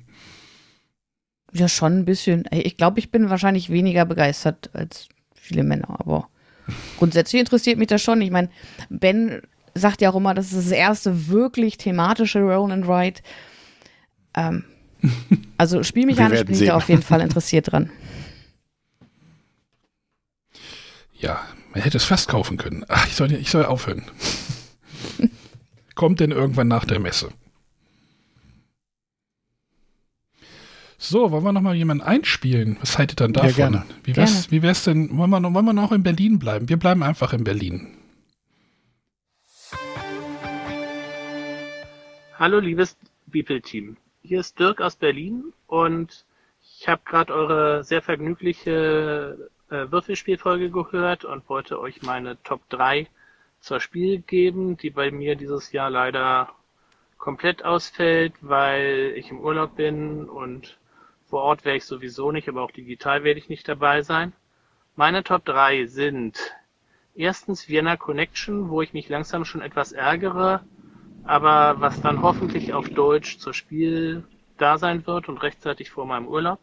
Ja, schon ein bisschen. Ich glaube, ich bin wahrscheinlich weniger begeistert als viele Männer, aber grundsätzlich interessiert mich das schon. Ich meine, Ben sagt ja auch immer, das ist das erste wirklich thematische Roll and Ride. Ähm, [LAUGHS] also spielmechanisch bin ich da sehen. auf jeden Fall interessiert dran. Ja, man hätte es fast kaufen können. Ach, ich soll, ich soll aufhören. [LAUGHS] Kommt denn irgendwann nach der Messe? So, wollen wir noch mal jemanden einspielen? Was haltet ihr dann Ja, davon? gerne. Wie wär's, wie wär's denn, wollen wir, noch, wollen wir noch in Berlin bleiben? Wir bleiben einfach in Berlin. Hallo liebes Beeple-Team. Hier ist Dirk aus Berlin und ich habe gerade eure sehr vergnügliche äh, Würfelspielfolge gehört und wollte euch meine Top 3 zur Spiel geben, die bei mir dieses Jahr leider komplett ausfällt, weil ich im Urlaub bin und vor Ort wäre ich sowieso nicht, aber auch digital werde ich nicht dabei sein. Meine Top 3 sind erstens Vienna Connection, wo ich mich langsam schon etwas ärgere, aber was dann hoffentlich auf Deutsch zur Spiel da sein wird und rechtzeitig vor meinem Urlaub.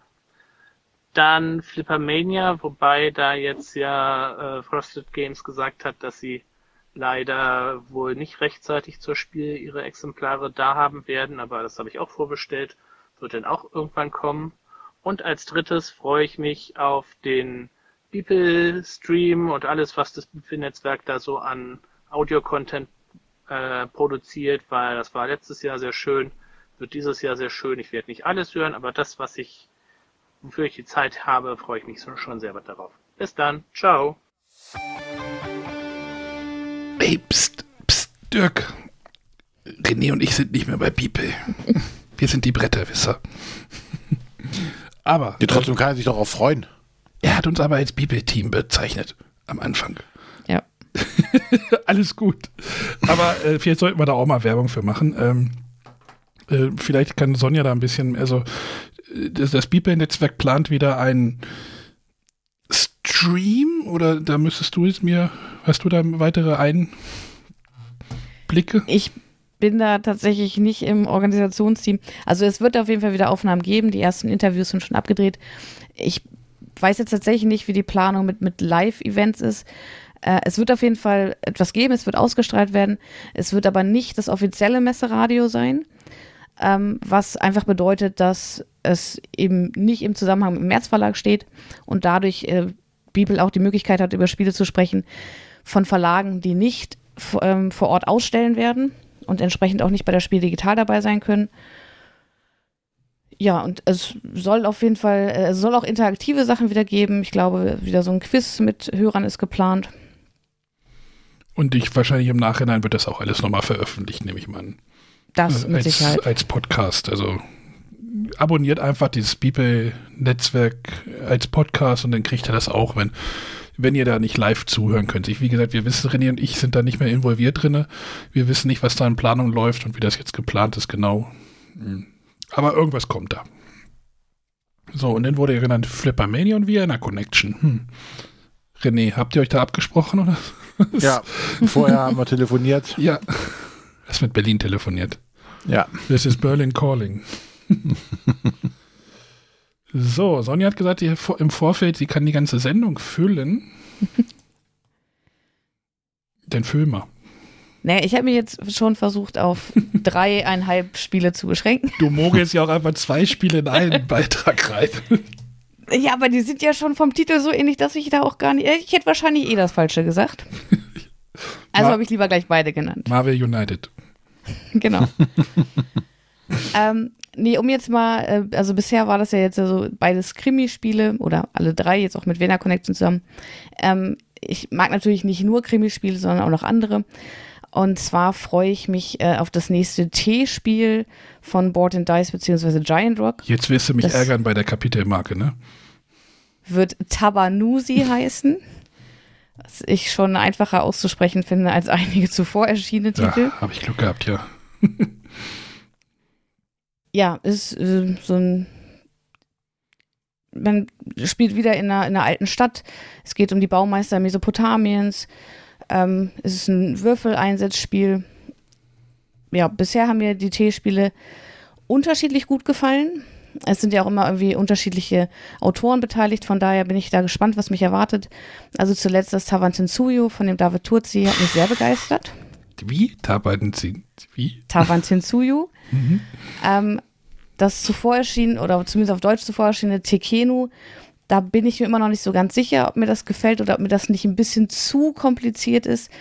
Dann Flippermania, wobei da jetzt ja äh, Frosted Games gesagt hat, dass sie leider wohl nicht rechtzeitig zur Spiel ihre Exemplare da haben werden, aber das habe ich auch vorbestellt, wird dann auch irgendwann kommen. Und als drittes freue ich mich auf den Beeple Stream und alles, was das Beeple Netzwerk da so an Audio-Content äh, produziert, weil das war letztes Jahr sehr schön, wird dieses Jahr sehr schön. Ich werde nicht alles hören, aber das, was ich wofür ich die Zeit habe, freue ich mich schon sehr darauf. Bis dann. Ciao. Ey, pst, pst, Dirk. René und ich sind nicht mehr bei People. [LAUGHS] Wir sind die Bretterwisser. Aber. Ja, trotzdem kann er sich doch auch freuen. Er hat uns aber als People-Team bezeichnet. Am Anfang. Ja. [LAUGHS] Alles gut. Aber äh, vielleicht sollten wir da auch mal Werbung für machen. Ähm, äh, vielleicht kann Sonja da ein bisschen, also das, das Beeple-Netzwerk plant wieder ein Stream oder da müsstest du es mir, hast du da weitere Einblicke? Ich bin da tatsächlich nicht im Organisationsteam. Also es wird auf jeden Fall wieder Aufnahmen geben. Die ersten Interviews sind schon abgedreht. Ich weiß jetzt tatsächlich nicht, wie die Planung mit, mit Live-Events ist. Äh, es wird auf jeden Fall etwas geben, es wird ausgestrahlt werden. Es wird aber nicht das offizielle Messeradio sein, ähm, was einfach bedeutet, dass es eben nicht im Zusammenhang mit dem Märzverlag steht und dadurch äh, Bibel auch die Möglichkeit hat, über Spiele zu sprechen von Verlagen, die nicht ähm, vor Ort ausstellen werden und entsprechend auch nicht bei der Spiel digital dabei sein können. Ja, und es soll auf jeden Fall, äh, es soll auch interaktive Sachen wieder geben. Ich glaube, wieder so ein Quiz mit Hörern ist geplant. Und ich wahrscheinlich im Nachhinein wird das auch alles nochmal veröffentlicht, nehme ich mal an. Das mit als, Sicherheit. als Podcast. Also abonniert einfach dieses Beeple-Netzwerk als Podcast und dann kriegt ihr das auch, wenn, wenn ihr da nicht live zuhören könnt. Ich, wie gesagt, wir wissen, René und ich sind da nicht mehr involviert drin. Wir wissen nicht, was da in Planung läuft und wie das jetzt geplant ist, genau. Hm. Aber irgendwas kommt da. So, und dann wurde ja genannt Flippermania und Vienna Connection. Hm. René, habt ihr euch da abgesprochen oder? Ja, [LAUGHS] vorher haben wir telefoniert. Ja. Hast mit Berlin telefoniert. Ja. This is Berlin calling. [LAUGHS] so, Sonja hat gesagt, im Vorfeld, sie kann die ganze Sendung füllen. [LAUGHS] Den füll mal. Naja, ich habe mir jetzt schon versucht, auf [LAUGHS] dreieinhalb Spiele zu beschränken. Du mogelst ja auch einfach zwei Spiele in einen [LAUGHS] Beitrag rein. Ja, aber die sind ja schon vom Titel so ähnlich, dass ich da auch gar nicht. Ich hätte wahrscheinlich eh das Falsche gesagt. Also habe ich lieber gleich beide genannt. Marvel United. genau. Ähm, nee, um jetzt mal, äh, also bisher war das ja jetzt so beides Krimispiele oder alle drei, jetzt auch mit Vienna Connection zusammen. Ähm, ich mag natürlich nicht nur Krimispiele, sondern auch noch andere. Und zwar freue ich mich äh, auf das nächste T-Spiel von Board and Dice bzw. Giant Rock. Jetzt wirst du mich das ärgern bei der Kapitelmarke, ne? Wird Tabanusi [LAUGHS] heißen. Was ich schon einfacher auszusprechen finde als einige zuvor erschienene Titel. Ja, habe ich Glück gehabt, ja. [LAUGHS] ja, ist äh, so ein man spielt wieder in einer, in einer alten Stadt. Es geht um die Baumeister Mesopotamiens. Ähm, es ist ein Würfeleinsatzspiel. Ja, bisher haben mir die T-Spiele unterschiedlich gut gefallen. Es sind ja auch immer irgendwie unterschiedliche Autoren beteiligt, von daher bin ich da gespannt, was mich erwartet. Also zuletzt das Tavantinsuyo von dem David Turzi hat mich sehr begeistert. Wie? Tavantinsuyo? Wie? Tavantinsuyo. [LAUGHS] mhm. ähm, das zuvor erschienen, oder zumindest auf Deutsch zuvor erschienene Tekenu, da bin ich mir immer noch nicht so ganz sicher, ob mir das gefällt oder ob mir das nicht ein bisschen zu kompliziert ist.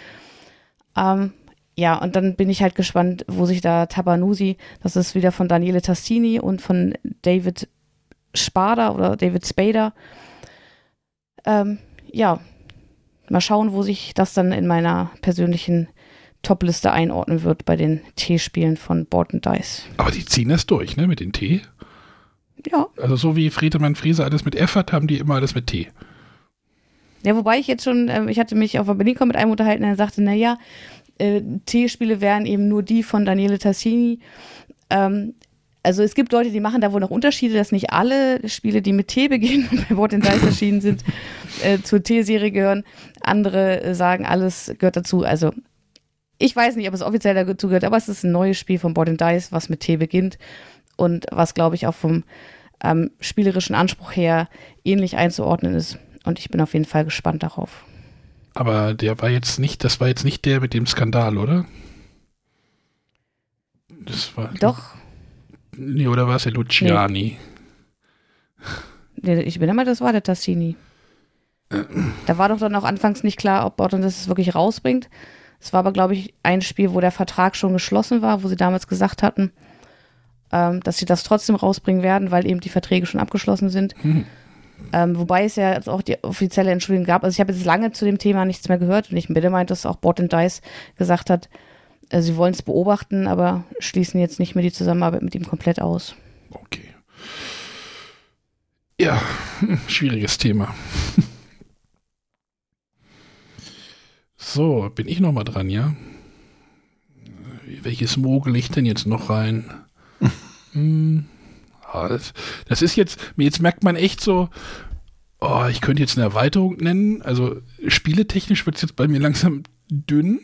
Ähm, ja, und dann bin ich halt gespannt, wo sich da Tabanusi, das ist wieder von Daniele Tastini und von David Spader oder David Spader. Ähm, ja, mal schauen, wo sich das dann in meiner persönlichen Top-Liste einordnen wird bei den T-Spielen von Board and Dice. Aber die ziehen das durch, ne, mit den T? Ja. Also so wie Friedemann Friese alles mit F hat, haben die immer alles mit T. Ja, wobei ich jetzt schon, äh, ich hatte mich auf der BerlinCon mit einem unterhalten, der sagte, naja, äh, T-Spiele wären eben nur die von Daniele Tassini. Ähm, also es gibt Leute, die machen da wohl noch Unterschiede, dass nicht alle Spiele, die mit T beginnen [LAUGHS] und bei Wort Dice erschienen sind, äh, zur T-Serie gehören. Andere äh, sagen, alles gehört dazu. Also ich weiß nicht, ob es offiziell dazu gehört, aber es ist ein neues Spiel von Board Dice, was mit T beginnt und was, glaube ich, auch vom ähm, spielerischen Anspruch her ähnlich einzuordnen ist. Und ich bin auf jeden Fall gespannt darauf. Aber der war jetzt nicht, das war jetzt nicht der mit dem Skandal, oder? Das war. Doch. Nee, oder war es der Luciani? Nee. Ich bin immer, das war der Tassini. Äh. Da war doch dann auch anfangs nicht klar, ob Botton das wirklich rausbringt. Es war aber, glaube ich, ein Spiel, wo der Vertrag schon geschlossen war, wo sie damals gesagt hatten, ähm, dass sie das trotzdem rausbringen werden, weil eben die Verträge schon abgeschlossen sind. Hm. Ähm, wobei es ja jetzt auch die offizielle Entschuldigung gab. Also ich habe jetzt lange zu dem Thema nichts mehr gehört und ich bitte meint, dass auch Bot Dice gesagt hat, äh, sie wollen es beobachten, aber schließen jetzt nicht mehr die Zusammenarbeit mit ihm komplett aus. Okay. Ja, [LAUGHS] schwieriges Thema. So, bin ich noch mal dran, ja? Welches mogel ich denn jetzt noch rein? [LAUGHS] hm. Das ist jetzt, jetzt merkt man echt so, oh, ich könnte jetzt eine Erweiterung nennen. Also spieletechnisch wird es jetzt bei mir langsam dünn.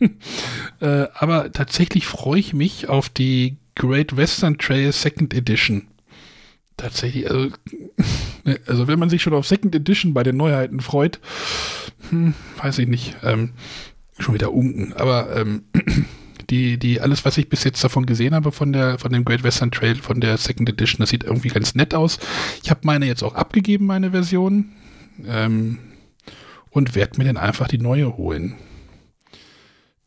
[LAUGHS] äh, aber tatsächlich freue ich mich auf die Great Western Trail Second Edition. Tatsächlich, also, [LAUGHS] also wenn man sich schon auf Second Edition bei den Neuheiten freut, hm, weiß ich nicht, ähm, schon wieder unken, aber ähm, [CLEARS THROAT] die, die, alles, was ich bis jetzt davon gesehen habe von der, von dem Great Western Trail, von der Second Edition, das sieht irgendwie ganz nett aus. Ich habe meine jetzt auch abgegeben, meine Version. Ähm, und werde mir dann einfach die neue holen.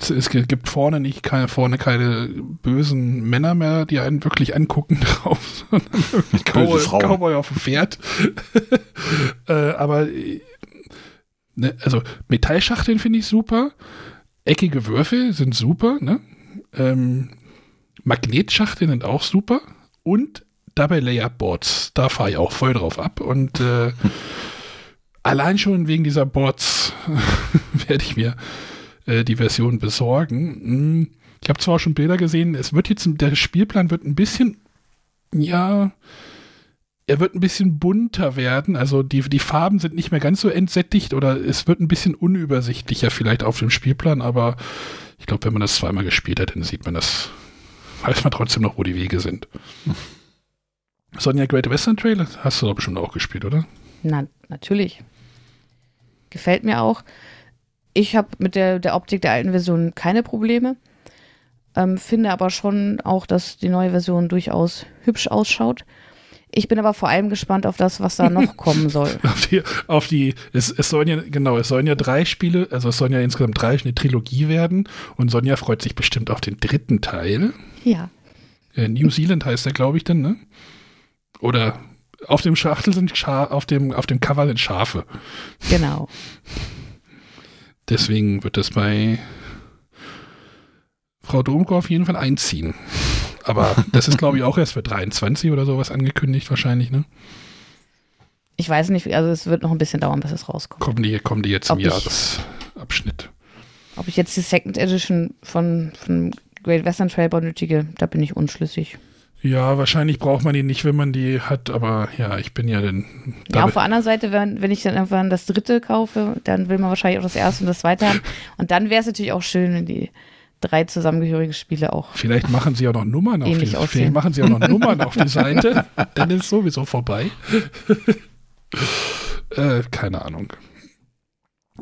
Es gibt vorne nicht keine, vorne keine bösen Männer mehr, die einen wirklich angucken [LAUGHS] drauf, sondern wirklich Cowboy, Cowboy auf dem Pferd. [LAUGHS] äh, aber ne, also Metallschachteln finde ich super. Eckige Würfel sind super, ne? Ähm, Magnetschachteln sind auch super. Und dabei Layup-Boards. Da fahre ich auch voll drauf ab. Und äh, [LAUGHS] allein schon wegen dieser Boards werde ich mir äh, die Version besorgen. Hm, ich habe zwar schon Bilder gesehen, es wird jetzt, der Spielplan wird ein bisschen, ja, er wird ein bisschen bunter werden. Also die, die Farben sind nicht mehr ganz so entsättigt oder es wird ein bisschen unübersichtlicher vielleicht auf dem Spielplan, aber ich glaube, wenn man das zweimal gespielt hat, dann sieht man das, weiß man trotzdem noch, wo die Wege sind. Sonja Great Western Trail hast du doch bestimmt auch gespielt, oder? Na, natürlich. Gefällt mir auch. Ich habe mit der, der Optik der alten Version keine Probleme. Ähm, finde aber schon auch, dass die neue Version durchaus hübsch ausschaut. Ich bin aber vor allem gespannt auf das, was da noch [LAUGHS] kommen soll. auf die, auf die es, es sollen ja, genau, es sollen ja drei Spiele, also es sollen ja insgesamt drei, eine Trilogie werden und Sonja freut sich bestimmt auf den dritten Teil. Ja. Äh, New Zealand heißt der, glaube ich, dann, ne? Oder auf dem Schachtel sind Scha auf dem, auf dem Cover sind Schafe. Genau. Deswegen wird das bei Frau Domko auf jeden Fall einziehen. Aber das ist, glaube ich, auch erst für 23 oder sowas angekündigt, wahrscheinlich, ne? Ich weiß nicht, also es wird noch ein bisschen dauern, bis es rauskommt. Kommen die, kommen die jetzt im ob Jahresabschnitt? Ich, ob ich jetzt die Second Edition von, von Great Western Trail benötige, da bin ich unschlüssig. Ja, wahrscheinlich braucht man die nicht, wenn man die hat, aber ja, ich bin ja dann. Ja, auf der anderen Seite, wenn, wenn ich dann irgendwann das dritte kaufe, dann will man wahrscheinlich auch das erste und das zweite haben. Und dann wäre es natürlich auch schön, wenn die drei zusammengehörige Spiele auch. Vielleicht machen sie ja noch Nummern auf die, vielleicht machen sie auch noch Nummern auf die Seite, [LAUGHS] dann ist es sowieso vorbei. [LAUGHS] äh, keine Ahnung.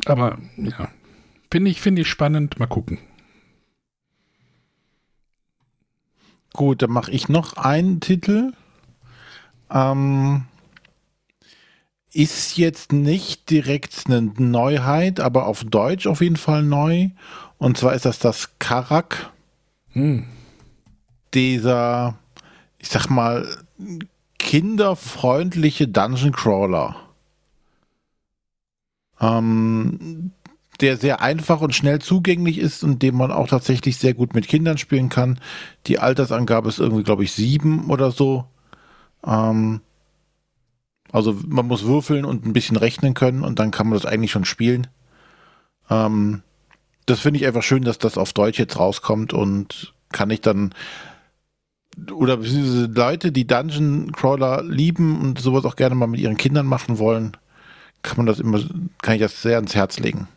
Aber ja, finde ich, finde ich spannend. Mal gucken. Gut, dann mache ich noch einen Titel. Ähm, ist jetzt nicht direkt eine Neuheit, aber auf Deutsch auf jeden Fall neu. Und zwar ist das das Karak. Hm. Dieser, ich sag mal, kinderfreundliche Dungeon Crawler. Ähm, der sehr einfach und schnell zugänglich ist und den man auch tatsächlich sehr gut mit Kindern spielen kann. Die Altersangabe ist irgendwie, glaube ich, sieben oder so. Ähm, Also man muss würfeln und ein bisschen rechnen können und dann kann man das eigentlich schon spielen. Ähm, das finde ich einfach schön, dass das auf Deutsch jetzt rauskommt und kann ich dann oder diese Leute, die Dungeon Crawler lieben und sowas auch gerne mal mit ihren Kindern machen wollen, kann man das immer, kann ich das sehr ans Herz legen.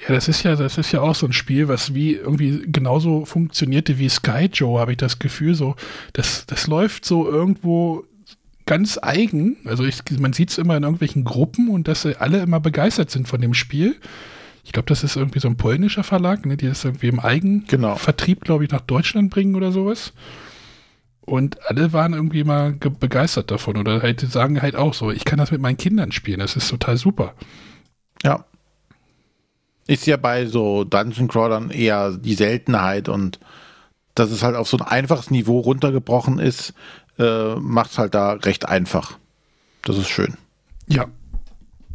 Ja, das ist ja, das ist ja auch so ein Spiel, was wie irgendwie genauso funktionierte wie Sky Joe, habe ich das Gefühl. So, das, das läuft so irgendwo ganz eigen. Also ich, man sieht es immer in irgendwelchen Gruppen und dass alle immer begeistert sind von dem Spiel. Ich glaube, das ist irgendwie so ein polnischer Verlag, ne, die das irgendwie im Eigenvertrieb, genau. glaube ich, nach Deutschland bringen oder sowas. Und alle waren irgendwie mal begeistert davon oder halt sagen halt auch so, ich kann das mit meinen Kindern spielen, das ist total super. Ja. Ist ja bei so Dungeon Crawlern eher die Seltenheit und dass es halt auf so ein einfaches Niveau runtergebrochen ist, äh, macht es halt da recht einfach. Das ist schön. Ja,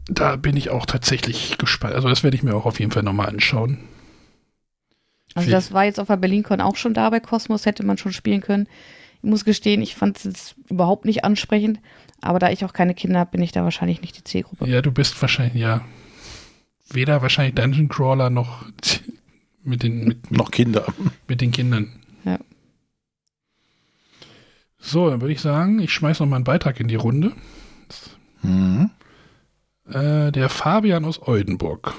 da bin ich auch tatsächlich gespannt. Also das werde ich mir auch auf jeden Fall nochmal anschauen. Also das war jetzt auf der BerlinCon auch schon da bei Cosmos, hätte man schon spielen können. Ich muss gestehen, ich fand es jetzt überhaupt nicht ansprechend, aber da ich auch keine Kinder habe, bin ich da wahrscheinlich nicht die Zielgruppe. Ja, du bist wahrscheinlich, ja, weder wahrscheinlich Dungeon Crawler noch [LAUGHS] mit den mit, noch Kinder. Mit den Kindern. Ja. So, dann würde ich sagen, ich schmeiße noch mal einen Beitrag in die Runde. Mhm. Äh, der Fabian aus Oldenburg.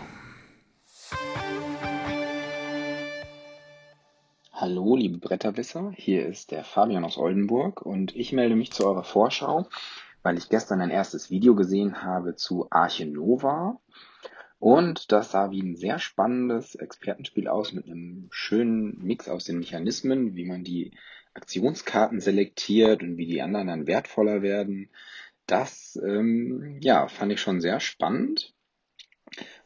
Hallo, liebe Bretterwisser, hier ist der Fabian aus Oldenburg und ich melde mich zu eurer Vorschau, weil ich gestern ein erstes Video gesehen habe zu Arche Nova und das sah wie ein sehr spannendes Expertenspiel aus mit einem schönen Mix aus den Mechanismen, wie man die Aktionskarten selektiert und wie die anderen dann wertvoller werden. Das ähm, ja, fand ich schon sehr spannend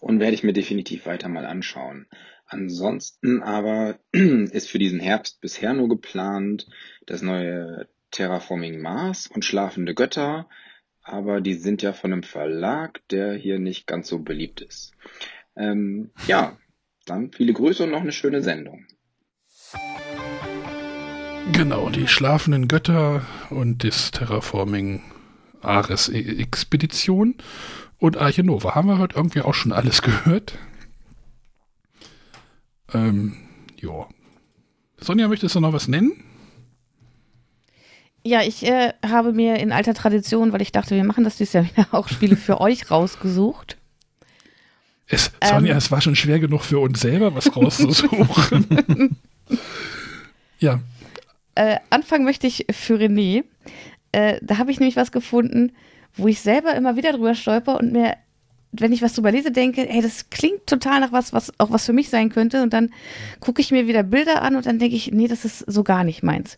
und werde ich mir definitiv weiter mal anschauen. Ansonsten aber [CLEARS THROAT] ist für diesen Herbst bisher nur geplant das neue Terraforming Mars und Schlafende Götter, aber die sind ja von einem Verlag, der hier nicht ganz so beliebt ist. Ähm, ja, dann viele Grüße und noch eine schöne Sendung. Genau, die schlafenden Götter und das Terraforming Ares-Expedition und Arche Nova. Haben wir heute irgendwie auch schon alles gehört? Ähm, ja. Sonja, möchtest du noch was nennen? Ja, ich äh, habe mir in alter Tradition, weil ich dachte, wir machen das dieses Jahr wieder, [LAUGHS] auch Spiele für euch rausgesucht. Es, Sonja, ähm, es war schon schwer genug für uns selber, was rauszusuchen. [LAUGHS] ja. Äh, anfangen möchte ich für René. Äh, da habe ich nämlich was gefunden, wo ich selber immer wieder drüber stolper und mir, wenn ich was drüber lese, denke, hey, das klingt total nach was, was auch was für mich sein könnte. Und dann gucke ich mir wieder Bilder an und dann denke ich, nee, das ist so gar nicht meins.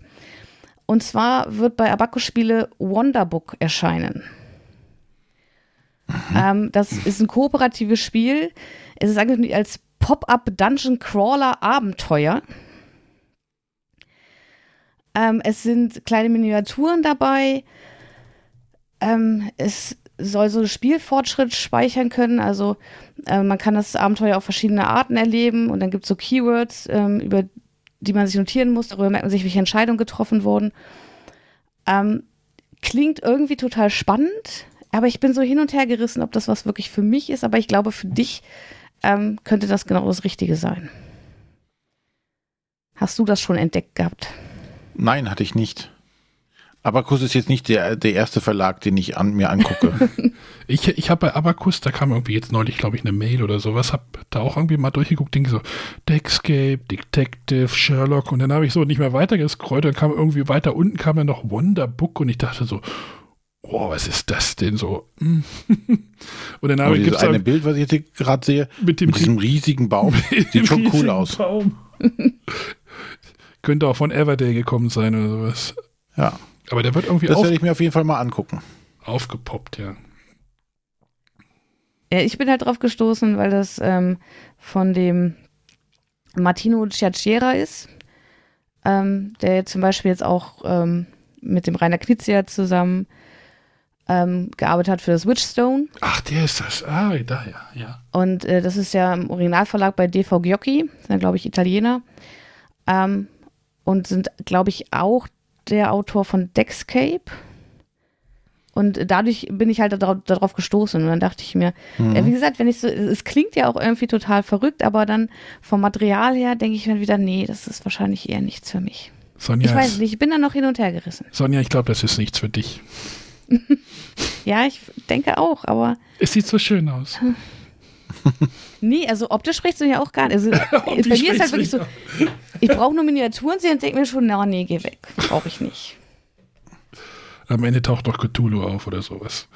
Und zwar wird bei Abaco-Spiele Wonderbook erscheinen. Ähm, das ist ein kooperatives Spiel. Es ist angekündigt als Pop-up Dungeon Crawler Abenteuer. Ähm, es sind kleine Miniaturen dabei. Ähm, es soll so Spielfortschritt speichern können. Also äh, man kann das Abenteuer auf verschiedene Arten erleben und dann gibt es so Keywords, ähm, über die man sich notieren muss. Darüber merkt man sich, welche Entscheidungen getroffen wurden. Ähm, klingt irgendwie total spannend, aber ich bin so hin und her gerissen, ob das was wirklich für mich ist. Aber ich glaube, für dich ähm, könnte das genau das Richtige sein. Hast du das schon entdeckt gehabt? Nein, hatte ich nicht. Abacus ist jetzt nicht der, der erste Verlag, den ich an, mir angucke. [LAUGHS] ich ich habe bei Abacus, da kam irgendwie jetzt neulich, glaube ich, eine Mail oder sowas, habe da auch irgendwie mal durchgeguckt, denke so, Deckscape, Detective, Sherlock und dann habe ich so nicht mehr weiter gescrollt, dann kam irgendwie weiter unten kam ja noch Wonderbook und ich dachte so, oh, was ist das denn so? [LAUGHS] und dann habe ich dieses eine Bild, was ich jetzt gerade sehe, mit, dem mit diesem riesigen Baum, [LAUGHS] sieht schon cool aus. Könnte auch von Everdale gekommen sein oder sowas. Ja. Aber der wird irgendwie Das werde ich mir auf jeden Fall mal angucken. Aufgepoppt, ja. Ja, ich bin halt drauf gestoßen, weil das ähm, von dem Martino Ciacciera ist, ähm, der zum Beispiel jetzt auch ähm, mit dem Rainer Knizia zusammen ähm, gearbeitet hat für das Witchstone. Ach, der ist das. Ah, da, ja, ja. Und äh, das ist ja im Originalverlag bei DV Giocchi, dann glaube ich Italiener. Ähm, und sind, glaube ich, auch der Autor von Dexcape. Und dadurch bin ich halt darauf, darauf gestoßen. Und dann dachte ich mir, mhm. äh, wie gesagt, wenn ich so, es klingt ja auch irgendwie total verrückt, aber dann vom Material her denke ich mir wieder, nee, das ist wahrscheinlich eher nichts für mich. Sonja, ich weiß nicht, ich bin da noch hin und her gerissen. Sonja, ich glaube, das ist nichts für dich. [LAUGHS] ja, ich denke auch, aber. Es sieht so schön aus. [LAUGHS] [LAUGHS] nee, also optisch spricht es ja auch gar nicht. Also, [LAUGHS] bei mir ist halt wirklich so, ich brauche nur Miniaturen sehen und denke mir schon, na, nee, geh weg. Brauche ich nicht. Am Ende taucht doch Cthulhu auf oder sowas.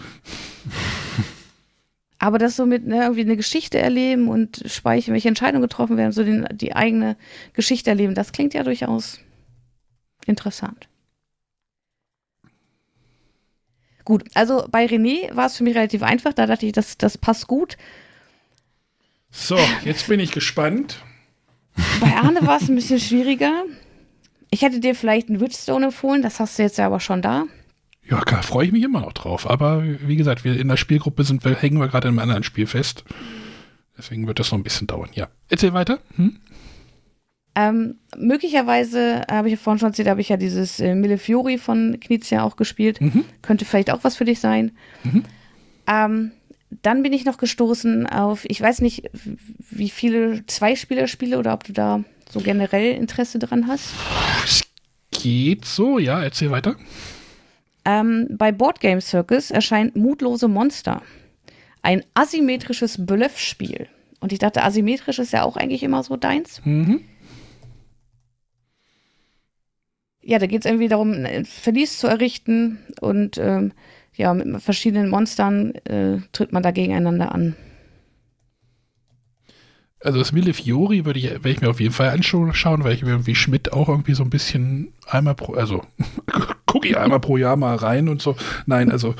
Aber das so mit ne, irgendwie eine Geschichte erleben und speichern, welche Entscheidungen getroffen werden, so den, die eigene Geschichte erleben, das klingt ja durchaus interessant. Gut, also bei René war es für mich relativ einfach, da dachte ich, das, das passt gut. So, jetzt bin ich gespannt. Bei Arne war es ein bisschen schwieriger. Ich hätte dir vielleicht einen Witchstone empfohlen, das hast du jetzt ja aber schon da. Ja, da freue ich mich immer noch drauf. Aber wie gesagt, wir in der Spielgruppe sind, wir, hängen wir gerade in einem anderen Spiel fest. Deswegen wird das noch ein bisschen dauern. Ja. Erzähl weiter. Hm? Ähm, möglicherweise habe ich ja vorhin schon erzählt, habe ich ja dieses äh, Millefiori von Knizia auch gespielt. Mhm. Könnte vielleicht auch was für dich sein. Mhm. Ähm, dann bin ich noch gestoßen auf, ich weiß nicht, wie viele Zweispieler-Spiele oder ob du da so generell Interesse dran hast. Es geht so, ja, erzähl weiter. Ähm, bei Board Game Circus erscheint Mutlose Monster. Ein asymmetrisches Bluff-Spiel. Und ich dachte, asymmetrisch ist ja auch eigentlich immer so deins. Mhm. Ja, da geht es irgendwie darum, ein Verlies zu errichten und ähm, ja, mit verschiedenen Monstern äh, tritt man da gegeneinander an. Also das Mille Fiori würde ich, werde ich mir auf jeden Fall anschauen, weil ich mir irgendwie Schmidt auch irgendwie so ein bisschen einmal pro, also [LAUGHS] gucke ich einmal pro Jahr mal rein und so. Nein, also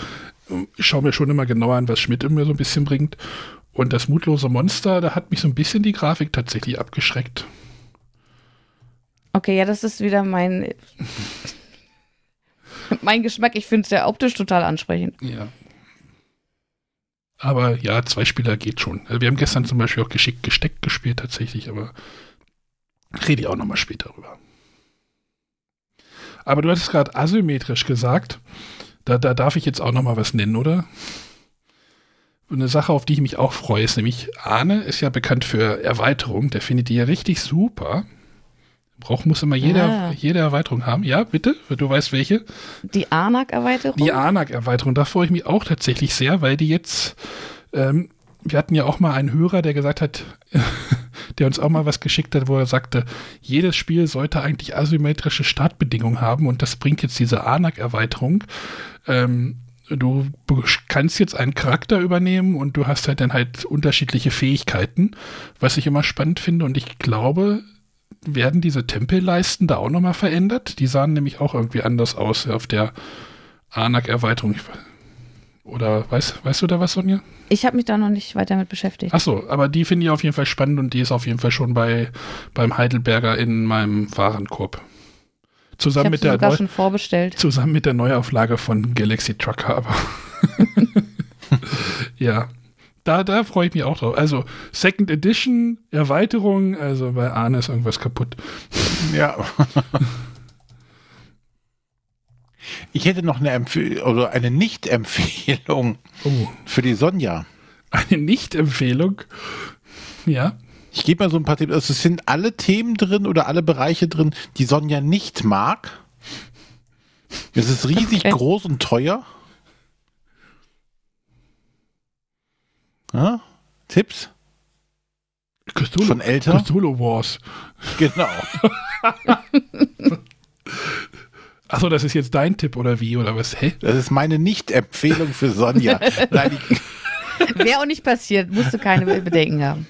ich schaue mir schon immer genauer an, was Schmidt mir so ein bisschen bringt. Und das mutlose Monster, da hat mich so ein bisschen die Grafik tatsächlich abgeschreckt. Okay, ja, das ist wieder mein, [LAUGHS] mein Geschmack. Ich finde es ja optisch total ansprechend. Ja, aber ja, zwei Spieler geht schon. Also wir haben gestern zum Beispiel auch geschickt gesteckt gespielt tatsächlich, aber rede ich auch nochmal später drüber. Aber du hattest gerade asymmetrisch gesagt. Da, da darf ich jetzt auch nochmal was nennen, oder? Eine Sache, auf die ich mich auch freue, ist nämlich, Arne ist ja bekannt für Erweiterung. Der findet die ja richtig super. Braucht muss immer jede, ah. jede Erweiterung haben. Ja, bitte, du weißt welche. Die ANAC-Erweiterung? Die ANAC-Erweiterung, da freue ich mich auch tatsächlich sehr, weil die jetzt, ähm, wir hatten ja auch mal einen Hörer, der gesagt hat, [LAUGHS] der uns auch mal was geschickt hat, wo er sagte, jedes Spiel sollte eigentlich asymmetrische Startbedingungen haben und das bringt jetzt diese ANAC-Erweiterung. Ähm, du kannst jetzt einen Charakter übernehmen und du hast halt dann halt unterschiedliche Fähigkeiten, was ich immer spannend finde und ich glaube, werden diese Tempelleisten da auch nochmal verändert? Die sahen nämlich auch irgendwie anders aus auf der Anak-Erweiterung. Oder weißt, weißt du da was, Sonja? Ich habe mich da noch nicht weiter mit beschäftigt. Ach so, aber die finde ich auf jeden Fall spannend und die ist auf jeden Fall schon bei, beim Heidelberger in meinem Warenkorb. Zusammen mit der Neu schon vorbestellt. Zusammen mit der Neuauflage von Galaxy Trucker, aber [LAUGHS] [LAUGHS] ja da, da freue ich mich auch drauf. Also Second Edition, Erweiterung, also bei Arne ist irgendwas kaputt. Ja. Ich hätte noch eine Empfehlung oder eine Nicht-Empfehlung oh. für die Sonja. Eine Nicht-Empfehlung? Ja. Ich gebe mal so ein paar Themen. Also es sind alle Themen drin oder alle Bereiche drin, die Sonja nicht mag. Es ist riesig okay. groß und teuer. Ja? Tipps? Cthulhu, Von älter? Cthulhu Wars. Genau. [LAUGHS] Achso, das ist jetzt dein Tipp oder wie oder was? Hä? Das ist meine Nicht-Empfehlung für Sonja. [LAUGHS] Wäre auch nicht passiert, musst du keine Bedenken haben.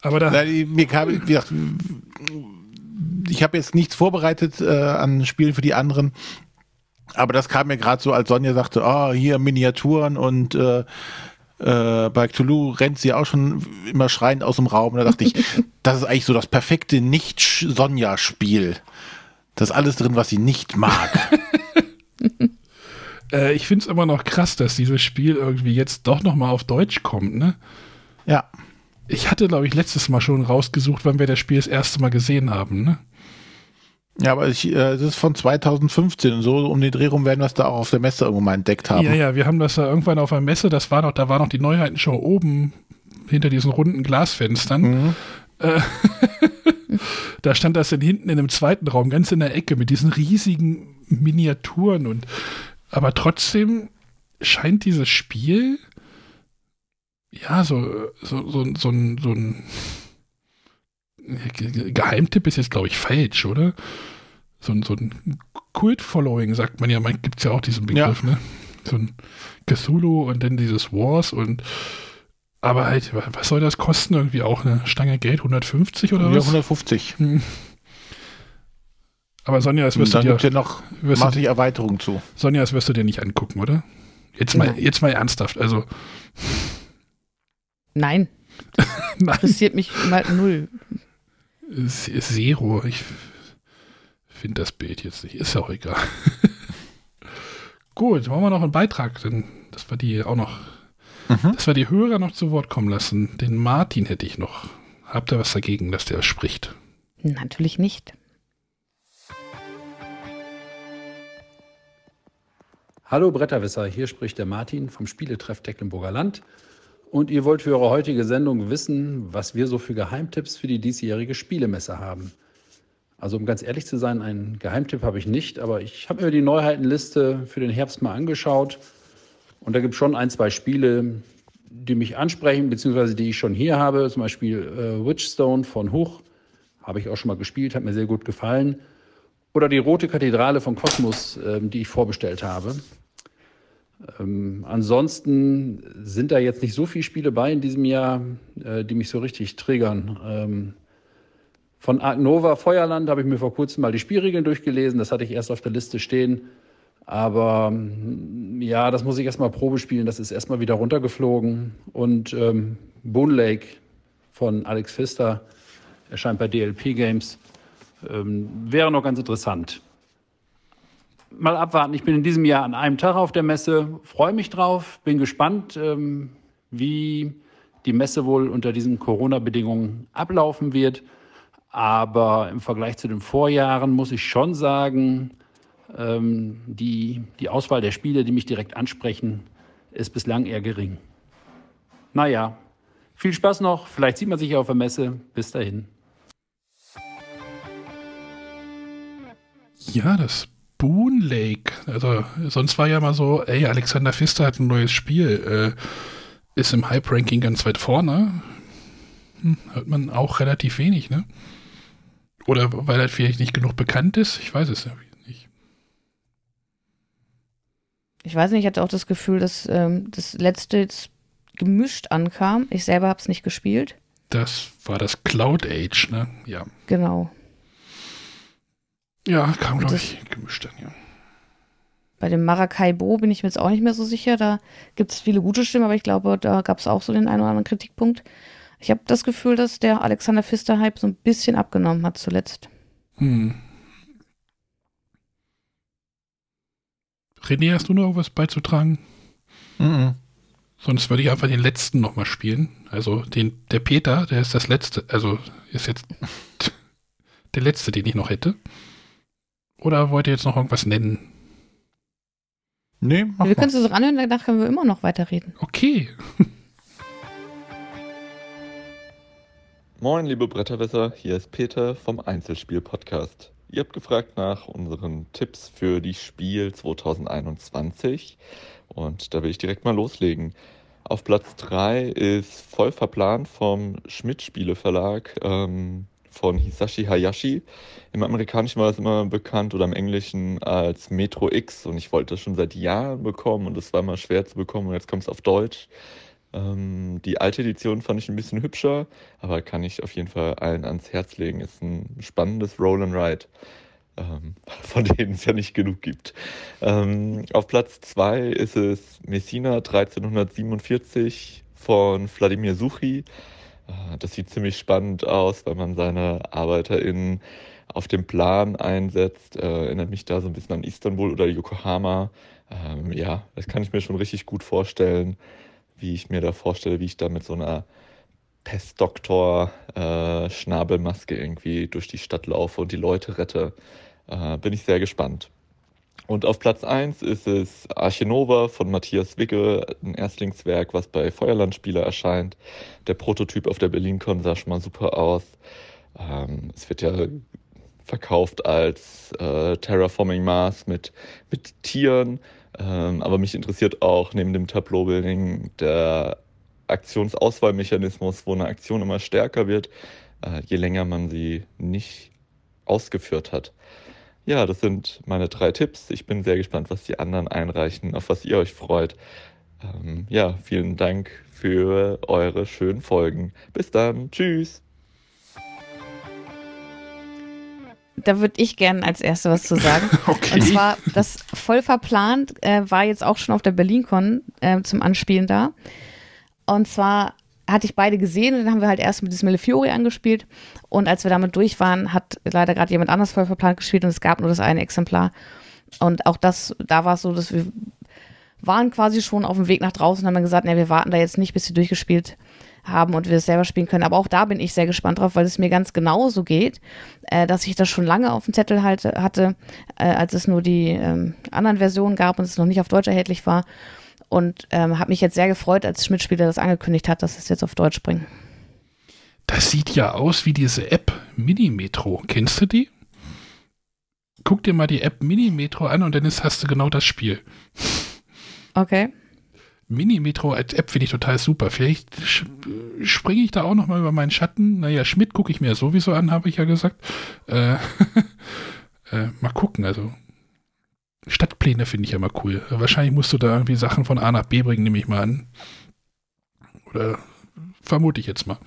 Aber da. Nein, mir kam, wie gesagt, ich habe jetzt nichts vorbereitet äh, an Spielen für die anderen. Aber das kam mir gerade so, als Sonja sagte, oh, hier Miniaturen und äh, äh, bei Cthulhu rennt sie auch schon immer schreiend aus dem Raum. Da dachte ich, [LAUGHS] das ist eigentlich so das perfekte Nicht-Sonja-Spiel. Das ist alles drin, was sie nicht mag. [LAUGHS] äh, ich finde es immer noch krass, dass dieses Spiel irgendwie jetzt doch noch mal auf Deutsch kommt, ne? Ja. Ich hatte, glaube ich, letztes Mal schon rausgesucht, wann wir das Spiel das erste Mal gesehen haben, ne? Ja, aber ich, äh, es ist von 2015 und so um den Dreh rum werden wir es da auch auf der Messe irgendwo mal entdeckt haben. Ja, ja, wir haben das da irgendwann auf der Messe, das war noch, da war noch die Neuheitenshow oben hinter diesen runden Glasfenstern. Mhm. Äh, [LAUGHS] da stand das dann hinten in einem zweiten Raum, ganz in der Ecke, mit diesen riesigen Miniaturen und aber trotzdem scheint dieses Spiel ja so, so, so, so, ein, so ein Geheimtipp ist jetzt, glaube ich, falsch, oder? So, ein so ein Kult-Following, sagt man ja, man gibt es ja auch diesen Begriff, Ja. ne? So ein Cthulhu und dann dieses Wars und aber halt, was soll das kosten? Irgendwie auch eine Stange Geld, 150 oder Ja, was? 150. Hm. Aber Sonja, das wirst du dann dir, gibt es ja noch wirst du, massig Erweiterungen zu. Sonja, das wirst du dir nicht angucken, oder? Jetzt mal, Nein. jetzt mal ernsthaft. Also, Nein, [LAUGHS] nein, interessiert mich mal null. Es ist Zero. Ich finde das Bild jetzt nicht. Ist ja auch egal. [LAUGHS] Gut, wollen wir noch einen Beitrag, denn dass wir die auch noch, Mhm. dass wir die Hörer noch zu Wort kommen lassen. Den Martin hätte ich noch. Habt ihr was dagegen, dass der spricht? Natürlich nicht. Hallo Bretterwisser, hier spricht der Martin vom Spieletreff Tecklenburger Land. Und ihr wollt für eure heutige Sendung wissen, was wir so für Geheimtipps für die diesjährige Spielemesse haben. Also um ganz ehrlich zu sein, einen Geheimtipp habe ich nicht, aber ich habe mir die Neuheitenliste für den Herbst mal angeschaut. Und da gibt es schon ein, zwei Spiele, die mich ansprechen, beziehungsweise die ich schon hier habe. Zum Beispiel äh, Witchstone von Huch, habe ich auch schon mal gespielt, hat mir sehr gut gefallen. Oder die Rote Kathedrale von Kosmos, ähm, die ich vorbestellt habe. Ähm, ansonsten sind da jetzt nicht so viele Spiele bei in diesem Jahr, äh, die mich so richtig triggern. Ähm, von Nova Feuerland habe ich mir vor kurzem mal die Spielregeln durchgelesen. Das hatte ich erst auf der Liste stehen. Aber mm, ja, das muss ich erstmal Probe spielen. Das ist erstmal wieder runtergeflogen. Und ähm, Boon Lake von Alex Pfister erscheint bei DLP Games. Ähm, wäre noch ganz interessant mal abwarten. Ich bin in diesem Jahr an einem Tag auf der Messe, freue mich drauf, bin gespannt, ähm, wie die Messe wohl unter diesen Corona-Bedingungen ablaufen wird. Aber im Vergleich zu den Vorjahren muss ich schon sagen, ähm, die, die Auswahl der Spiele, die mich direkt ansprechen, ist bislang eher gering. Naja, viel Spaß noch. Vielleicht sieht man sich ja auf der Messe. Bis dahin. Ja, das Boon Lake. Also, sonst war ja mal so, ey, Alexander Pfister hat ein neues Spiel, äh, ist im Hype-Ranking ganz weit vorne. Hm, hört man auch relativ wenig, ne? Oder weil er vielleicht nicht genug bekannt ist, ich weiß es ja nicht. Ich weiß nicht, ich hatte auch das Gefühl, dass ähm, das letzte jetzt gemischt ankam. Ich selber habe es nicht gespielt. Das war das Cloud Age, ne? Ja. Genau. Ja, kam, glaube ich, gemischt dann, ja. Bei dem Maracaibo bin ich mir jetzt auch nicht mehr so sicher. Da gibt es viele gute Stimmen, aber ich glaube, da gab es auch so den einen oder anderen Kritikpunkt. Ich habe das Gefühl, dass der Alexander Pfister-Hype so ein bisschen abgenommen hat zuletzt. Hm. René, hast du noch was beizutragen? Mhm. Sonst würde ich einfach den letzten nochmal spielen. Also den, der Peter, der ist das letzte, also ist jetzt [LAUGHS] der letzte, den ich noch hätte. Oder wollt ihr jetzt noch irgendwas nennen? Nee, mach wir mal. können es uns anhören, danach können wir immer noch weiterreden. Okay. [LAUGHS] Moin, liebe Bretterwisser, hier ist Peter vom Einzelspiel-Podcast. Ihr habt gefragt nach unseren Tipps für die Spiel 2021 und da will ich direkt mal loslegen. Auf Platz 3 ist voll verplant vom Schmidt-Spiele-Verlag ähm, von Hisashi Hayashi. Im Amerikanischen war es immer bekannt oder im Englischen als Metro X und ich wollte das schon seit Jahren bekommen und es war immer schwer zu bekommen und jetzt kommt es auf Deutsch. Ähm, die alte Edition fand ich ein bisschen hübscher, aber kann ich auf jeden Fall allen ans Herz legen. Ist ein spannendes Roll and Ride, ähm, [LAUGHS] von denen es ja nicht genug gibt. Ähm, auf Platz 2 ist es Messina 1347 von Wladimir Suchi. Äh, Das sieht ziemlich spannend aus, weil man seine ArbeiterInnen auf dem Plan einsetzt. Äh, erinnert mich da so ein bisschen an Istanbul oder Yokohama. Ähm, ja, das kann ich mir schon richtig gut vorstellen wie ich mir da vorstelle, wie ich da mit so einer Pestdoktor äh, irgendwie durch die Stadt laufe und die Leute rette. Äh, bin ich sehr gespannt. Und auf Platz 1 ist es Arche Nova von Matthias Wicke, ein Erstlingswerk, was bei Feuerlandspieler erscheint. Der Prototyp auf der BerlinCon sah schon mal super aus. Ähm, es wird ja verkauft als äh, Terraforming Mars mit, mit Tieren. Ähm, aber mich interessiert auch neben dem Tableau-Building der Aktionsauswahlmechanismus, wo eine Aktion immer stärker wird, äh, je länger man sie nicht ausgeführt hat. Ja, das sind meine drei Tipps. Ich bin sehr gespannt, was die anderen einreichen, auf was ihr euch freut. Ähm, ja, vielen Dank für eure schönen Folgen. Bis dann. Tschüss. Da würde ich gerne als Erste was zu sagen. [LAUGHS] Okay. Und zwar, das voll verplant äh, war jetzt auch schon auf der BerlinCon äh, zum Anspielen da. Und zwar hatte ich beide gesehen und dann haben wir halt erst mit diesem Malefiori angespielt. Und als wir damit durch waren, hat leider gerade jemand anders voll verplant gespielt und es gab nur das eine Exemplar. Und auch das, da war es so, dass wir waren quasi schon auf dem Weg nach draußen und haben dann gesagt, ne, wir warten da jetzt nicht, bis sie durchgespielt haben und wir es selber spielen können. Aber auch da bin ich sehr gespannt drauf, weil es mir ganz genauso geht, äh, dass ich das schon lange auf dem Zettel halte, hatte, äh, als es nur die ähm, anderen Versionen gab und es noch nicht auf Deutsch erhältlich war. Und ähm, habe mich jetzt sehr gefreut, als Schmidt-Spieler das angekündigt hat, dass es jetzt auf Deutsch bringt. Das sieht ja aus wie diese App Minimetro. Kennst du die? Guck dir mal die App Minimetro an und dann ist, hast du genau das Spiel. Okay. Minimetro als App finde ich total super. Vielleicht springe ich da auch noch mal über meinen Schatten. Naja, Schmidt gucke ich mir sowieso an, habe ich ja gesagt. Äh, [LAUGHS] äh, mal gucken, also Stadtpläne finde ich ja mal cool. Wahrscheinlich musst du da irgendwie Sachen von A nach B bringen, nehme ich mal an. Oder vermute ich jetzt mal.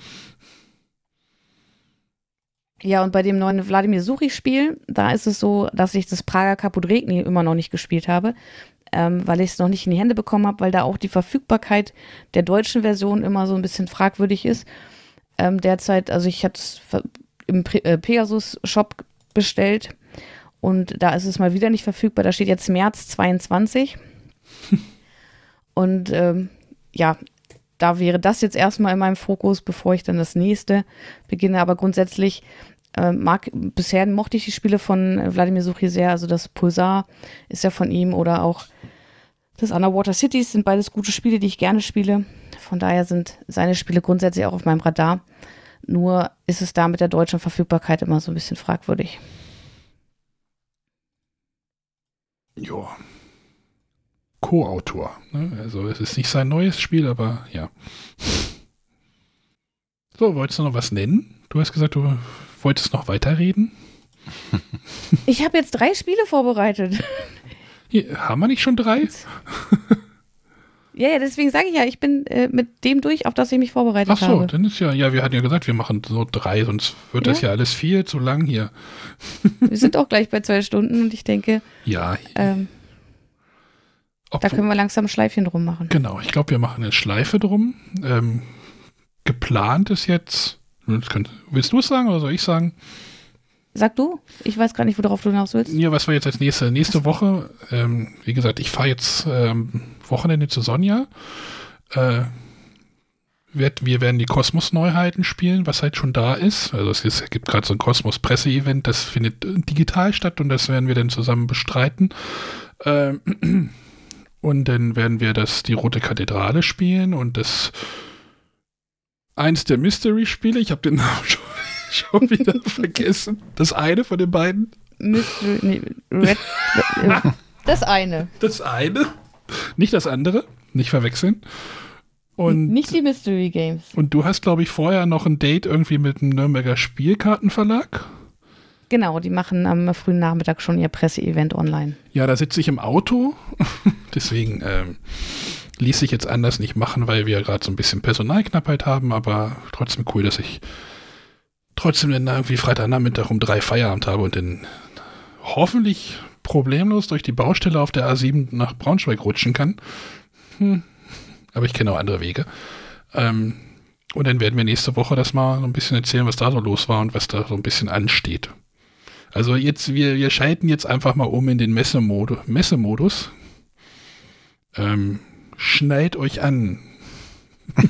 Ja, und bei dem neuen Wladimir Suchi-Spiel, da ist es so, dass ich das Prager Kapodregni immer noch nicht gespielt habe, ähm, weil ich es noch nicht in die Hände bekommen habe, weil da auch die Verfügbarkeit der deutschen Version immer so ein bisschen fragwürdig ist. Ähm, derzeit, also ich hatte es im äh, Pegasus-Shop bestellt und da ist es mal wieder nicht verfügbar. Da steht jetzt März 22. [LAUGHS] und ähm, ja, da wäre das jetzt erstmal in meinem Fokus, bevor ich dann das nächste beginne. Aber grundsätzlich äh, mag, bisher mochte ich die Spiele von Wladimir Suchi sehr. Also das Pulsar ist ja von ihm oder auch das Underwater Cities sind beides gute Spiele, die ich gerne spiele. Von daher sind seine Spiele grundsätzlich auch auf meinem Radar. Nur ist es da mit der deutschen Verfügbarkeit immer so ein bisschen fragwürdig. Ja. Co-Autor. Ne? Also es ist nicht sein neues Spiel, aber ja. So, wolltest du noch was nennen? Du hast gesagt, du wolltest noch weiterreden. Ich habe jetzt drei Spiele vorbereitet. Hier, haben wir nicht schon drei? [LAUGHS] Ja, ja, deswegen sage ich ja, ich bin äh, mit dem durch, auf das ich mich vorbereitet Ach so, habe. dann ist ja, ja, wir hatten ja gesagt, wir machen so drei, sonst wird das Ja. ja alles viel zu lang hier. [LAUGHS] Wir sind auch gleich bei zwei Stunden und ich denke, Ja, ähm, da können wir langsam ein Schleifchen drum machen. Genau, ich glaube, wir machen eine Schleife drum. Ähm, geplant ist jetzt. kann- Willst du es sagen oder soll ich sagen? Sag du, ich weiß gar nicht, worauf du hinaus willst. Ja, was wir jetzt als nächste, nächste Woche, ähm, wie gesagt, ich fahre jetzt ähm, Wochenende zu Sonja. Äh, werd, wir werden die Kosmos-Neuheiten spielen, was halt schon da ist. Also es, ist, es gibt gerade so ein Kosmos-Presse-Event, das findet digital statt und das werden wir dann zusammen bestreiten. Ähm, [CLEARS THROAT] und dann werden wir das die Rote Kathedrale spielen und das eins der Mystery-Spiele, ich habe den Namen [LAUGHS] schon, schon wieder [LAUGHS] vergessen. Das eine von den beiden. Mystery, nee, Red, [LAUGHS] das eine. Das eine, nicht das andere, nicht verwechseln. Und, Nicht die Mystery Games. und du hast, glaube ich, vorher noch ein Date irgendwie mit dem Nürnberger Spielkartenverlag. Genau, die machen am frühen Nachmittag schon ihr Presseevent online. Ja, da sitze ich im Auto. [LAUGHS] Deswegen ähm, ließ sich jetzt anders nicht machen, weil wir gerade so ein bisschen Personalknappheit haben, aber trotzdem cool, dass ich trotzdem dann irgendwie Freitagnachmittag um drei Feierabend habe und dann hoffentlich problemlos durch die Baustelle auf der A7 nach Braunschweig rutschen kann. Hm. Aber ich kenne auch andere Wege. Ähm, und dann werden wir nächste Woche das mal so ein bisschen erzählen, was da so los war und was da so ein bisschen ansteht. Also jetzt, wir, wir schalten jetzt einfach mal um in den Messemodu Messemodus. Ähm, schnallt euch an. [LAUGHS]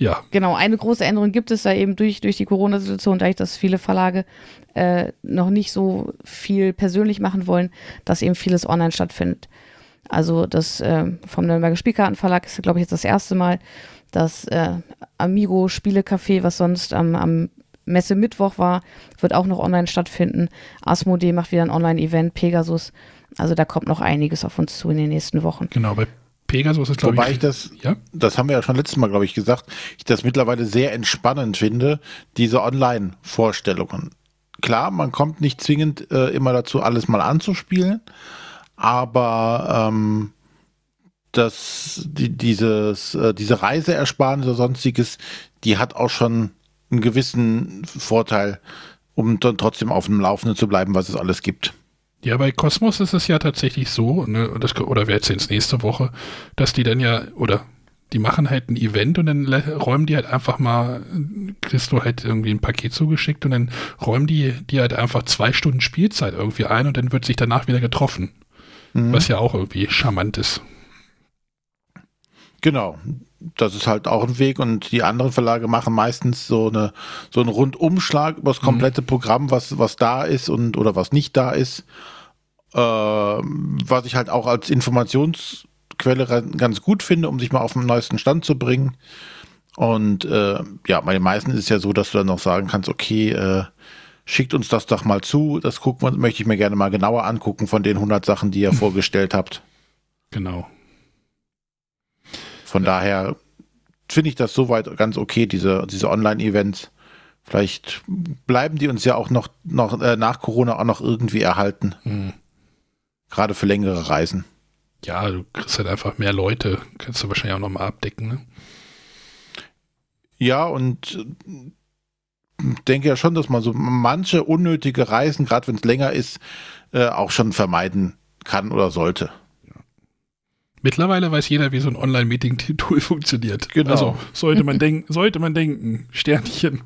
Ja. Genau, eine große Änderung gibt es da eben durch, durch die Corona-Situation, dadurch, dass viele Verlage äh, noch nicht so viel persönlich machen wollen, dass eben vieles online stattfindet. Also das äh, vom Nürnberger Spielkartenverlag ist, glaube ich, jetzt das erste Mal, das äh, Amigo Spielecafé, was sonst am, am Messe Mittwoch war, wird auch noch online stattfinden. Asmodee macht wieder ein Online-Event, Pegasus. Also da kommt noch einiges auf uns zu in den nächsten Wochen. Genau, bei Pegasus ist, glaube ich. Wobei ich das, ja? das haben wir ja schon letztes Mal, glaube ich, gesagt, ich das mittlerweile sehr entspannend finde, diese Online-Vorstellungen. Klar, man kommt nicht zwingend äh, immer dazu, alles mal anzuspielen, aber ähm, das, die, dieses, äh, diese Reiseersparnis oder sonstiges, die hat auch schon einen gewissen Vorteil, um dann trotzdem auf dem Laufenden zu bleiben, was es alles gibt. Ja, bei Cosmos ist es ja tatsächlich so, ne, das, oder wir erzählen es nächste Woche, dass die dann ja, oder die machen halt ein Event und dann räumen die halt einfach mal, kriegst du halt irgendwie ein Paket zugeschickt und dann räumen die, die halt einfach zwei Stunden Spielzeit irgendwie ein und dann wird sich danach wieder getroffen. Mhm. Was ja auch irgendwie charmant ist. Genau. Das ist halt auch ein Weg und die anderen Verlage machen meistens so eine so einen Rundumschlag über das mhm. komplette mhm. Programm, was was da ist und oder was nicht da ist. Äh, was ich halt auch als Informationsquelle ganz gut finde, um sich mal auf den neuesten Stand zu bringen. Und äh, ja, bei den meisten ist es ja so, dass du dann noch sagen kannst, okay, äh, schickt uns das doch mal zu. Das gucken, möchte ich mir gerne mal genauer angucken von den 100 Sachen, die ihr [LAUGHS] vorgestellt habt. Genau. Von daher finde ich das soweit ganz okay, diese, diese Online-Events. Vielleicht bleiben die uns ja auch noch, noch äh, nach Corona auch noch irgendwie erhalten. Mhm. Gerade für längere Reisen. Ja, du kriegst halt einfach mehr Leute. Kannst du wahrscheinlich auch nochmal abdecken, ne? Ja, und denke ja schon, dass man so manche unnötige Reisen, gerade wenn es länger ist, äh, auch schon vermeiden kann oder sollte. Mittlerweile weiß jeder, wie so ein Online-Meeting-Tool [LAUGHS] funktioniert. Genau. Also sollte man denken, sollte man denken, Sternchen.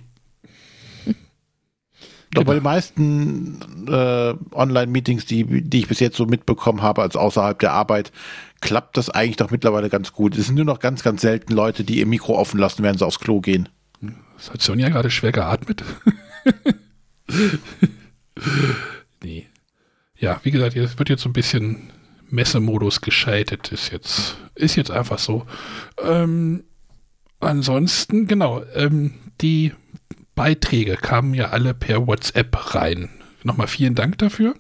Doch bei den meisten äh, Online-Meetings, die, die ich bis jetzt so mitbekommen habe, als außerhalb der Arbeit, klappt das eigentlich doch mittlerweile ganz gut. Es sind nur noch ganz, ganz selten Leute, die ihr Mikro offen lassen, während sie aufs Klo gehen. Das hat Sonja gerade schwer geatmet. [LAUGHS] nee. Ja, wie gesagt, es wird jetzt so ein bisschen Messemodus gescheitert. Ist jetzt, ist jetzt einfach so. Ähm, ansonsten, genau, ähm, die Beiträge kamen ja alle per WhatsApp rein. Nochmal vielen Dank dafür.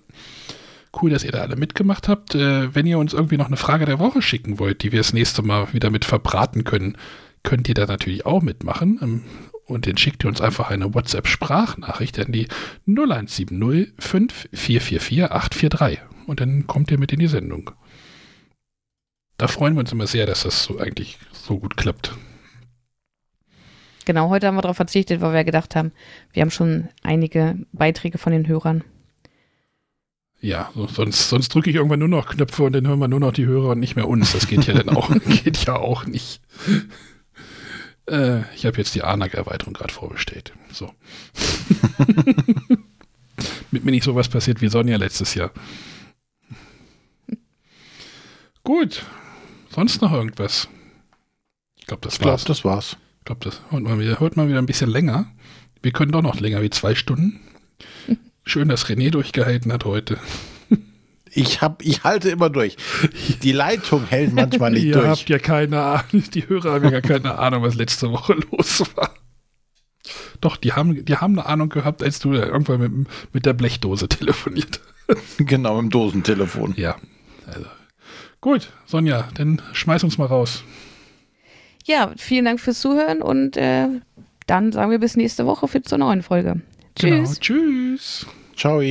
Cool, dass ihr da alle mitgemacht habt. Äh, wenn ihr uns irgendwie noch eine Frage der Woche schicken wollt, die wir das nächste Mal wieder mit verbraten können, könnt ihr da natürlich auch mitmachen. Ähm, und dann schickt ihr uns einfach eine WhatsApp-Sprachnachricht an die 0170 5444 843 und dann kommt ihr mit in die Sendung. Da freuen wir uns immer sehr, dass das so eigentlich so gut klappt. Genau, heute haben wir darauf verzichtet, weil wir gedacht haben, wir haben schon einige Beiträge von den Hörern. Ja, sonst, sonst drücke ich irgendwann nur noch Knöpfe und dann hören wir nur noch die Hörer und nicht mehr uns. Das geht ja dann auch, [LAUGHS] geht ja auch nicht. Äh, ich habe jetzt die ANAC-Erweiterung gerade vorbestellt. So. [LAUGHS] Mit mir nicht sowas passiert wie Sonja letztes Jahr. Gut. Sonst noch irgendwas? Ich glaube, das ich war's. das war's. Ich glaube, das hört man, wieder, hört man wieder ein bisschen länger. Wir können doch noch länger wie zwei Stunden. [LAUGHS] Schön, dass René durchgehalten hat heute. [LAUGHS] Ich, hab, ich halte immer durch. Die Leitung hält manchmal nicht [LAUGHS] Ihr durch. Ihr habt ja keine Ahnung, die Hörer haben ja gar keine Ahnung, was letzte Woche los war. Doch, die haben, die haben eine Ahnung gehabt, als du irgendwann mit, mit der Blechdose telefoniert hast. Genau, im Dosentelefon. Ja. Also. Gut, Sonja, dann schmeiß uns mal raus. Ja, vielen Dank fürs Zuhören und äh, dann sagen wir bis nächste Woche für zur neuen Folge. Tschüss. Genau, tschüss. Ciao.